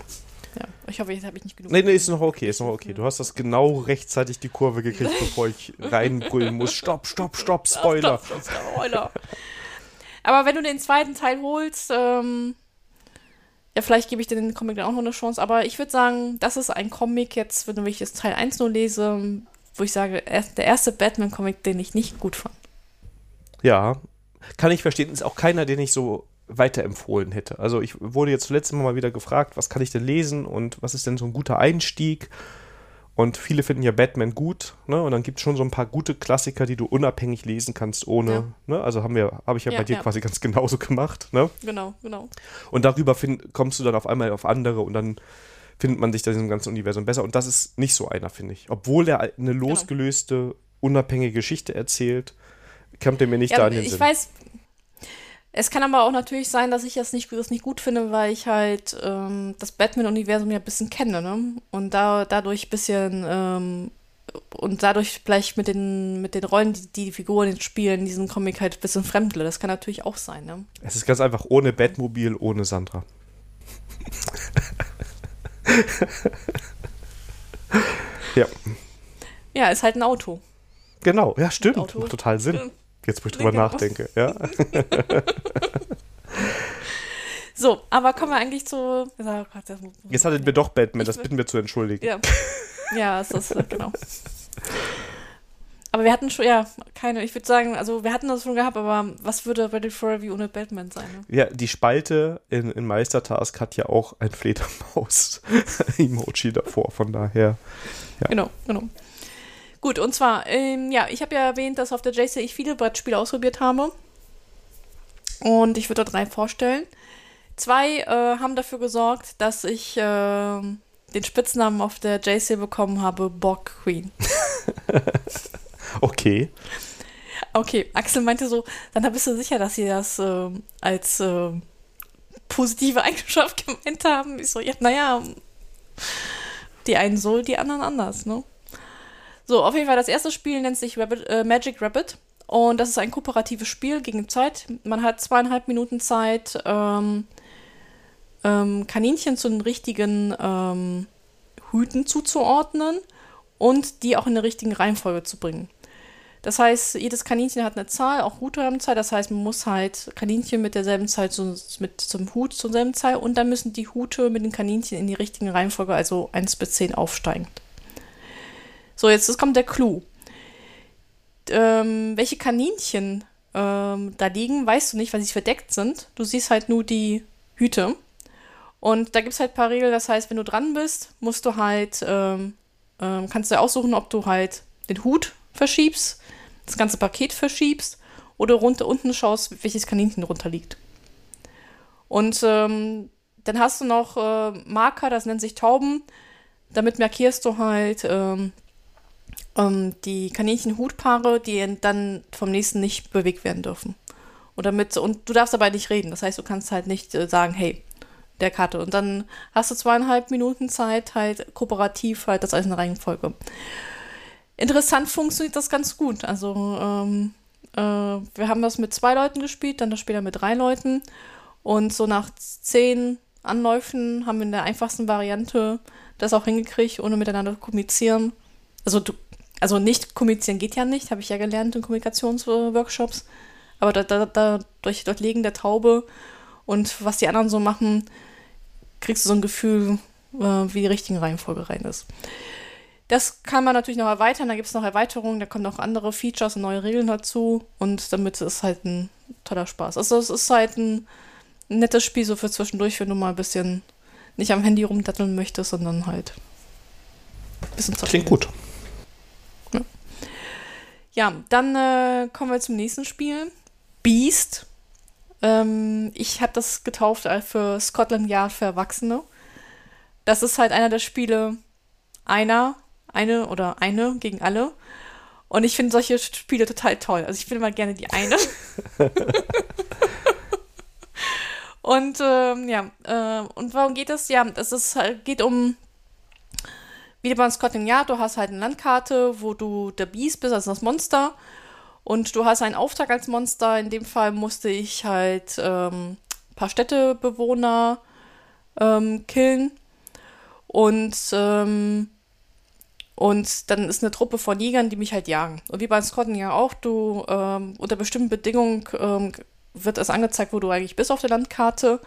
B: Ja, ich hoffe, jetzt habe ich nicht genug.
A: Nee, nee, ist noch okay, ist noch okay. Du hast das genau rechtzeitig die Kurve gekriegt, bevor ich reinbrüllen muss. Stopp, stopp, stopp, Spoiler. Stopp, stopp, Spoiler.
B: Aber wenn du den zweiten Teil holst, ähm, ja, vielleicht gebe ich dir den Comic dann auch noch eine Chance. Aber ich würde sagen, das ist ein Comic jetzt, wenn ich das Teil 1 nur lese, wo ich sage, der erste Batman-Comic, den ich nicht gut fand.
A: Ja, kann ich verstehen. Ist auch keiner, den ich so weiterempfohlen hätte. Also ich wurde jetzt zuletzt immer mal wieder gefragt, was kann ich denn lesen und was ist denn so ein guter Einstieg? Und viele finden ja Batman gut, ne? Und dann gibt es schon so ein paar gute Klassiker, die du unabhängig lesen kannst, ohne, ja. ne? Also haben wir, habe ich ja, ja, bei dir ja. quasi ganz genauso gemacht, ne?
B: Genau, genau.
A: Und darüber find, kommst du dann auf einmal auf andere und dann findet man sich da in diesem ganzen Universum besser. Und das ist nicht so einer, finde ich. Obwohl er eine genau. losgelöste, genau. unabhängige Geschichte erzählt, kommt er mir nicht da in den
B: ich
A: Sinn.
B: Ich weiß, es kann aber auch natürlich sein, dass ich das nicht, das nicht gut finde, weil ich halt ähm, das Batman-Universum ja ein bisschen kenne, ne? Und da, dadurch ein bisschen ähm, und dadurch vielleicht mit den, mit den Rollen, die die Figuren jetzt spielen, in diesem Comic halt ein bisschen fremdle. Das kann natürlich auch sein, ne?
A: Es ist ganz einfach ohne Batmobil, ohne Sandra. ja.
B: Ja, ist halt ein Auto.
A: Genau, ja, stimmt. Macht total Sinn. Jetzt, wo ich drüber nachdenke, ja.
B: so, aber kommen wir eigentlich zu. Oh Gott,
A: Jetzt hattet wir doch Batman, das bitten wir zu entschuldigen.
B: Ja, ja es ist, genau. Aber wir hatten schon, ja, keine, ich würde sagen, also wir hatten das schon gehabt, aber was würde Ready for Review ohne Batman sein? Ne?
A: Ja, die Spalte in, in Meistertask hat ja auch ein Fledermaus-Emoji davor, von daher.
B: Ja. Genau, genau. Gut, und zwar, ähm, ja, ich habe ja erwähnt, dass auf der JC ich viele Brettspiele ausprobiert habe. Und ich würde da drei vorstellen. Zwei äh, haben dafür gesorgt, dass ich äh, den Spitznamen auf der JC bekommen habe, Borg Queen.
A: okay.
B: Okay, Axel meinte so, dann bist du sicher, dass sie das äh, als äh, positive Eigenschaft gemeint haben. Ich so, ja, naja, die einen so, die anderen anders, ne? So, auf jeden Fall, das erste Spiel nennt sich Rabbit, äh, Magic Rabbit. Und das ist ein kooperatives Spiel gegen Zeit. Man hat zweieinhalb Minuten Zeit, ähm, ähm, Kaninchen zu den richtigen ähm, Hüten zuzuordnen und die auch in der richtigen Reihenfolge zu bringen. Das heißt, jedes Kaninchen hat eine Zahl, auch Hute haben Zahl. Das heißt, man muss halt Kaninchen mit derselben Zahl zu, mit zum Hut zur selben Zahl und dann müssen die Hute mit den Kaninchen in die richtigen Reihenfolge, also 1 bis 10 aufsteigen. So, jetzt kommt der Clou. Ähm, welche Kaninchen ähm, da liegen, weißt du nicht, weil sie verdeckt sind. Du siehst halt nur die Hüte. Und da gibt es halt ein paar Regeln. Das heißt, wenn du dran bist, musst du halt, ähm, ähm, kannst du aussuchen, ob du halt den Hut verschiebst, das ganze Paket verschiebst oder runter unten schaust, welches Kaninchen drunter liegt. Und ähm, dann hast du noch äh, Marker, das nennt sich Tauben. Damit markierst du halt, ähm, ähm, die Kaninchen-Hutpaare, die dann vom nächsten nicht bewegt werden dürfen. Und damit, und du darfst dabei nicht reden. Das heißt, du kannst halt nicht äh, sagen, hey, der Karte. Und dann hast du zweieinhalb Minuten Zeit, halt kooperativ halt das als eine Reihenfolge. Interessant funktioniert das ganz gut. Also, ähm, äh, wir haben das mit zwei Leuten gespielt, dann das später mit drei Leuten. Und so nach zehn Anläufen haben wir in der einfachsten Variante das auch hingekriegt, ohne miteinander zu kommunizieren. Also du also nicht kommunizieren geht ja nicht, habe ich ja gelernt in Kommunikationsworkshops. Aber da, da, da, durch dort Legen der Taube und was die anderen so machen, kriegst du so ein Gefühl, äh, wie die richtige Reihenfolge rein ist. Das kann man natürlich noch erweitern, da gibt es noch Erweiterungen, da kommen noch andere Features und neue Regeln dazu und damit ist halt ein toller Spaß. Also es ist halt ein nettes Spiel so für zwischendurch, wenn du mal ein bisschen nicht am Handy rumdatteln möchtest, sondern halt
A: ein bisschen zocken. Klingt gut.
B: Ja, dann äh, kommen wir zum nächsten Spiel. Beast. Ähm, ich habe das getauft für Scotland Yard für Erwachsene. Das ist halt einer der Spiele, einer, eine oder eine gegen alle. Und ich finde solche Spiele total toll. Also ich bin immer gerne die eine. und ähm, ja, äh, und warum geht es? Ja, es ist, halt, geht um, wie bei Scotland Yard, du hast halt eine Landkarte, wo du der Beast bist, also das Monster. Und du hast einen Auftrag als Monster. In dem Fall musste ich halt ähm, ein paar Städtebewohner ähm, killen. Und ähm, und dann ist eine Truppe von Jägern, die mich halt jagen. Und wie bei Scotten ja auch, du ähm, unter bestimmten Bedingungen ähm, wird es angezeigt, wo du eigentlich bist auf der Landkarte.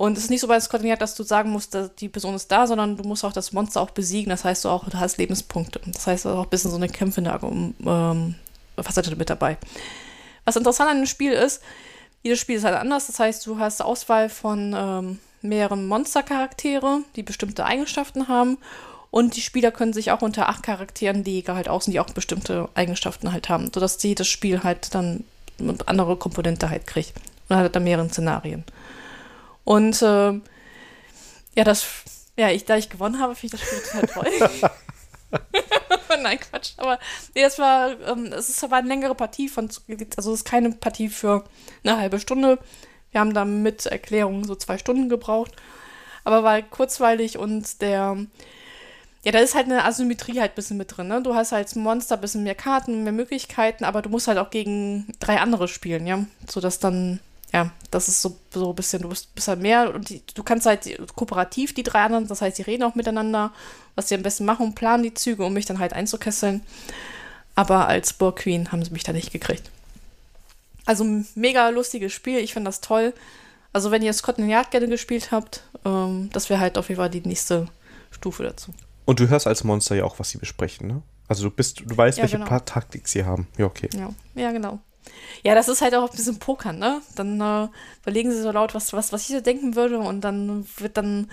B: Und es ist nicht so Scotten ja, dass du sagen musst, die Person ist da, sondern du musst auch das Monster auch besiegen. Das heißt, du auch du hast Lebenspunkte. Das heißt, auch ein bisschen so eine Kämpfe in der ähm, Facette mit dabei. Was interessant an dem Spiel ist, jedes Spiel ist halt anders. Das heißt, du hast Auswahl von ähm, mehreren Monstercharaktere, die bestimmte Eigenschaften haben. Und die Spieler können sich auch unter acht Charakteren die halt außen, die auch bestimmte Eigenschaften halt haben, sodass jedes Spiel halt dann eine andere Komponente halt kriegt. Und halt dann mehreren Szenarien. Und äh, ja, das, ja, ich, da ich gewonnen habe, finde ich das Spiel total toll. Nein, Quatsch. Aber nee, es war, ähm, es ist aber eine längere Partie von, also es ist keine Partie für eine halbe Stunde. Wir haben da mit Erklärung so zwei Stunden gebraucht. Aber war kurzweilig und der, ja, da ist halt eine Asymmetrie halt ein bisschen mit drin. Ne? Du hast halt als Monster ein bisschen mehr Karten, mehr Möglichkeiten, aber du musst halt auch gegen drei andere spielen, ja. Sodass dann, ja, das ist so, so ein bisschen, du bist, bist halt mehr und die, du kannst halt kooperativ die drei anderen, das heißt, die reden auch miteinander, was sie am besten machen und planen die Züge, um mich dann halt einzukesseln. Aber als Burg Queen haben sie mich da nicht gekriegt. Also mega lustiges Spiel, ich finde das toll. Also wenn ihr Scotland Yard gerne gespielt habt, ähm, das wäre halt auf jeden Fall die nächste Stufe dazu.
A: Und du hörst als Monster ja auch, was sie besprechen, ne? Also du bist, du weißt, ja, welche genau. paar Taktik sie haben. Ja, okay.
B: Ja, ja genau. Ja, das ist halt auch ein bisschen Pokern, ne? Dann äh, überlegen sie so laut, was, was, was ich so denken würde und dann wird dann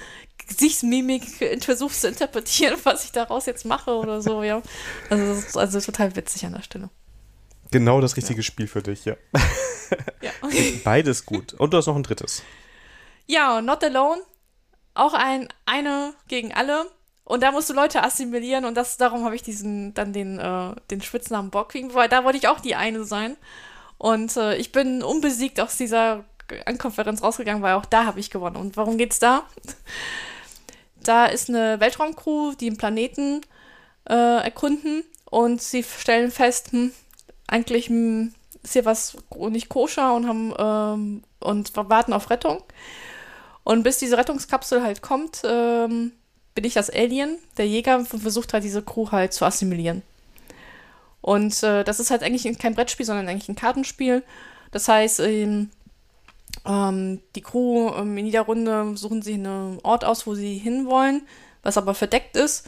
B: Gesichtsmimik versucht zu interpretieren, was ich daraus jetzt mache oder so, ja. Also, das ist also total witzig an der Stelle.
A: Genau das richtige ja. Spiel für dich, ja. ja. Beides gut. Und du hast noch ein drittes.
B: Ja, Not Alone. Auch ein eine gegen alle. Und da musst du Leute assimilieren und das, darum habe ich diesen, dann den, äh, den Spitznamen Bockwing, weil da wollte ich auch die eine sein. Und äh, ich bin unbesiegt aus dieser Konferenz rausgegangen, weil auch da habe ich gewonnen. Und warum geht's da? Da ist eine Weltraumcrew, die einen Planeten äh, erkunden und sie stellen fest, hm, eigentlich hm, ist hier was nicht koscher und haben ähm, und warten auf Rettung. Und bis diese Rettungskapsel halt kommt, ähm, bin ich das Alien, der Jäger, versucht halt diese Crew halt zu assimilieren. Und äh, das ist halt eigentlich kein Brettspiel, sondern eigentlich ein Kartenspiel. Das heißt, ähm, ähm, die Crew ähm, in jeder Runde suchen sich einen Ort aus, wo sie hinwollen, was aber verdeckt ist.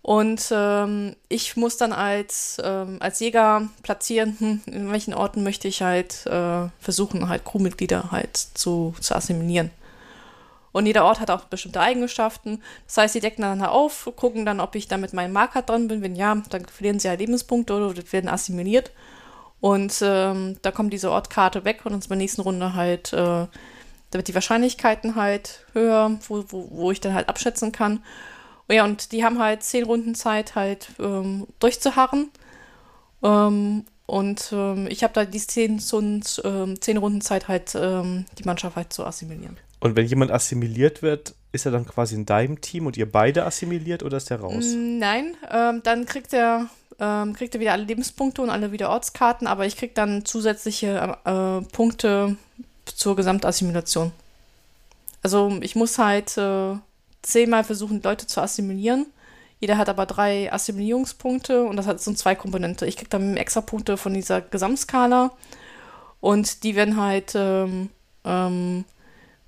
B: Und ähm, ich muss dann als, ähm, als Jäger platzieren, hm, in welchen Orten möchte ich halt äh, versuchen, halt Crewmitglieder halt zu, zu assimilieren. Und jeder Ort hat auch bestimmte Eigenschaften. Das heißt, sie decken dann auf, gucken dann, ob ich da mit meinem Marker dran bin. Wenn ja, dann verlieren sie halt Lebenspunkte oder werden assimiliert. Und ähm, da kommt diese Ortkarte weg und uns bei der nächsten Runde halt, äh, da wird die Wahrscheinlichkeiten halt höher, wo, wo, wo ich dann halt abschätzen kann. Oh ja, und die haben halt zehn Runden Zeit, halt ähm, durchzuharren. Ähm, und ähm, ich habe da die zehn, ähm, zehn Runden Zeit, halt ähm, die Mannschaft halt zu assimilieren.
A: Und wenn jemand assimiliert wird, ist er dann quasi in deinem Team und ihr beide assimiliert oder ist der raus?
B: Mm, nein, ähm, dann kriegt er, ähm, kriegt er wieder alle Lebenspunkte und alle wieder Ortskarten, aber ich krieg dann zusätzliche äh, Punkte zur Gesamtassimilation. Also ich muss halt äh, zehnmal versuchen, Leute zu assimilieren. Jeder hat aber drei Assimilierungspunkte und das hat so zwei Komponente. Ich krieg dann extra Punkte von dieser Gesamtskala und die werden halt ähm, ähm,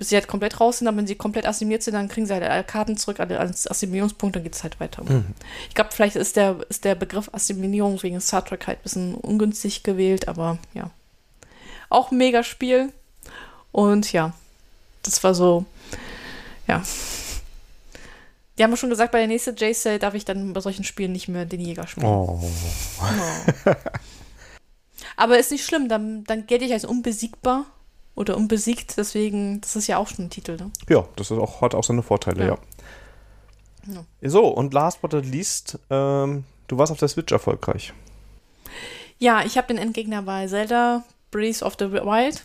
B: bis sie halt komplett raus sind, aber wenn sie komplett assimiliert sind, dann kriegen sie halt alle Karten zurück, alle als Assimilierungspunkte, dann geht es halt weiter. Mhm. Ich glaube, vielleicht ist der, ist der Begriff Assimilierung wegen Star Trek halt ein bisschen ungünstig gewählt, aber ja. Auch ein mega Spiel. Und ja, das war so, ja. Die haben schon gesagt, bei der nächsten J-Cell darf ich dann bei solchen Spielen nicht mehr den Jäger spielen. Oh. oh. Aber ist nicht schlimm, dann, dann gelte ich als unbesiegbar oder unbesiegt, deswegen, das ist ja auch schon ein Titel, ne?
A: Ja, das ist auch, hat auch seine Vorteile, ja. ja. ja. So, und last but not least, ähm, du warst auf der Switch erfolgreich.
B: Ja, ich habe den Endgegner bei Zelda Breeze of the Wild.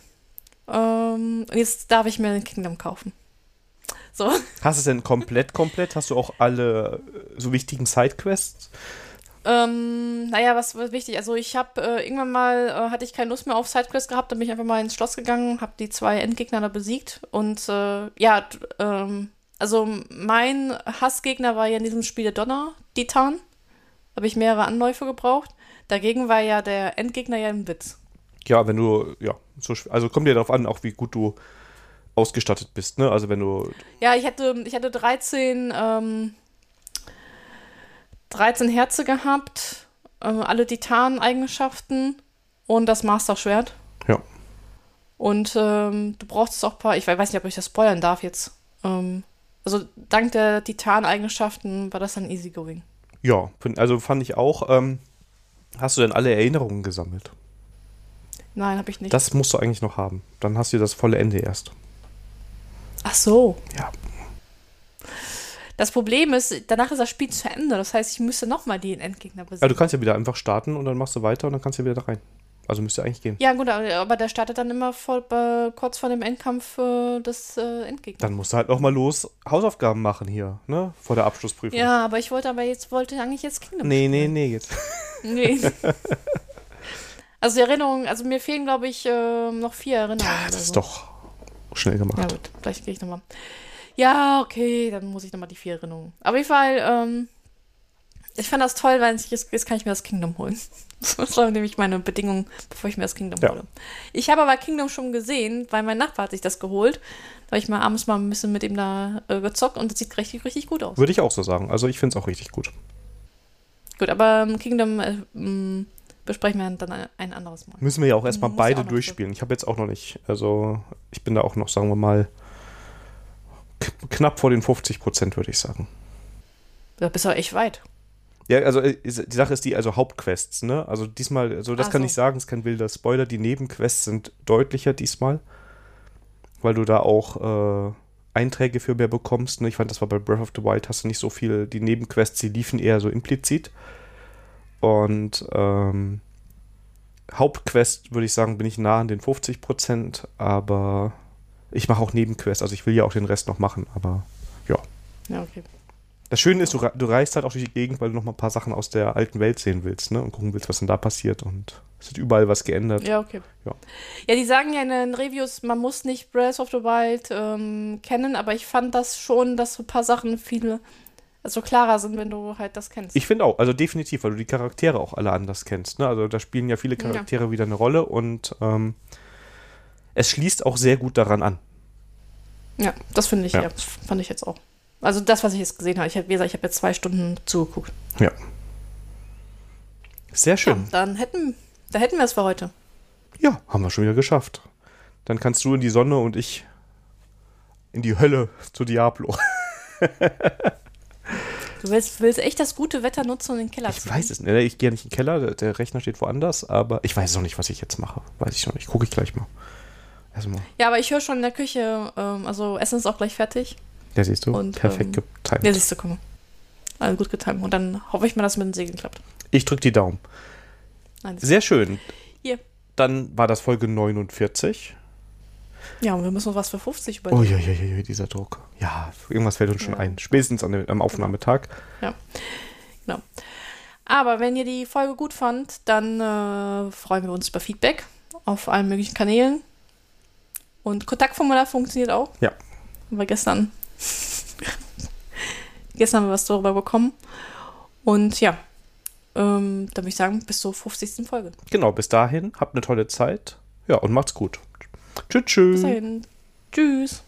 B: Ähm, jetzt darf ich mir den Kingdom kaufen. So.
A: Hast du es denn komplett, komplett? Hast du auch alle äh, so wichtigen Sidequests?
B: Ähm, naja, was war wichtig? Also ich habe äh, irgendwann mal, äh, hatte ich keine Lust mehr auf Sidequests gehabt, dann bin ich einfach mal ins Schloss gegangen, habe die zwei Endgegner da besiegt und äh, ja, ähm, also mein Hassgegner war ja in diesem Spiel der Donner-Titan. Habe ich mehrere Anläufe gebraucht. Dagegen war ja der Endgegner ja ein Witz.
A: Ja, wenn du, ja, so, also kommt dir darauf an, auch wie gut du ausgestattet bist, ne? Also wenn du.
B: Ja, ich hatte, ich hatte 13, ähm, 13 Herze gehabt, äh, alle Titan-Eigenschaften und das Master-Schwert.
A: Ja.
B: Und ähm, du brauchst auch ein paar, ich weiß nicht, ob ich das spoilern darf jetzt. Ähm, also dank der Titan-Eigenschaften war das dann easygoing.
A: Ja, also fand ich auch. Ähm, hast du denn alle Erinnerungen gesammelt?
B: Nein, habe ich nicht.
A: Das musst du eigentlich noch haben. Dann hast du das volle Ende erst.
B: Ach so.
A: Ja.
B: Das Problem ist, danach ist das Spiel zu Ende. Das heißt, ich müsste nochmal den Endgegner
A: besiegen. Ja, du kannst ja wieder einfach starten und dann machst du weiter und dann kannst du wieder da rein. Also müsste eigentlich gehen.
B: Ja, gut, aber der startet dann immer voll, äh, kurz vor dem Endkampf äh, des äh, Endgegners.
A: Dann musst du halt auch mal los Hausaufgaben machen hier, ne? Vor der Abschlussprüfung.
B: Ja, aber ich wollte aber jetzt, wollte eigentlich jetzt
A: Kingdom Nee, spielen. nee, nee, jetzt.
B: Nee. also die Erinnerungen, also mir fehlen, glaube ich, äh, noch vier Erinnerungen. Ja,
A: das ist so. doch schnell gemacht.
B: Ja gut, vielleicht gehe ich nochmal. Ja, okay, dann muss ich nochmal die vier Erinnerungen. Auf jeden Fall, ähm, ich fand das toll, weil ich, jetzt, jetzt kann ich mir das Kingdom holen. Das war nämlich meine Bedingung, bevor ich mir das Kingdom ja. hole. Ich habe aber Kingdom schon gesehen, weil mein Nachbar hat sich das geholt. Da habe ich mal abends mal ein bisschen mit ihm da äh, gezockt und das sieht richtig, richtig gut aus.
A: Würde ich auch so sagen. Also ich finde es auch richtig gut.
B: Gut, aber ähm, Kingdom äh, mh, besprechen wir dann ein anderes Mal.
A: Müssen wir ja auch erstmal beide auch durchspielen. Ich habe jetzt auch noch nicht, also ich bin da auch noch, sagen wir mal, knapp vor den 50 Prozent, würde ich sagen.
B: Da bist du echt weit.
A: Ja, also äh, die Sache ist die, also Hauptquests, ne? Also diesmal, also das Ach kann so. ich sagen, ist kein wilder Spoiler. Die Nebenquests sind deutlicher diesmal, weil du da auch äh, Einträge für mehr bekommst. Ne? Ich fand, das war bei Breath of the Wild, hast du nicht so viel, die Nebenquests, die liefen eher so implizit. Und ähm, Hauptquest, würde ich sagen, bin ich nah an den 50 Prozent, aber ich mache auch Nebenquests, also ich will ja auch den Rest noch machen, aber ja.
B: Ja, okay.
A: Das Schöne ist, du, du reist halt auch durch die Gegend, weil du noch mal ein paar Sachen aus der alten Welt sehen willst, ne? Und gucken willst, was denn da passiert. Und es wird überall was geändert.
B: Ja, okay. Ja, ja die sagen ja in den Reviews, man muss nicht Breath of the Wild ähm, kennen, aber ich fand das schon, dass so ein paar Sachen viel also klarer sind, wenn du halt das kennst.
A: Ich finde auch, also definitiv, weil du die Charaktere auch alle anders kennst. Ne? Also da spielen ja viele Charaktere ja. wieder eine Rolle und ähm, es schließt auch sehr gut daran an.
B: Ja, das finde ich, ja. ja. fand ich jetzt auch. Also das, was ich jetzt gesehen habe. Ich habe, wie gesagt, ich habe jetzt zwei Stunden zugeguckt.
A: Ja. Sehr schön. Ja,
B: dann hätten, da hätten wir es für heute.
A: Ja, haben wir schon wieder geschafft. Dann kannst du in die Sonne und ich in die Hölle zu Diablo.
B: du willst, willst echt das gute Wetter nutzen und in den Keller
A: Ich weiß es nicht. Ich gehe nicht in den Keller, der Rechner steht woanders, aber ich weiß noch nicht, was ich jetzt mache. Weiß ich noch nicht. Gucke ich gleich mal.
B: Erstmal. Ja, aber ich höre schon in der Küche, ähm, also Essen ist auch gleich fertig.
A: Ja, siehst du.
B: Und, Perfekt ähm, getimt. Ja, siehst du, komm. Also gut getimt. Und dann hoffe ich mal, dass es mit dem Segeln klappt.
A: Ich drücke die Daumen.
B: Nein,
A: Sehr schön.
B: Hier.
A: Dann war das Folge 49.
B: Ja, und wir müssen uns was für 50 überlegen.
A: Oh ja, ja, ja, dieser Druck. Ja, irgendwas fällt uns schon ja. ein. Spätestens an dem, am Aufnahmetag.
B: Ja, genau. Aber wenn ihr die Folge gut fand, dann äh, freuen wir uns über Feedback auf allen möglichen Kanälen. Und Kontaktformular funktioniert auch.
A: Ja.
B: Haben wir gestern Gestern haben wir was darüber bekommen. Und ja, ähm, dann würde ich sagen, bis zur 50. Folge.
A: Genau, bis dahin, habt eine tolle Zeit. Ja, und macht's gut. Tschüss, tschüss. Bis dahin.
B: Tschüss.